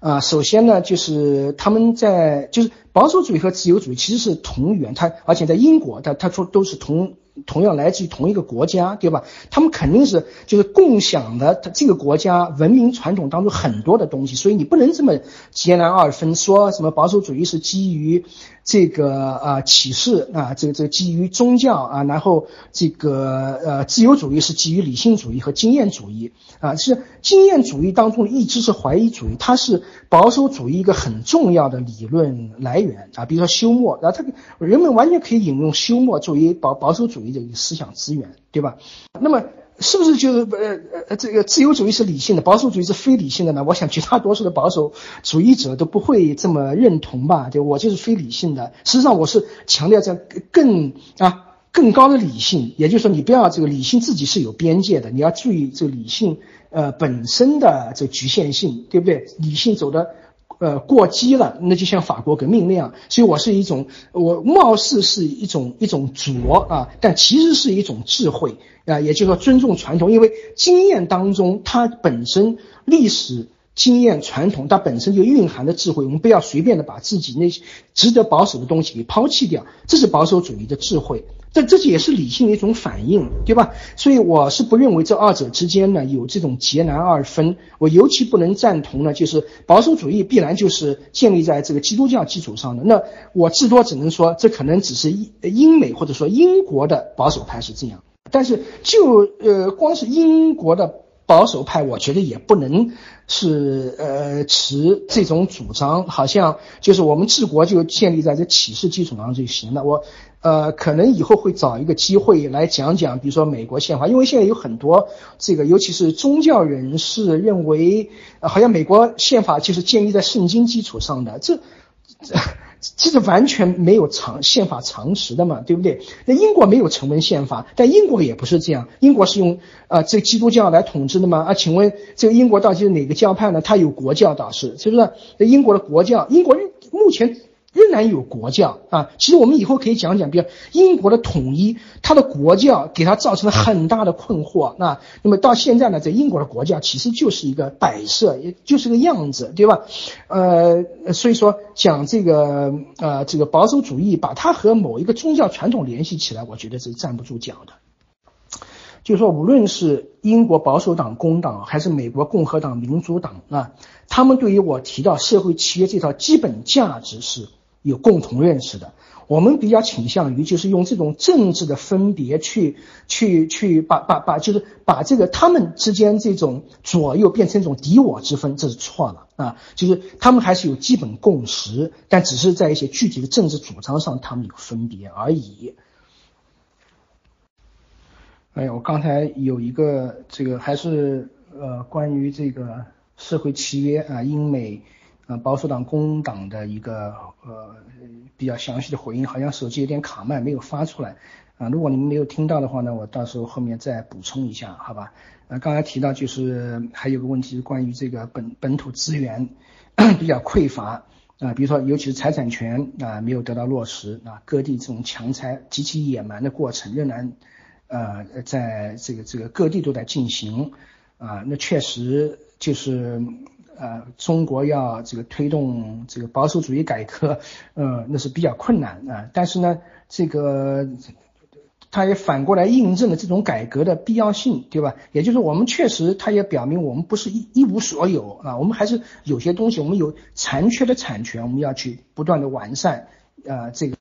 [SPEAKER 1] 啊，首先呢，就是他们在就是保守主义和自由主义其实是同源，它而且在英国，它它说都是同。同样来自于同一个国家，对吧？他们肯定是就是共享的，他这个国家文明传统当中很多的东西，所以你不能这么截然二分，说什么保守主义是基于这个啊启示啊，这个这个基于宗教啊，然后这个呃自由主义是基于理性主义和经验主义啊，是经验主义当中一支是怀疑主义，它是保守主义一个很重要的理论来源啊，比如说休谟，然后他人们完全可以引用休谟作为保保守主义。的一个思想资源，对吧？那么，是不是就是呃呃这个自由主义是理性的，保守主义是非理性的呢？我想绝大多数的保守主义者都不会这么认同吧？就我就是非理性的，实际上我是强调这样更啊更高的理性，也就是说你不要这个理性自己是有边界的，你要注意这个理性呃本身的这局限性，对不对？理性走的。呃，过激了，那就像法国革命那样，所以我是一种，我貌似是一种一种拙啊，但其实是一种智慧啊，也就是说尊重传统，因为经验当中它本身历史经验传统，它本身就蕴含的智慧，我们不要随便的把自己那些值得保守的东西给抛弃掉，这是保守主义的智慧。这这也是理性的一种反应，对吧？所以我是不认为这二者之间呢有这种截然二分。我尤其不能赞同呢，就是保守主义必然就是建立在这个基督教基础上的。那我至多只能说，这可能只是英英美或者说英国的保守派是这样。但是就呃，光是英国的保守派，我觉得也不能是呃持这种主张，好像就是我们治国就建立在这启示基础上就行了。我。呃，可能以后会找一个机会来讲讲，比如说美国宪法，因为现在有很多这个，尤其是宗教人士认为，好像美国宪法就是建立在圣经基础上的，这这这这是完全没有常宪法常识的嘛，对不对？那英国没有成文宪法，但英国也不是这样，英国是用呃这基督教来统治的吗？啊，请问这个英国到底是哪个教派呢？它有国教导师，是不是？那英国的国教，英国目前。仍然有国教啊，其实我们以后可以讲讲，比如英国的统一，它的国教给它造成了很大的困惑。那那么到现在呢，在英国的国教其实就是一个摆设，也就是个样子，对吧？呃，所以说讲这个呃这个保守主义，把它和某一个宗教传统联系起来，我觉得是站不住脚的。就说，无论是英国保守党工党，还是美国共和党民主党啊，他们对于我提到社会契约这套基本价值是。有共同认识的，我们比较倾向于就是用这种政治的分别去去去把把把就是把这个他们之间这种左右变成一种敌我之分，这是错了啊！就是他们还是有基本共识，但只是在一些具体的政治主张上他们有分别而已。哎呀，我刚才有一个这个还是呃关于这个社会契约啊，英美。呃，保守党、工党的一个呃比较详细的回应，好像手机有点卡慢，没有发出来啊。如果你们没有听到的话呢，我到时候后面再补充一下，好吧？呃，刚才提到就是还有个问题是关于这个本本土资源 比较匮乏啊，比如说尤其是财产权啊没有得到落实啊，各地这种强拆极其野蛮的过程仍然呃在这个这个各地都在进行啊，那确实就是。呃，中国要这个推动这个保守主义改革，呃，那是比较困难啊。但是呢，这个它也反过来印证了这种改革的必要性，对吧？也就是我们确实，它也表明我们不是一一无所有啊，我们还是有些东西，我们有残缺的产权，我们要去不断的完善，呃，这个。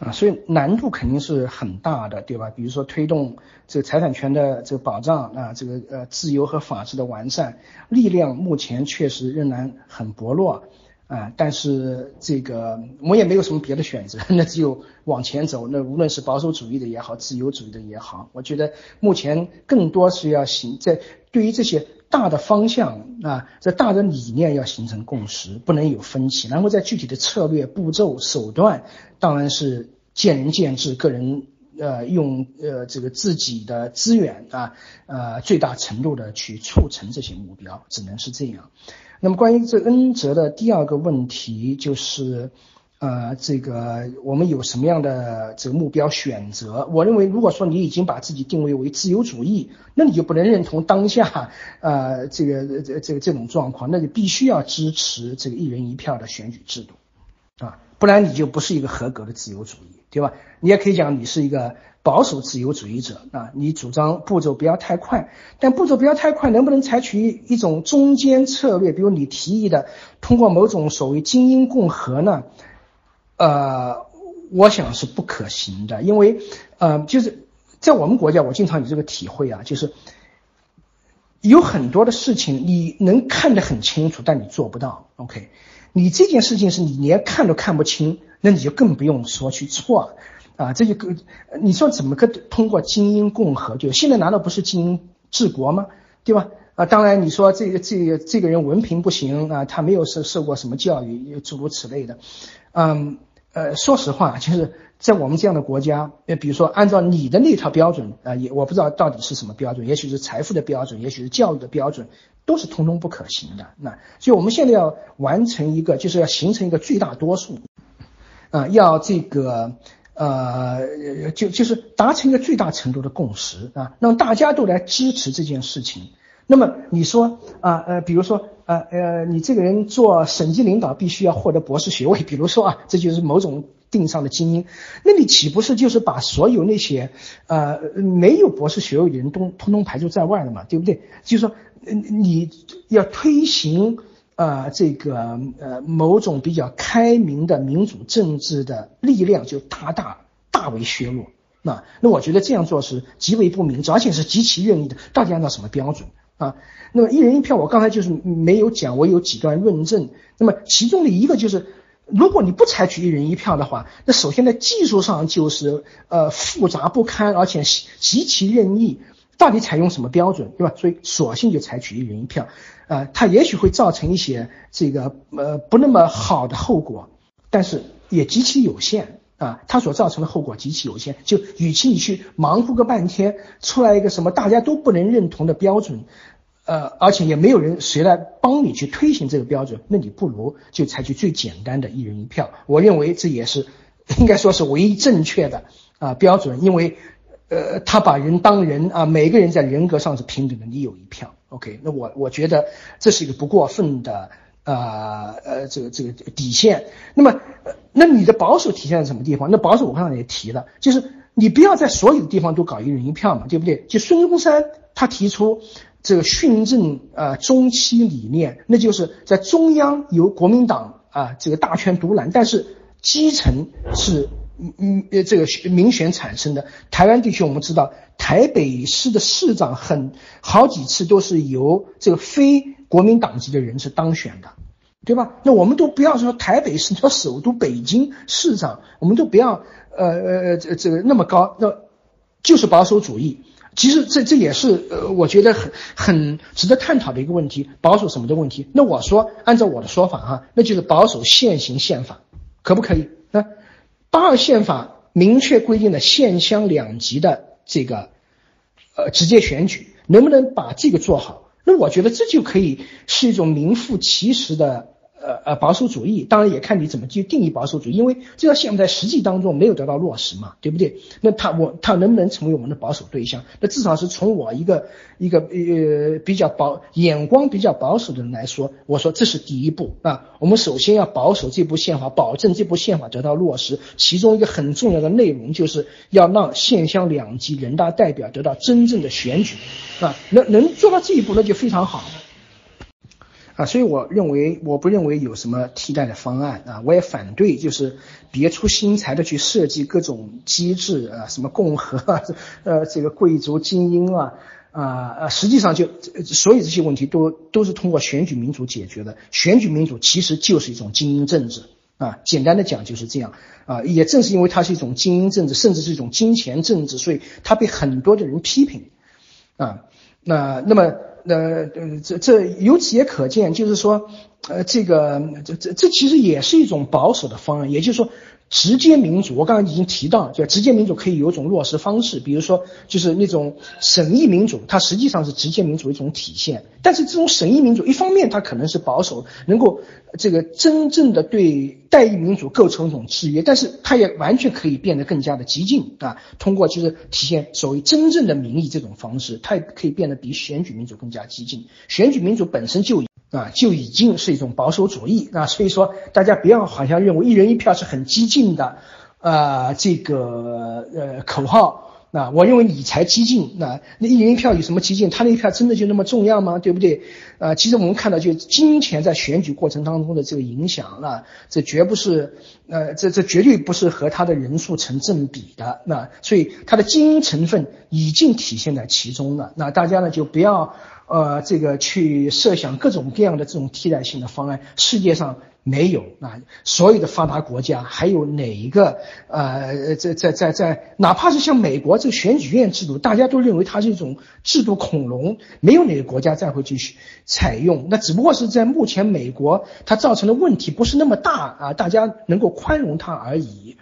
[SPEAKER 1] 啊，所以难度肯定是很大的，对吧？比如说推动这个财产权的这个保障啊，这个呃自由和法治的完善，力量目前确实仍然很薄弱啊。但是这个我也没有什么别的选择，那只有往前走。那无论是保守主义的也好，自由主义的也好，我觉得目前更多是要行在对于这些大的方向啊，这大的理念要形成共识，不能有分歧。然后在具体的策略、步骤、手段。当然是见仁见智，个人呃用呃这个自己的资源啊呃最大程度的去促成这些目标，只能是这样。那么关于这恩泽的第二个问题就是呃这个我们有什么样的这个目标选择？我认为如果说你已经把自己定位为自由主义，那你就不能认同当下呃这个这这个这种状况，那你必须要支持这个一人一票的选举制度啊。不然你就不是一个合格的自由主义，对吧？你也可以讲你是一个保守自由主义者啊，你主张步骤不要太快，但步骤不要太快，能不能采取一种中间策略？比如你提议的通过某种所谓精英共和呢？呃，我想是不可行的，因为呃，就是在我们国家，我经常有这个体会啊，就是有很多的事情你能看得很清楚，但你做不到。OK。你这件事情是你连看都看不清，那你就更不用说去错了啊，这就个你说怎么个通过精英共和？就现在难道不是精英治国吗？对吧？啊，当然你说这个这个这个人文凭不行啊，他没有受受过什么教育，诸如此类的，嗯呃，说实话，就是在我们这样的国家，呃，比如说按照你的那套标准啊，也我不知道到底是什么标准，也许是财富的标准，也许是教育的标准，都是通通不可行的。那所以我们现在要完成一个，就是要形成一个最大多数，啊，要这个。呃，就就是达成一个最大程度的共识啊，让大家都来支持这件事情。那么你说啊呃，比如说呃呃，你这个人做省级领导必须要获得博士学位，比如说啊，这就是某种定上的精英。那你岂不是就是把所有那些呃没有博士学位的人都通通排除在外了嘛？对不对？就是说你要推行。呃，这个呃，某种比较开明的民主政治的力量就大大大为削弱。那那我觉得这样做是极为不明智，而且是极其任意的。到底按照什么标准啊？那么一人一票，我刚才就是没有讲，我有几段论证。那么其中的一个就是，如果你不采取一人一票的话，那首先在技术上就是呃复杂不堪，而且极其任意。到底采用什么标准，对吧？所以索性就采取一人一票。呃，它也许会造成一些这个呃不那么好的后果，但是也极其有限啊。它所造成的后果极其有限，就与其你去忙乎个半天，出来一个什么大家都不能认同的标准，呃，而且也没有人谁来帮你去推行这个标准，那你不如就采取最简单的一人一票。我认为这也是应该说是唯一正确的啊标准，因为呃，他把人当人啊，每个人在人格上是平等的，你有一票。OK，那我我觉得这是一个不过分的呃呃这个这个底线。那么，那你的保守体现在什么地方？那保守我刚才也提了，就是你不要在所有的地方都搞一人一票嘛，对不对？就孙中山他提出这个训政啊中期理念，那就是在中央由国民党啊这个大权独揽，但是基层是。嗯嗯，呃，这个民选产生的台湾地区，我们知道台北市的市长很好几次都是由这个非国民党籍的人士当选的，对吧？那我们都不要说台北市，说首都北京市长，我们都不要呃呃呃这这个那么高，那就是保守主义。其实这这也是呃我觉得很很值得探讨的一个问题，保守什么的问题。那我说，按照我的说法哈，那就是保守现行宪法，可不可以？那？八二宪法明确规定了县乡两级的这个呃直接选举，能不能把这个做好？那我觉得这就可以是一种名副其实的。呃呃，保守主义当然也看你怎么去定义保守主义，因为这条线在实际当中没有得到落实嘛，对不对？那他我他能不能成为我们的保守对象？那至少是从我一个一个呃比较保眼光比较保守的人来说，我说这是第一步啊。我们首先要保守这部宪法，保证这部宪法得到落实。其中一个很重要的内容就是要让县乡两级人大代表得到真正的选举啊，能能做到这一步，那就非常好。啊，所以我认为，我不认为有什么替代的方案啊，我也反对就是别出心裁的去设计各种机制啊，什么共和啊，呃，这个贵族精英啊，啊啊，实际上就所有这些问题都都是通过选举民主解决的。选举民主其实就是一种精英政治啊，简单的讲就是这样啊。也正是因为它是一种精英政治，甚至是一种金钱政治，所以它被很多的人批评啊。那那么。呃，这这由此也可见，就是说，呃，这个这这这其实也是一种保守的方案，也就是说。直接民主，我刚才已经提到，就直接民主可以有种落实方式，比如说就是那种审议民主，它实际上是直接民主一种体现。但是这种审议民主，一方面它可能是保守，能够这个真正的对代议民主构成一种制约，但是它也完全可以变得更加的激进啊。通过就是体现所谓真正的民意这种方式，它也可以变得比选举民主更加激进。选举民主本身就。啊，就已经是一种保守主义啊，所以说大家不要好像认为一人一票是很激进的，呃，这个呃口号。那我认为你才激进。那那一人一票有什么激进？他那一票真的就那么重要吗？对不对？呃，其实我们看到就金钱在选举过程当中的这个影响，那这绝不是，呃，这这绝对不是和他的人数成正比的。那所以他的精英成分已经体现在其中了。那大家呢就不要。呃，这个去设想各种各样的这种替代性的方案，世界上没有啊，所有的发达国家还有哪一个呃，在在在在，哪怕是像美国这个选举院制度，大家都认为它是一种制度恐龙，没有哪个国家再会继续采用。那只不过是在目前美国它造成的问题不是那么大啊，大家能够宽容它而已。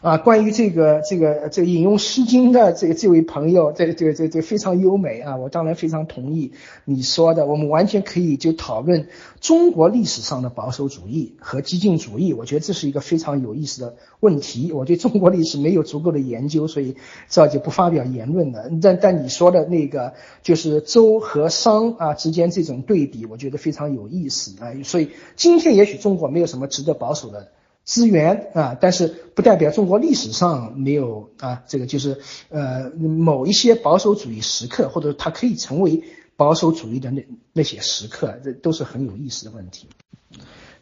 [SPEAKER 1] 啊，关于这个这个这个引用《诗经》的这个这位朋友，这这这这非常优美啊！我当然非常同意你说的，我们完全可以就讨论中国历史上的保守主义和激进主义。我觉得这是一个非常有意思的问题。我对中国历史没有足够的研究，所以这就不发表言论了。但但你说的那个就是周和商啊之间这种对比，我觉得非常有意思啊。所以今天也许中国没有什么值得保守的。资源啊，但是不代表中国历史上没有啊，这个就是呃某一些保守主义时刻，或者它可以成为保守主义的那那些时刻，这都是很有意思的问题。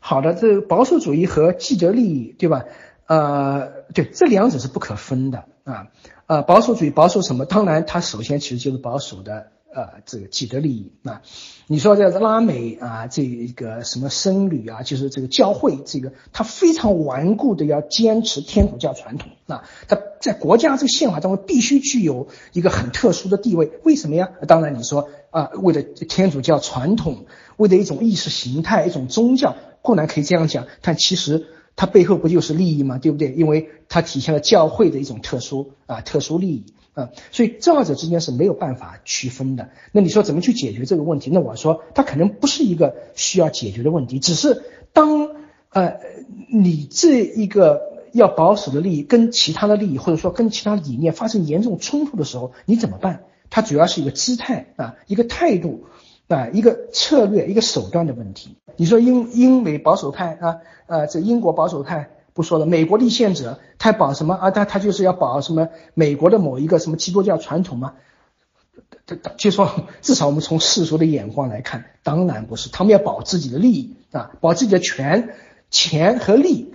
[SPEAKER 1] 好的，这保守主义和既得利益，对吧？呃，对，这两者是不可分的啊。呃，保守主义保守什么？当然，它首先其实就是保守的。呃，这个既得利益啊，你说这拉美啊，这个什么僧侣啊，就是这个教会，这个他非常顽固的要坚持天主教传统啊，他在国家这个宪法当中必须具有一个很特殊的地位，为什么呀？当然你说啊，为了天主教传统，为了一种意识形态，一种宗教，固然可以这样讲，但其实它背后不就是利益吗？对不对？因为它体现了教会的一种特殊啊，特殊利益。啊，所以这二者之间是没有办法区分的。那你说怎么去解决这个问题？那我说它可能不是一个需要解决的问题，只是当呃你这一个要保守的利益跟其他的利益，或者说跟其他理念发生严重冲突的时候，你怎么办？它主要是一个姿态啊，一个态度啊，一个策略，一个手段的问题。你说英英美保守派啊，呃，这英国保守派。不说了，美国立宪者他保什么啊？他他就是要保什么美国的某一个什么基督教传统吗？他就说，至少我们从世俗的眼光来看，当然不是，他们要保自己的利益啊，保自己的权、钱和利，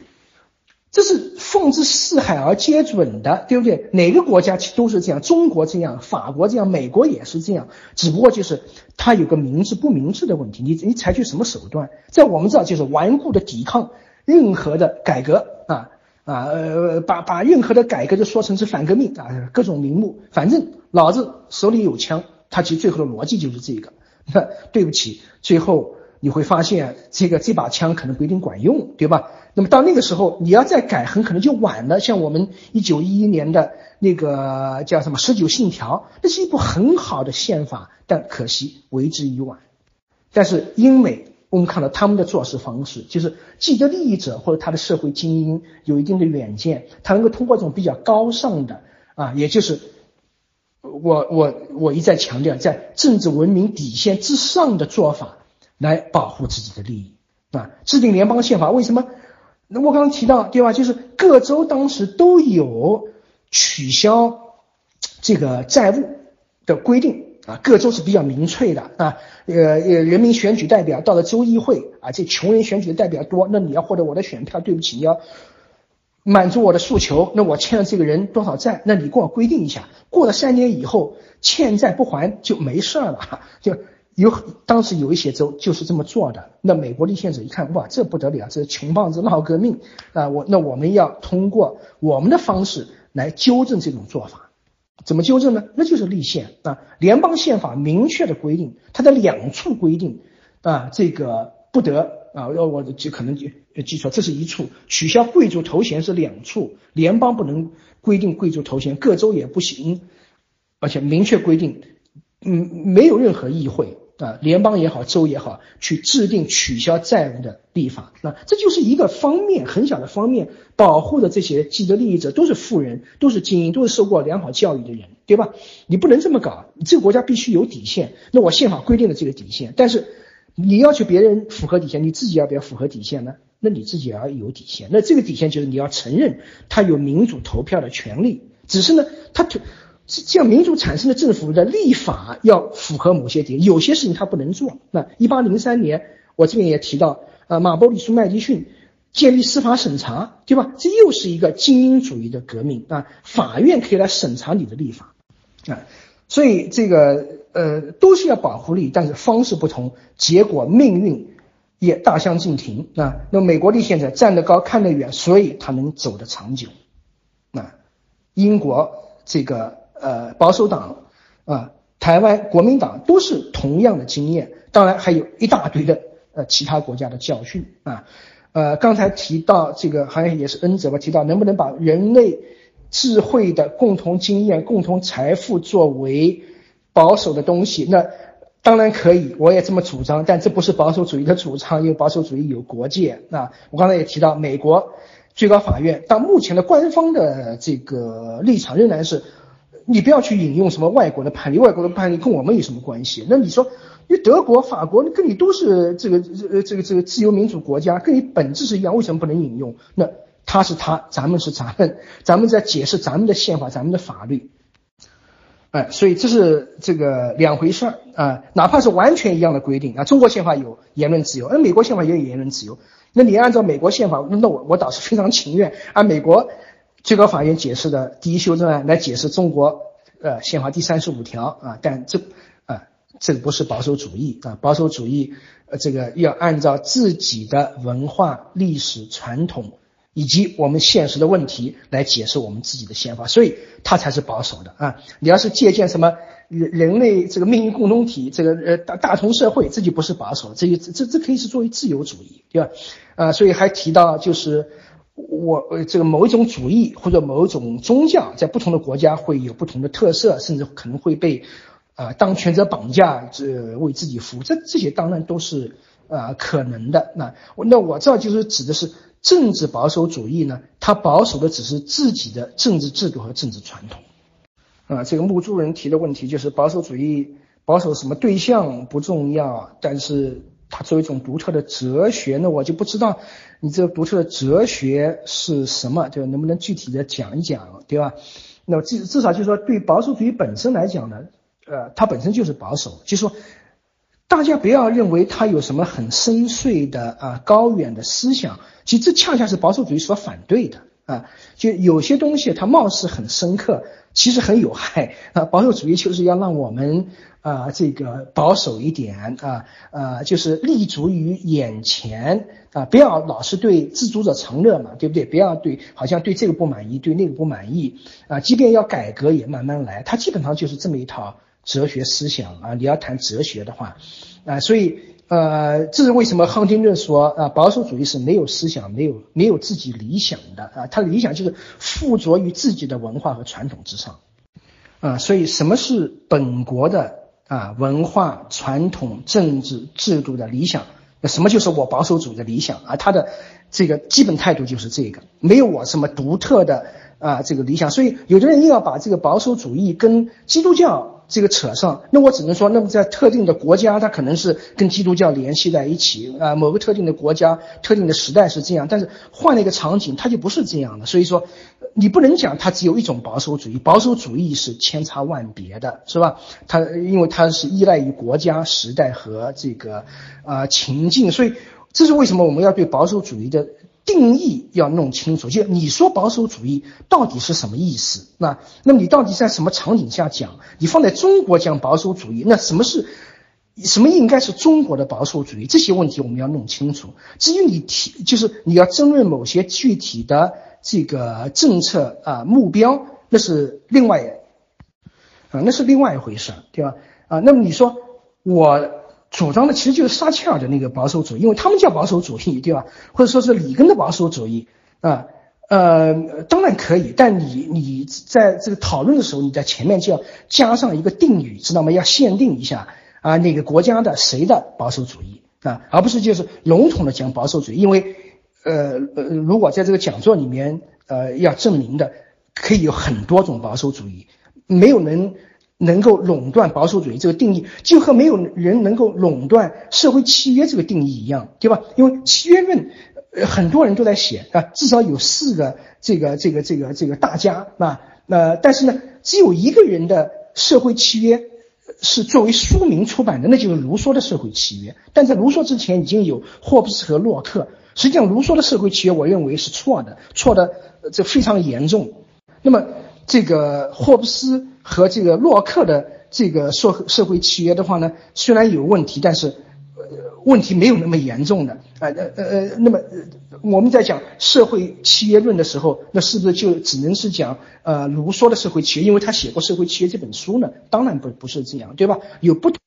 [SPEAKER 1] 这是奉之四海而皆准的，对不对？哪个国家都是这样，中国这样，法国这样，美国也是这样，只不过就是他有个明智不明智的问题，你你采取什么手段，在我们这儿就是顽固的抵抗。任何的改革啊啊呃把把任何的改革就说成是反革命啊各种名目，反正老子手里有枪，他其实最后的逻辑就是这个。那 对不起，最后你会发现这个这把枪可能不一定管用，对吧？那么到那个时候你要再改，很可能就晚了。像我们一九一一年的那个叫什么十九信条，那是一部很好的宪法，但可惜为之已晚。但是英美。我们看到他们的做事方式，就是既得利益者或者他的社会精英有一定的远见，他能够通过这种比较高尚的啊，也就是我我我一再强调，在政治文明底线之上的做法来保护自己的利益啊。制定联邦宪法为什么？那我刚刚提到对吧？就是各州当时都有取消这个债务的规定。啊，各州是比较民粹的啊，呃呃，人民选举代表到了州议会啊，这穷人选举的代表多，那你要获得我的选票，对不起，你要满足我的诉求，那我欠了这个人多少债，那你给我规定一下，过了三年以后欠债不还就没事儿了，就有当时有一些州就是这么做的，那美国立宪者一看，哇，这不得了，这穷棒子闹革命啊，我那我们要通过我们的方式来纠正这种做法。怎么纠正呢？那就是立宪啊！联邦宪法明确的规定，它的两处规定啊，这个不得啊，要我就可能就记错，这是一处取消贵族头衔是两处，联邦不能规定贵族头衔，各州也不行，而且明确规定，嗯，没有任何议会。啊，联邦也好，州也好，去制定取消债务的立法，那这就是一个方面，很小的方面，保护的这些既得利益者都是富人，都是精英，都是受过良好教育的人，对吧？你不能这么搞，这个国家必须有底线。那我宪法规定的这个底线，但是你要求别人符合底线，你自己要不要符合底线呢？那你自己要有底线。那这个底线就是你要承认他有民主投票的权利，只是呢，他这样民主产生的政府的立法要符合某些点，有些事情他不能做。那一八零三年，我这边也提到，呃，马波里苏麦迪逊建立司法审查，对吧？这又是一个精英主义的革命啊！法院可以来审查你的立法啊，所以这个呃，都是要保护利益，但是方式不同，结果命运也大相径庭啊。那美国立宪者站得高看得远，所以他能走得长久。啊，英国这个呃保守党啊，台湾国民党都是同样的经验，当然还有一大堆的呃其他国家的教训啊。呃，刚才提到这个好像也是恩泽吧，提到能不能把人类智慧的共同经验、共同财富作为保守的东西？那当然可以，我也这么主张，但这不是保守主义的主张，因为保守主义有国界啊。我刚才也提到，美国最高法院到目前的官方的这个立场仍然是，你不要去引用什么外国的判例，外国的判例跟我们有什么关系？那你说？因为德国、法国跟你都是这个呃这个这个自由民主国家，跟你本质是一样，为什么不能引用？那他是他，咱们是咱们，咱们在解释咱们的宪法、咱们的法律，哎，所以这是这个两回事儿啊。哪怕是完全一样的规定啊，中国宪法有言论自由，那美国宪法也有言论自由。那你按照美国宪法，那我我倒是非常情愿按美国最高法院解释的第一修正案来解释中国呃宪法第三十五条啊，但这。啊这个不是保守主义啊，保守主义，呃，这个要按照自己的文化、历史、传统以及我们现实的问题来解释我们自己的宪法，所以它才是保守的啊。你要是借鉴什么人人类这个命运共同体，这个呃大大同社会，这就不是保守，这这这可以是作为自由主义，对吧？啊，所以还提到就是我这个某一种主义或者某一种宗教，在不同的国家会有不同的特色，甚至可能会被。啊，当权者绑架，这为自己服务，这这些当然都是啊可能的。那那我这就是指的是政治保守主义呢，它保守的只是自己的政治制度和政治传统。啊，这个木珠人提的问题就是保守主义保守什么对象不重要，但是它作为一种独特的哲学，那我就不知道你这个独特的哲学是什么，就能不能具体的讲一讲，对吧？那至至少就是说对保守主义本身来讲呢。呃，它本身就是保守，就说大家不要认为它有什么很深邃的啊高远的思想，其实这恰恰是保守主义所反对的啊。就有些东西它貌似很深刻，其实很有害啊。保守主义就是要让我们啊这个保守一点啊啊，就是立足于眼前啊，不要老是对自足者常乐嘛，对不对？不要对好像对这个不满意，对那个不满意啊，即便要改革也慢慢来，它基本上就是这么一套。哲学思想啊，你要谈哲学的话，啊，所以呃，这是为什么亨廷顿说啊，保守主义是没有思想、没有没有自己理想的啊，他的理想就是附着于自己的文化和传统之上，啊，所以什么是本国的啊文化、传统、政治制度的理想？那什么就是我保守主义的理想啊？他的这个基本态度就是这个，没有我什么独特的啊这个理想，所以有的人硬要把这个保守主义跟基督教。这个扯上，那我只能说，那么在特定的国家，它可能是跟基督教联系在一起啊。某个特定的国家、特定的时代是这样，但是换了一个场景，它就不是这样的。所以说，你不能讲它只有一种保守主义，保守主义是千差万别的，是吧？它因为它是依赖于国家、时代和这个啊情境，所以这是为什么我们要对保守主义的。定义要弄清楚，就你说保守主义到底是什么意思？那那么你到底在什么场景下讲？你放在中国讲保守主义，那什么是什么应该是中国的保守主义？这些问题我们要弄清楚。至于你提，就是你要争论某些具体的这个政策啊目标，那是另外啊，那是另外一回事，对吧？啊，那么你说我。主张的其实就是撒切尔的那个保守主义，因为他们叫保守主义，对吧？或者说是里根的保守主义啊，呃，当然可以，但你你在这个讨论的时候，你在前面就要加上一个定语，知道吗？要限定一下啊，哪个国家的谁的保守主义啊，而不是就是笼统的讲保守主义，因为呃呃，如果在这个讲座里面呃要证明的，可以有很多种保守主义，没有能。能够垄断保守主义这个定义，就和没有人能够垄断社会契约这个定义一样，对吧？因为契约论，呃，很多人都在写啊，至少有四个这个这个这个这个大家啊，那但是呢，只有一个人的社会契约是作为书名出版的，那就是卢梭的社会契约。但在卢梭之前已经有霍布斯和洛克，实际上卢梭的社会契约，我认为是错的，错的这非常严重。那么这个霍布斯。和这个洛克的这个社社会契约的话呢，虽然有问题，但是呃问题没有那么严重的啊呃呃呃，那么我们在讲社会契约论的时候，那是不是就只能是讲呃卢梭的社会契约？因为他写过《社会契约》这本书呢？当然不不是这样，对吧？有不同。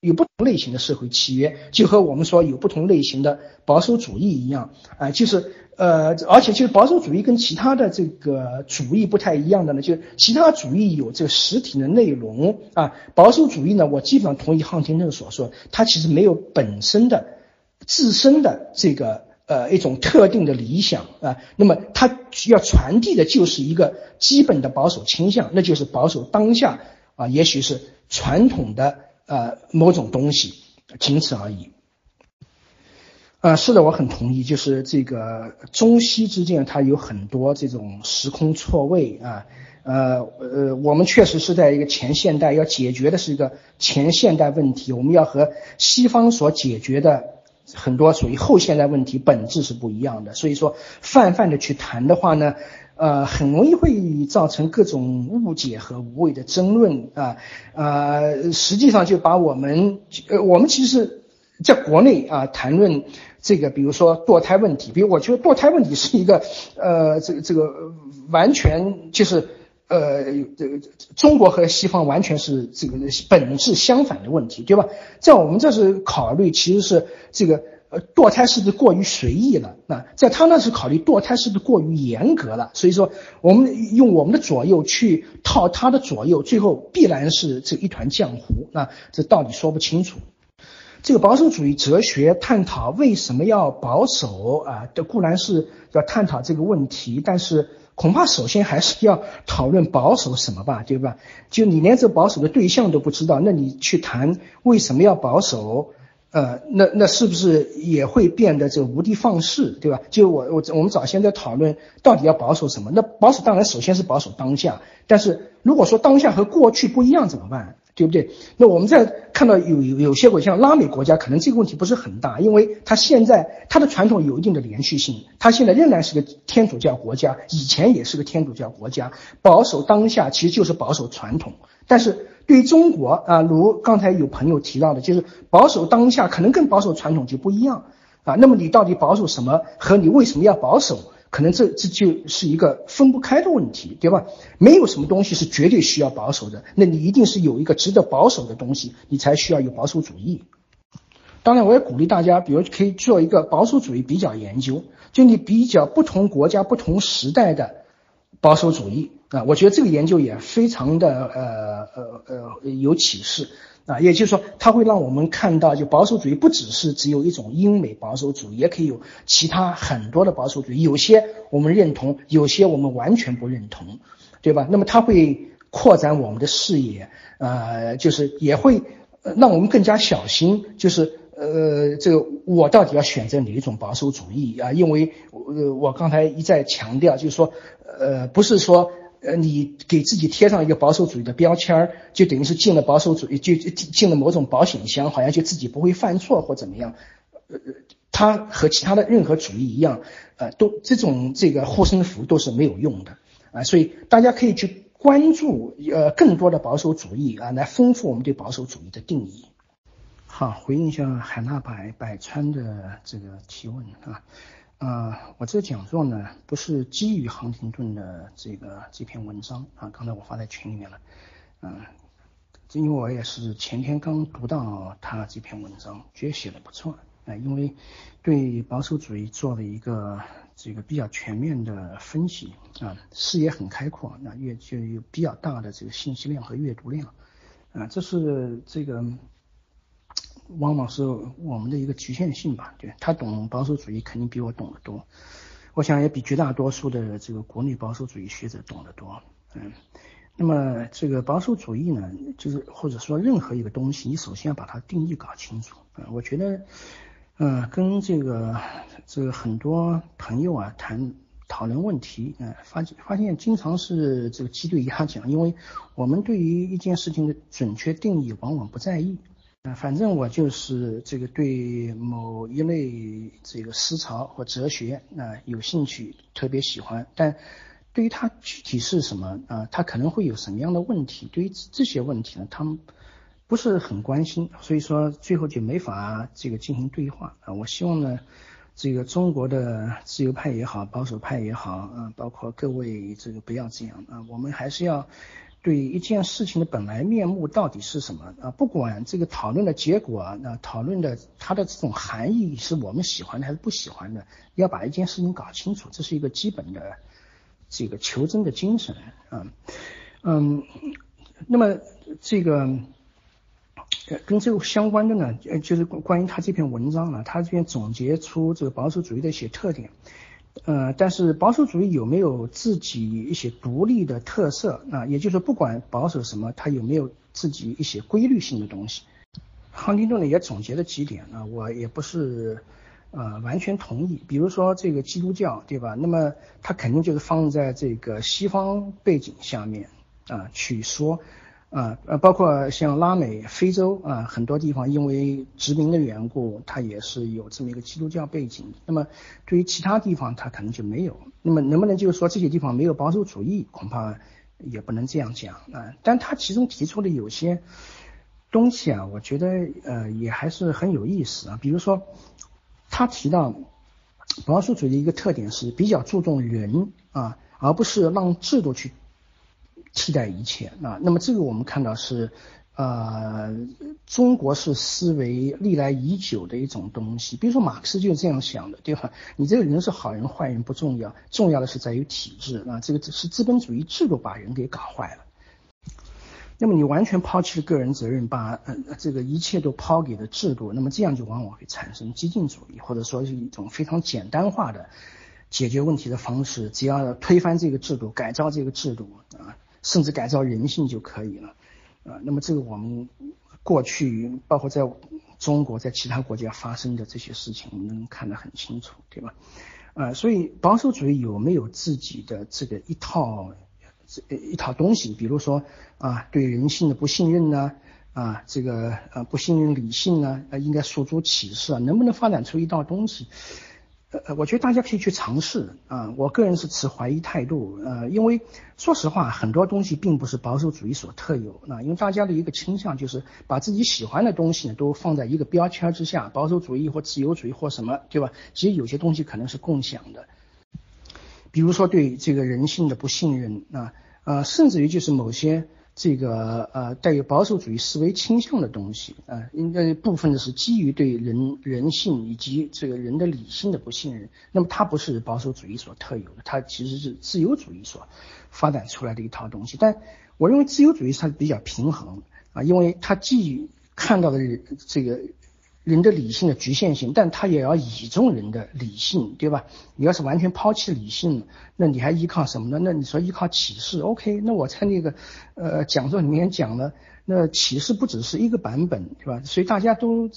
[SPEAKER 1] 有不同类型的社会契约，就和我们说有不同类型的保守主义一样，啊，就是呃，而且就是保守主义跟其他的这个主义不太一样的呢，就是其他主义有这个实体的内容啊，保守主义呢，我基本上同意汉廷顿所说，它其实没有本身的自身的这个呃一种特定的理想啊，那么它需要传递的就是一个基本的保守倾向，那就是保守当下啊，也许是传统的。呃，某种东西，仅此而已。啊，是的，我很同意，就是这个中西之间，它有很多这种时空错位啊。呃呃，我们确实是在一个前现代，要解决的是一个前现代问题，我们要和西方所解决的很多属于后现代问题本质是不一样的。所以说，泛泛的去谈的话呢。呃，很容易会造成各种误解和无谓的争论啊，呃，实际上就把我们，呃，我们其实在国内啊谈论这个，比如说堕胎问题，比如我觉得堕胎问题是一个，呃，这个这个完全就是，呃，这个中国和西方完全是这个本质相反的问题，对吧？在我们这是考虑，其实是这个。呃，堕胎是不是过于随意了？那在他那是考虑堕胎是不是过于严格了？所以说，我们用我们的左右去套他的左右，最后必然是这一团浆糊。那这道理说不清楚。这个保守主义哲学探讨为什么要保守啊？这固然是要探讨这个问题，但是恐怕首先还是要讨论保守什么吧，对吧？就你连这保守的对象都不知道，那你去谈为什么要保守？呃，那那是不是也会变得这无的放矢，对吧？就我我我们早先在讨论到底要保守什么？那保守当然首先是保守当下，但是如果说当下和过去不一样怎么办？对不对？那我们在看到有有有些国家像拉美国家，可能这个问题不是很大，因为它现在它的传统有一定的连续性，它现在仍然是个天主教国家，以前也是个天主教国家，保守当下其实就是保守传统，但是。对中国啊，如刚才有朋友提到的，就是保守当下可能跟保守传统就不一样啊。那么你到底保守什么？和你为什么要保守？可能这这就是一个分不开的问题，对吧？没有什么东西是绝对需要保守的，那你一定是有一个值得保守的东西，你才需要有保守主义。当然，我也鼓励大家，比如可以做一个保守主义比较研究，就你比较不同国家、不同时代的保守主义。啊，我觉得这个研究也非常的呃呃呃有启示啊，也就是说，它会让我们看到，就保守主义不只是只有一种英美保守主义，也可以有其他很多的保守主义，有些我们认同，有些我们完全不认同，对吧？那么它会扩展我们的视野，呃，就是也会让我们更加小心，就是呃，这个我到底要选择哪一种保守主义啊？因为呃，我刚才一再强调，就是说，呃，不是说。呃，你给自己贴上一个保守主义的标签儿，就等于是进了保守主义，就进了某种保险箱，好像就自己不会犯错或怎么样。呃，它和其他的任何主义一样，呃，都这种这个护身符都是没有用的啊。所以大家可以去关注呃更多的保守主义啊，来丰富我们对保守主义的定义。好，回应一下海纳百百川的这个提问啊。啊，我这讲座呢，不是基于杭廷顿的这个这篇文章啊，刚才我发在群里面了，嗯，因为我也是前天刚读到他这篇文章，觉得写的不错啊，因为对保守主义做了一个这个比较全面的分析啊，视野很开阔，那阅就有比较大的这个信息量和阅读量啊，这是这个。往往是我们的一个局限性吧，对他懂保守主义肯定比我懂得多，我想也比绝大多数的这个国内保守主义学者懂得多，嗯，那么这个保守主义呢，就是或者说任何一个东西，你首先要把它定义搞清楚啊，我觉得，嗯，跟这个这个很多朋友啊谈讨论问题，嗯，发现发现经常是这个鸡对鸭讲，因为我们对于一件事情的准确定义往往不在意。啊反正我就是这个对某一类这个思潮或哲学啊有兴趣，特别喜欢，但对于它具体是什么啊，它可能会有什么样的问题，对于这些问题呢，他们不是很关心，所以说最后就没法这个进行对话啊。我希望呢，这个中国的自由派也好，保守派也好啊，包括各位这个不要这样啊，我们还是要。对一件事情的本来面目到底是什么啊？不管这个讨论的结果啊，那讨论的它的这种含义是我们喜欢的还是不喜欢的，要把一件事情搞清楚，这是一个基本的这个求真的精神啊。嗯，那么这个跟这个相关的呢，就是关于他这篇文章呢，他这边总结出这个保守主义的一些特点。呃，但是保守主义有没有自己一些独立的特色啊？也就是不管保守什么，它有没有自己一些规律性的东西？亨廷顿呢也总结了几点啊，我也不是呃完全同意。比如说这个基督教，对吧？那么它肯定就是放在这个西方背景下面啊去说。啊呃，包括像拉美、非洲啊，很多地方因为殖民的缘故，它也是有这么一个基督教背景。那么对于其他地方，它可能就没有。那么能不能就是说这些地方没有保守主义？恐怕也不能这样讲啊。但他其中提出的有些东西啊，我觉得呃也还是很有意思啊。比如说，他提到保守主义的一个特点是比较注重人啊，而不是让制度去。替代一切啊，那么这个我们看到是，呃，中国式思维历来已久的一种东西。比如说马克思就是这样想的，对吧？你这个人是好人坏人不重要，重要的是在于体制啊，这个是资本主义制度把人给搞坏了。那么你完全抛弃了个人责任，把呃这个一切都抛给了制度，那么这样就往往会产生激进主义，或者说是一种非常简单化的解决问题的方式。只要推翻这个制度，改造这个制度啊。甚至改造人性就可以了，啊，那么这个我们过去包括在中国在其他国家发生的这些事情，我们能看得很清楚，对吧？啊，所以保守主义有没有自己的这个一套这一套东西？比如说啊，对人性的不信任呢？啊，这个呃不信任理性呢？应该诉诸启示啊？能不能发展出一道东西？呃，我觉得大家可以去尝试啊。我个人是持怀疑态度，呃，因为说实话，很多东西并不是保守主义所特有。那因为大家的一个倾向就是把自己喜欢的东西呢都放在一个标签之下，保守主义或自由主义或什么，对吧？其实有些东西可能是共享的，比如说对这个人性的不信任啊，呃，甚至于就是某些。这个呃带有保守主义思维倾向的东西啊，应该部分的是基于对人人性以及这个人的理性的不信任。那么它不是保守主义所特有的，它其实是自由主义所发展出来的一套东西。但我认为自由主义它是比较平衡啊，因为它既看到的这个。人的理性的局限性，但他也要倚重人的理性，对吧？你要是完全抛弃理性，那你还依靠什么呢？那你说依靠启示？OK？那我在那个呃讲座里面讲了，那启示不只是一个版本，对吧？所以大家都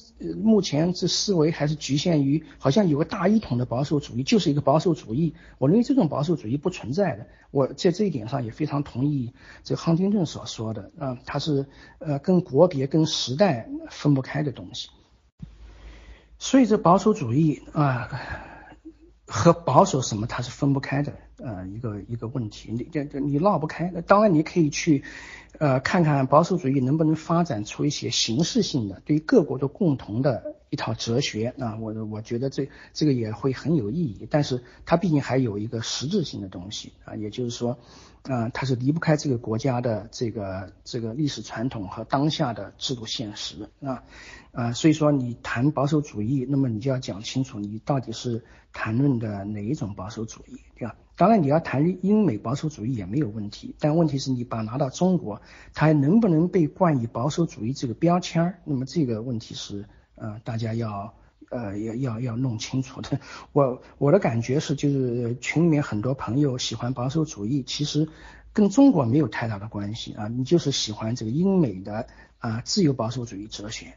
[SPEAKER 1] 目前这思维还是局限于好像有个大一统的保守主义，就是一个保守主义。我认为这种保守主义不存在的。我在这一点上也非常同意这个亨廷顿所说的啊，它是呃跟国别跟时代分不开的东西。所以这保守主义啊和保守什么它是分不开的呃一个一个问题，你这这你绕不开。那当然你可以去呃看看保守主义能不能发展出一些形式性的对各国的共同的一套哲学啊，我我觉得这这个也会很有意义。但是它毕竟还有一个实质性的东西啊，也就是说。啊，它是离不开这个国家的这个这个历史传统和当下的制度现实啊，啊，所以说你谈保守主义，那么你就要讲清楚你到底是谈论的哪一种保守主义，对吧？当然你要谈英美保守主义也没有问题，但问题是你把拿到中国，它还能不能被冠以保守主义这个标签儿？那么这个问题是，呃，大家要。呃，要要要弄清楚的。我我的感觉是，就是群里面很多朋友喜欢保守主义，其实跟中国没有太大的关系啊。你就是喜欢这个英美的啊自由保守主义哲学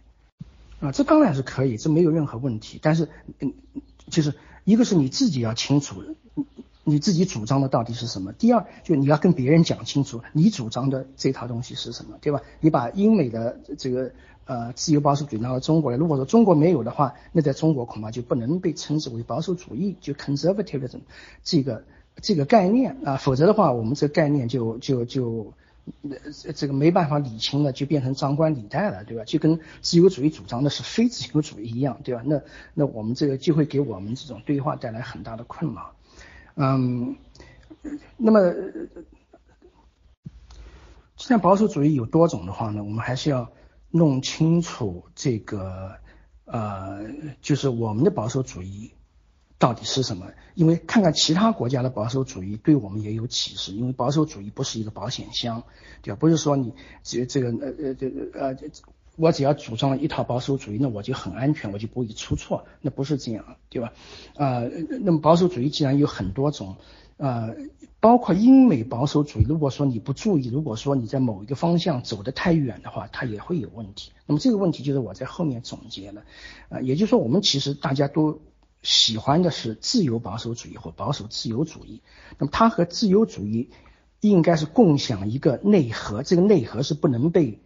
[SPEAKER 1] 啊，这当然是可以，这没有任何问题。但是，嗯，就是一个是你自己要清楚。你自己主张的到底是什么？第二，就你要跟别人讲清楚，你主张的这套东西是什么，对吧？你把英美的这个呃自由保守主义拿到中国来，如果说中国没有的话，那在中国恐怕就不能被称之为保守主义，就 conservatism 这个这个概念啊，否则的话，我们这个概念就就就这个没办法理清了，就变成张冠李戴了，对吧？就跟自由主义主张的是非自由主义一样，对吧？那那我们这个就会给我们这种对话带来很大的困扰。嗯，那么既然保守主义有多种的话呢，我们还是要弄清楚这个呃，就是我们的保守主义。到底是什么？因为看看其他国家的保守主义，对我们也有启示。因为保守主义不是一个保险箱，对吧？不是说你这这个呃呃这呃，我只要主张了一套保守主义，那我就很安全，我就不会出错。那不是这样，对吧？啊，那么保守主义既然有很多种，呃，包括英美保守主义，如果说你不注意，如果说你在某一个方向走得太远的话，它也会有问题。那么这个问题就是我在后面总结了，呃，也就是说我们其实大家都。喜欢的是自由保守主义或保守自由主义，那么它和自由主义应该是共享一个内核，这个内核是不能被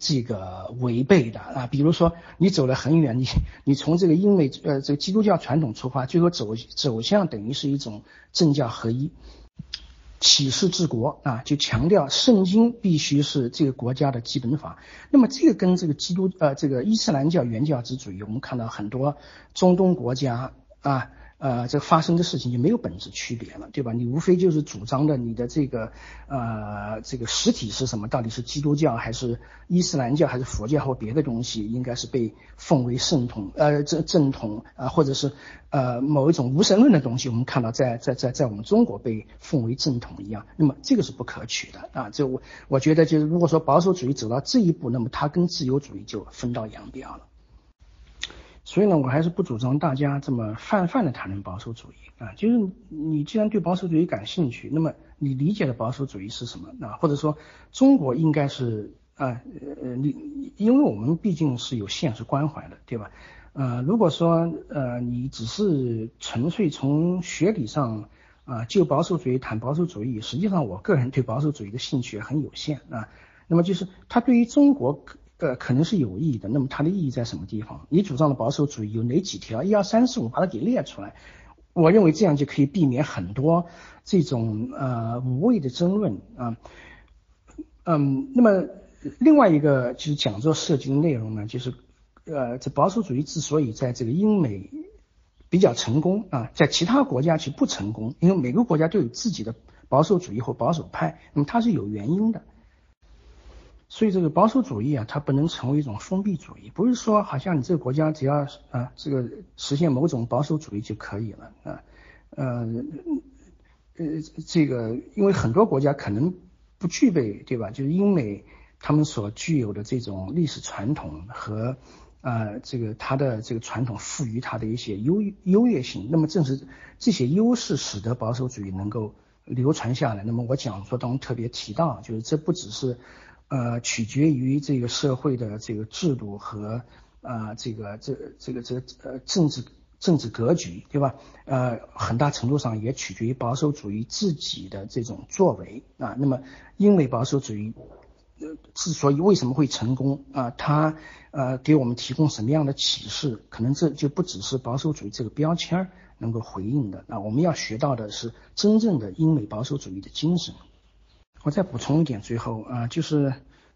[SPEAKER 1] 这个违背的啊。比如说你走了很远，你你从这个英美呃这个基督教传统出发，最后走走向等于是一种政教合一。启示治国啊，就强调圣经必须是这个国家的基本法。那么这个跟这个基督呃这个伊斯兰教原教旨主义，我们看到很多中东国家啊。呃，这发生的事情就没有本质区别了，对吧？你无非就是主张的你的这个呃这个实体是什么？到底是基督教还是伊斯兰教还是佛教或别的东西？应该是被奉为圣统呃正正统啊，或者是呃某一种无神论的东西？我们看到在在在在我们中国被奉为正统一样，那么这个是不可取的啊！这我我觉得就是如果说保守主义走到这一步，那么它跟自由主义就分道扬镳了。所以呢，我还是不主张大家这么泛泛的谈论保守主义啊。就是你既然对保守主义感兴趣，那么你理解的保守主义是什么啊？或者说中国应该是啊呃你，因为我们毕竟是有现实关怀的，对吧？呃，如果说呃你只是纯粹从学理上啊就保守主义谈保守主义，实际上我个人对保守主义的兴趣很有限啊。那么就是他对于中国。呃，可能是有意义的。那么它的意义在什么地方？你主张的保守主义有哪几条？一二三四五，把它给列出来。我认为这样就可以避免很多这种呃无谓的争论啊。嗯，那么另外一个就是讲座涉及的内容呢，就是呃，这保守主义之所以在这个英美比较成功啊，在其他国家其实不成功，因为每个国家都有自己的保守主义或保守派，那么它是有原因的。所以这个保守主义啊，它不能成为一种封闭主义，不是说好像你这个国家只要啊这个实现某种保守主义就可以了啊，呃呃这个因为很多国家可能不具备对吧？就是英美他们所具有的这种历史传统和啊这个它的这个传统赋予它的一些优优越性，那么正是这些优势使得保守主义能够流传下来。那么我讲座当中特别提到，就是这不只是。呃，取决于这个社会的这个制度和啊，这个这这个这呃政治政治格局，对吧？呃，很大程度上也取决于保守主义自己的这种作为啊。那么，英美保守主义之所以为什么会成功啊，它呃给我们提供什么样的启示？可能这就不只是保守主义这个标签能够回应的啊。我们要学到的是真正的英美保守主义的精神。我再补充一点，最后啊，就是，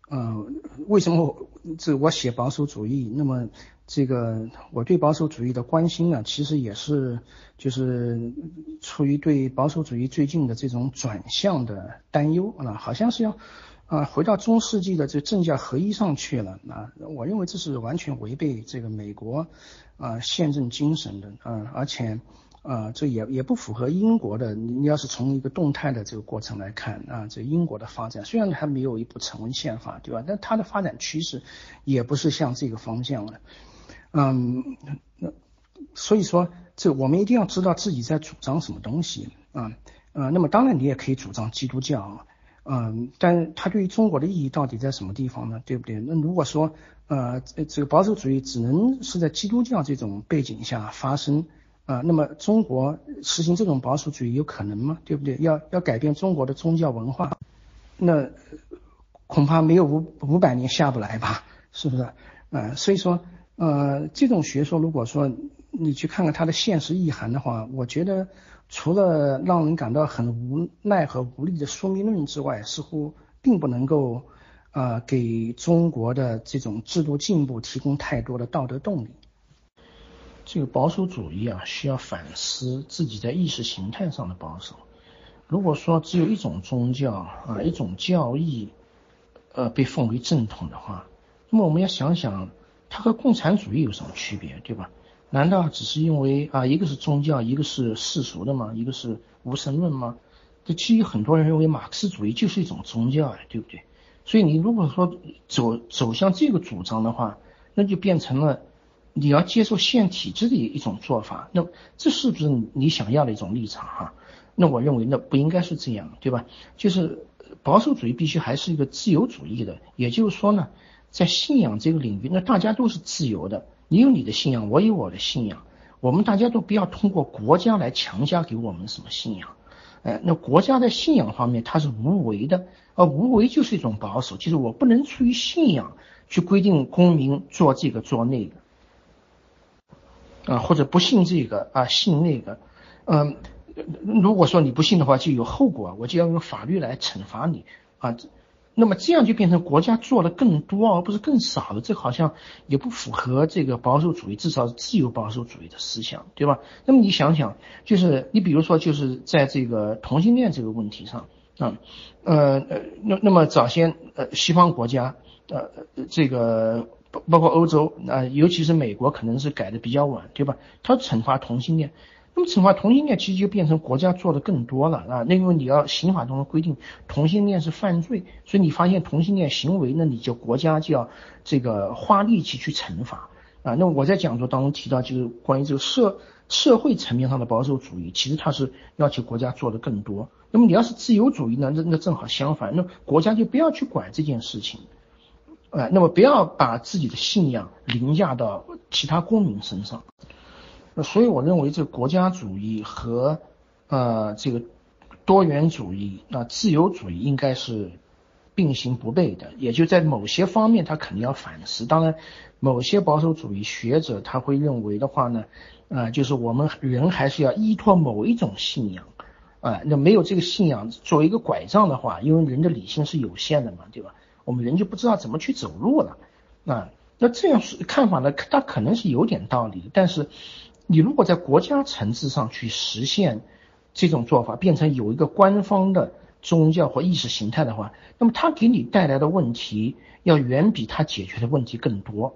[SPEAKER 1] 呃，为什么这我写保守主义？那么这个我对保守主义的关心呢，其实也是就是出于对保守主义最近的这种转向的担忧啊，好像是要啊回到中世纪的这政教合一上去了啊，我认为这是完全违背这个美国啊宪政精神的啊，而且。啊，这也也不符合英国的。你要是从一个动态的这个过程来看啊，这英国的发展虽然还没有一部成文宪法，对吧？但它的发展趋势也不是向这个方向的。嗯，那所以说，这我们一定要知道自己在主张什么东西啊。呃，那么当然你也可以主张基督教，嗯，但它对于中国的意义到底在什么地方呢？对不对？那如果说呃这个保守主义只能是在基督教这种背景下发生。啊，那么中国实行这种保守主义有可能吗？对不对？要要改变中国的宗教文化，那恐怕没有五五百年下不来吧？是不是？啊，所以说，呃，这种学说如果说你去看看它的现实意涵的话，我觉得除了让人感到很无奈和无力的宿命论之外，似乎并不能够啊给中国的这种制度进步提供太多的道德动力。这个保守主义啊，需要反思自己在意识形态上的保守。如果说只有一种宗教啊，一种教义，呃，被奉为正统的话，那么我们要想想，它和共产主义有什么区别，对吧？难道只是因为啊，一个是宗教，一个是世俗的吗？一个是无神论吗？这基于很多人认为马克思主义就是一种宗教呀，对不对？所以你如果说走走向这个主张的话，那就变成了你要接受现体制的一种做法，那这是不是你想要的一种立场哈？那我认为那不应该是这样，对吧？就是保守主义必须还是一个自由主义的，也就是说呢，在信仰这个领域，那大家都是自由的，你有你的信仰，我有我的信仰，我们大家都不要通过国家来强加给我们什么信仰，哎，那国家在信仰方面它是无为的，而无为就是一种保守，就是我不能出于信仰去规定公民做这个做那个，啊，或者不信这个啊信那个，嗯。如果说你不信的话，就有后果，我就要用法律来惩罚你啊。那么这样就变成国家做的更多，而不是更少了，这好像也不符合这个保守主义，至少是自由保守主义的思想，对吧？那么你想想，就是你比如说，就是在这个同性恋这个问题上啊，呃呃，那那么早先呃西方国家呃这个包包括欧洲啊，尤其是美国，可能是改的比较晚，对吧？他惩罚同性恋。那么惩罚同性恋其实就变成国家做的更多了啊，那因为你要刑法中规定同性恋是犯罪，所以你发现同性恋行为，那你就国家就要这个花力气去惩罚啊。那我在讲座当中提到，就是关于这个社社会层面上的保守主义，其实它是要求国家做的更多。那么你要是自由主义呢，那那正好相反，那国家就不要去管这件事情，哎，那么不要把自己的信仰凌驾到其他公民身上。那所以我认为，这国家主义和呃这个多元主义、那自由主义应该是并行不悖的。也就在某些方面，他肯定要反思。当然，某些保守主义学者他会认为的话呢，啊，就是我们人还是要依托某一种信仰，啊，那没有这个信仰作为一个拐杖的话，因为人的理性是有限的嘛，对吧？我们人就不知道怎么去走路了，啊，那这样是看法呢，它可能是有点道理，但是。你如果在国家层次上去实现这种做法，变成有一个官方的宗教或意识形态的话，那么它给你带来的问题要远比它解决的问题更多。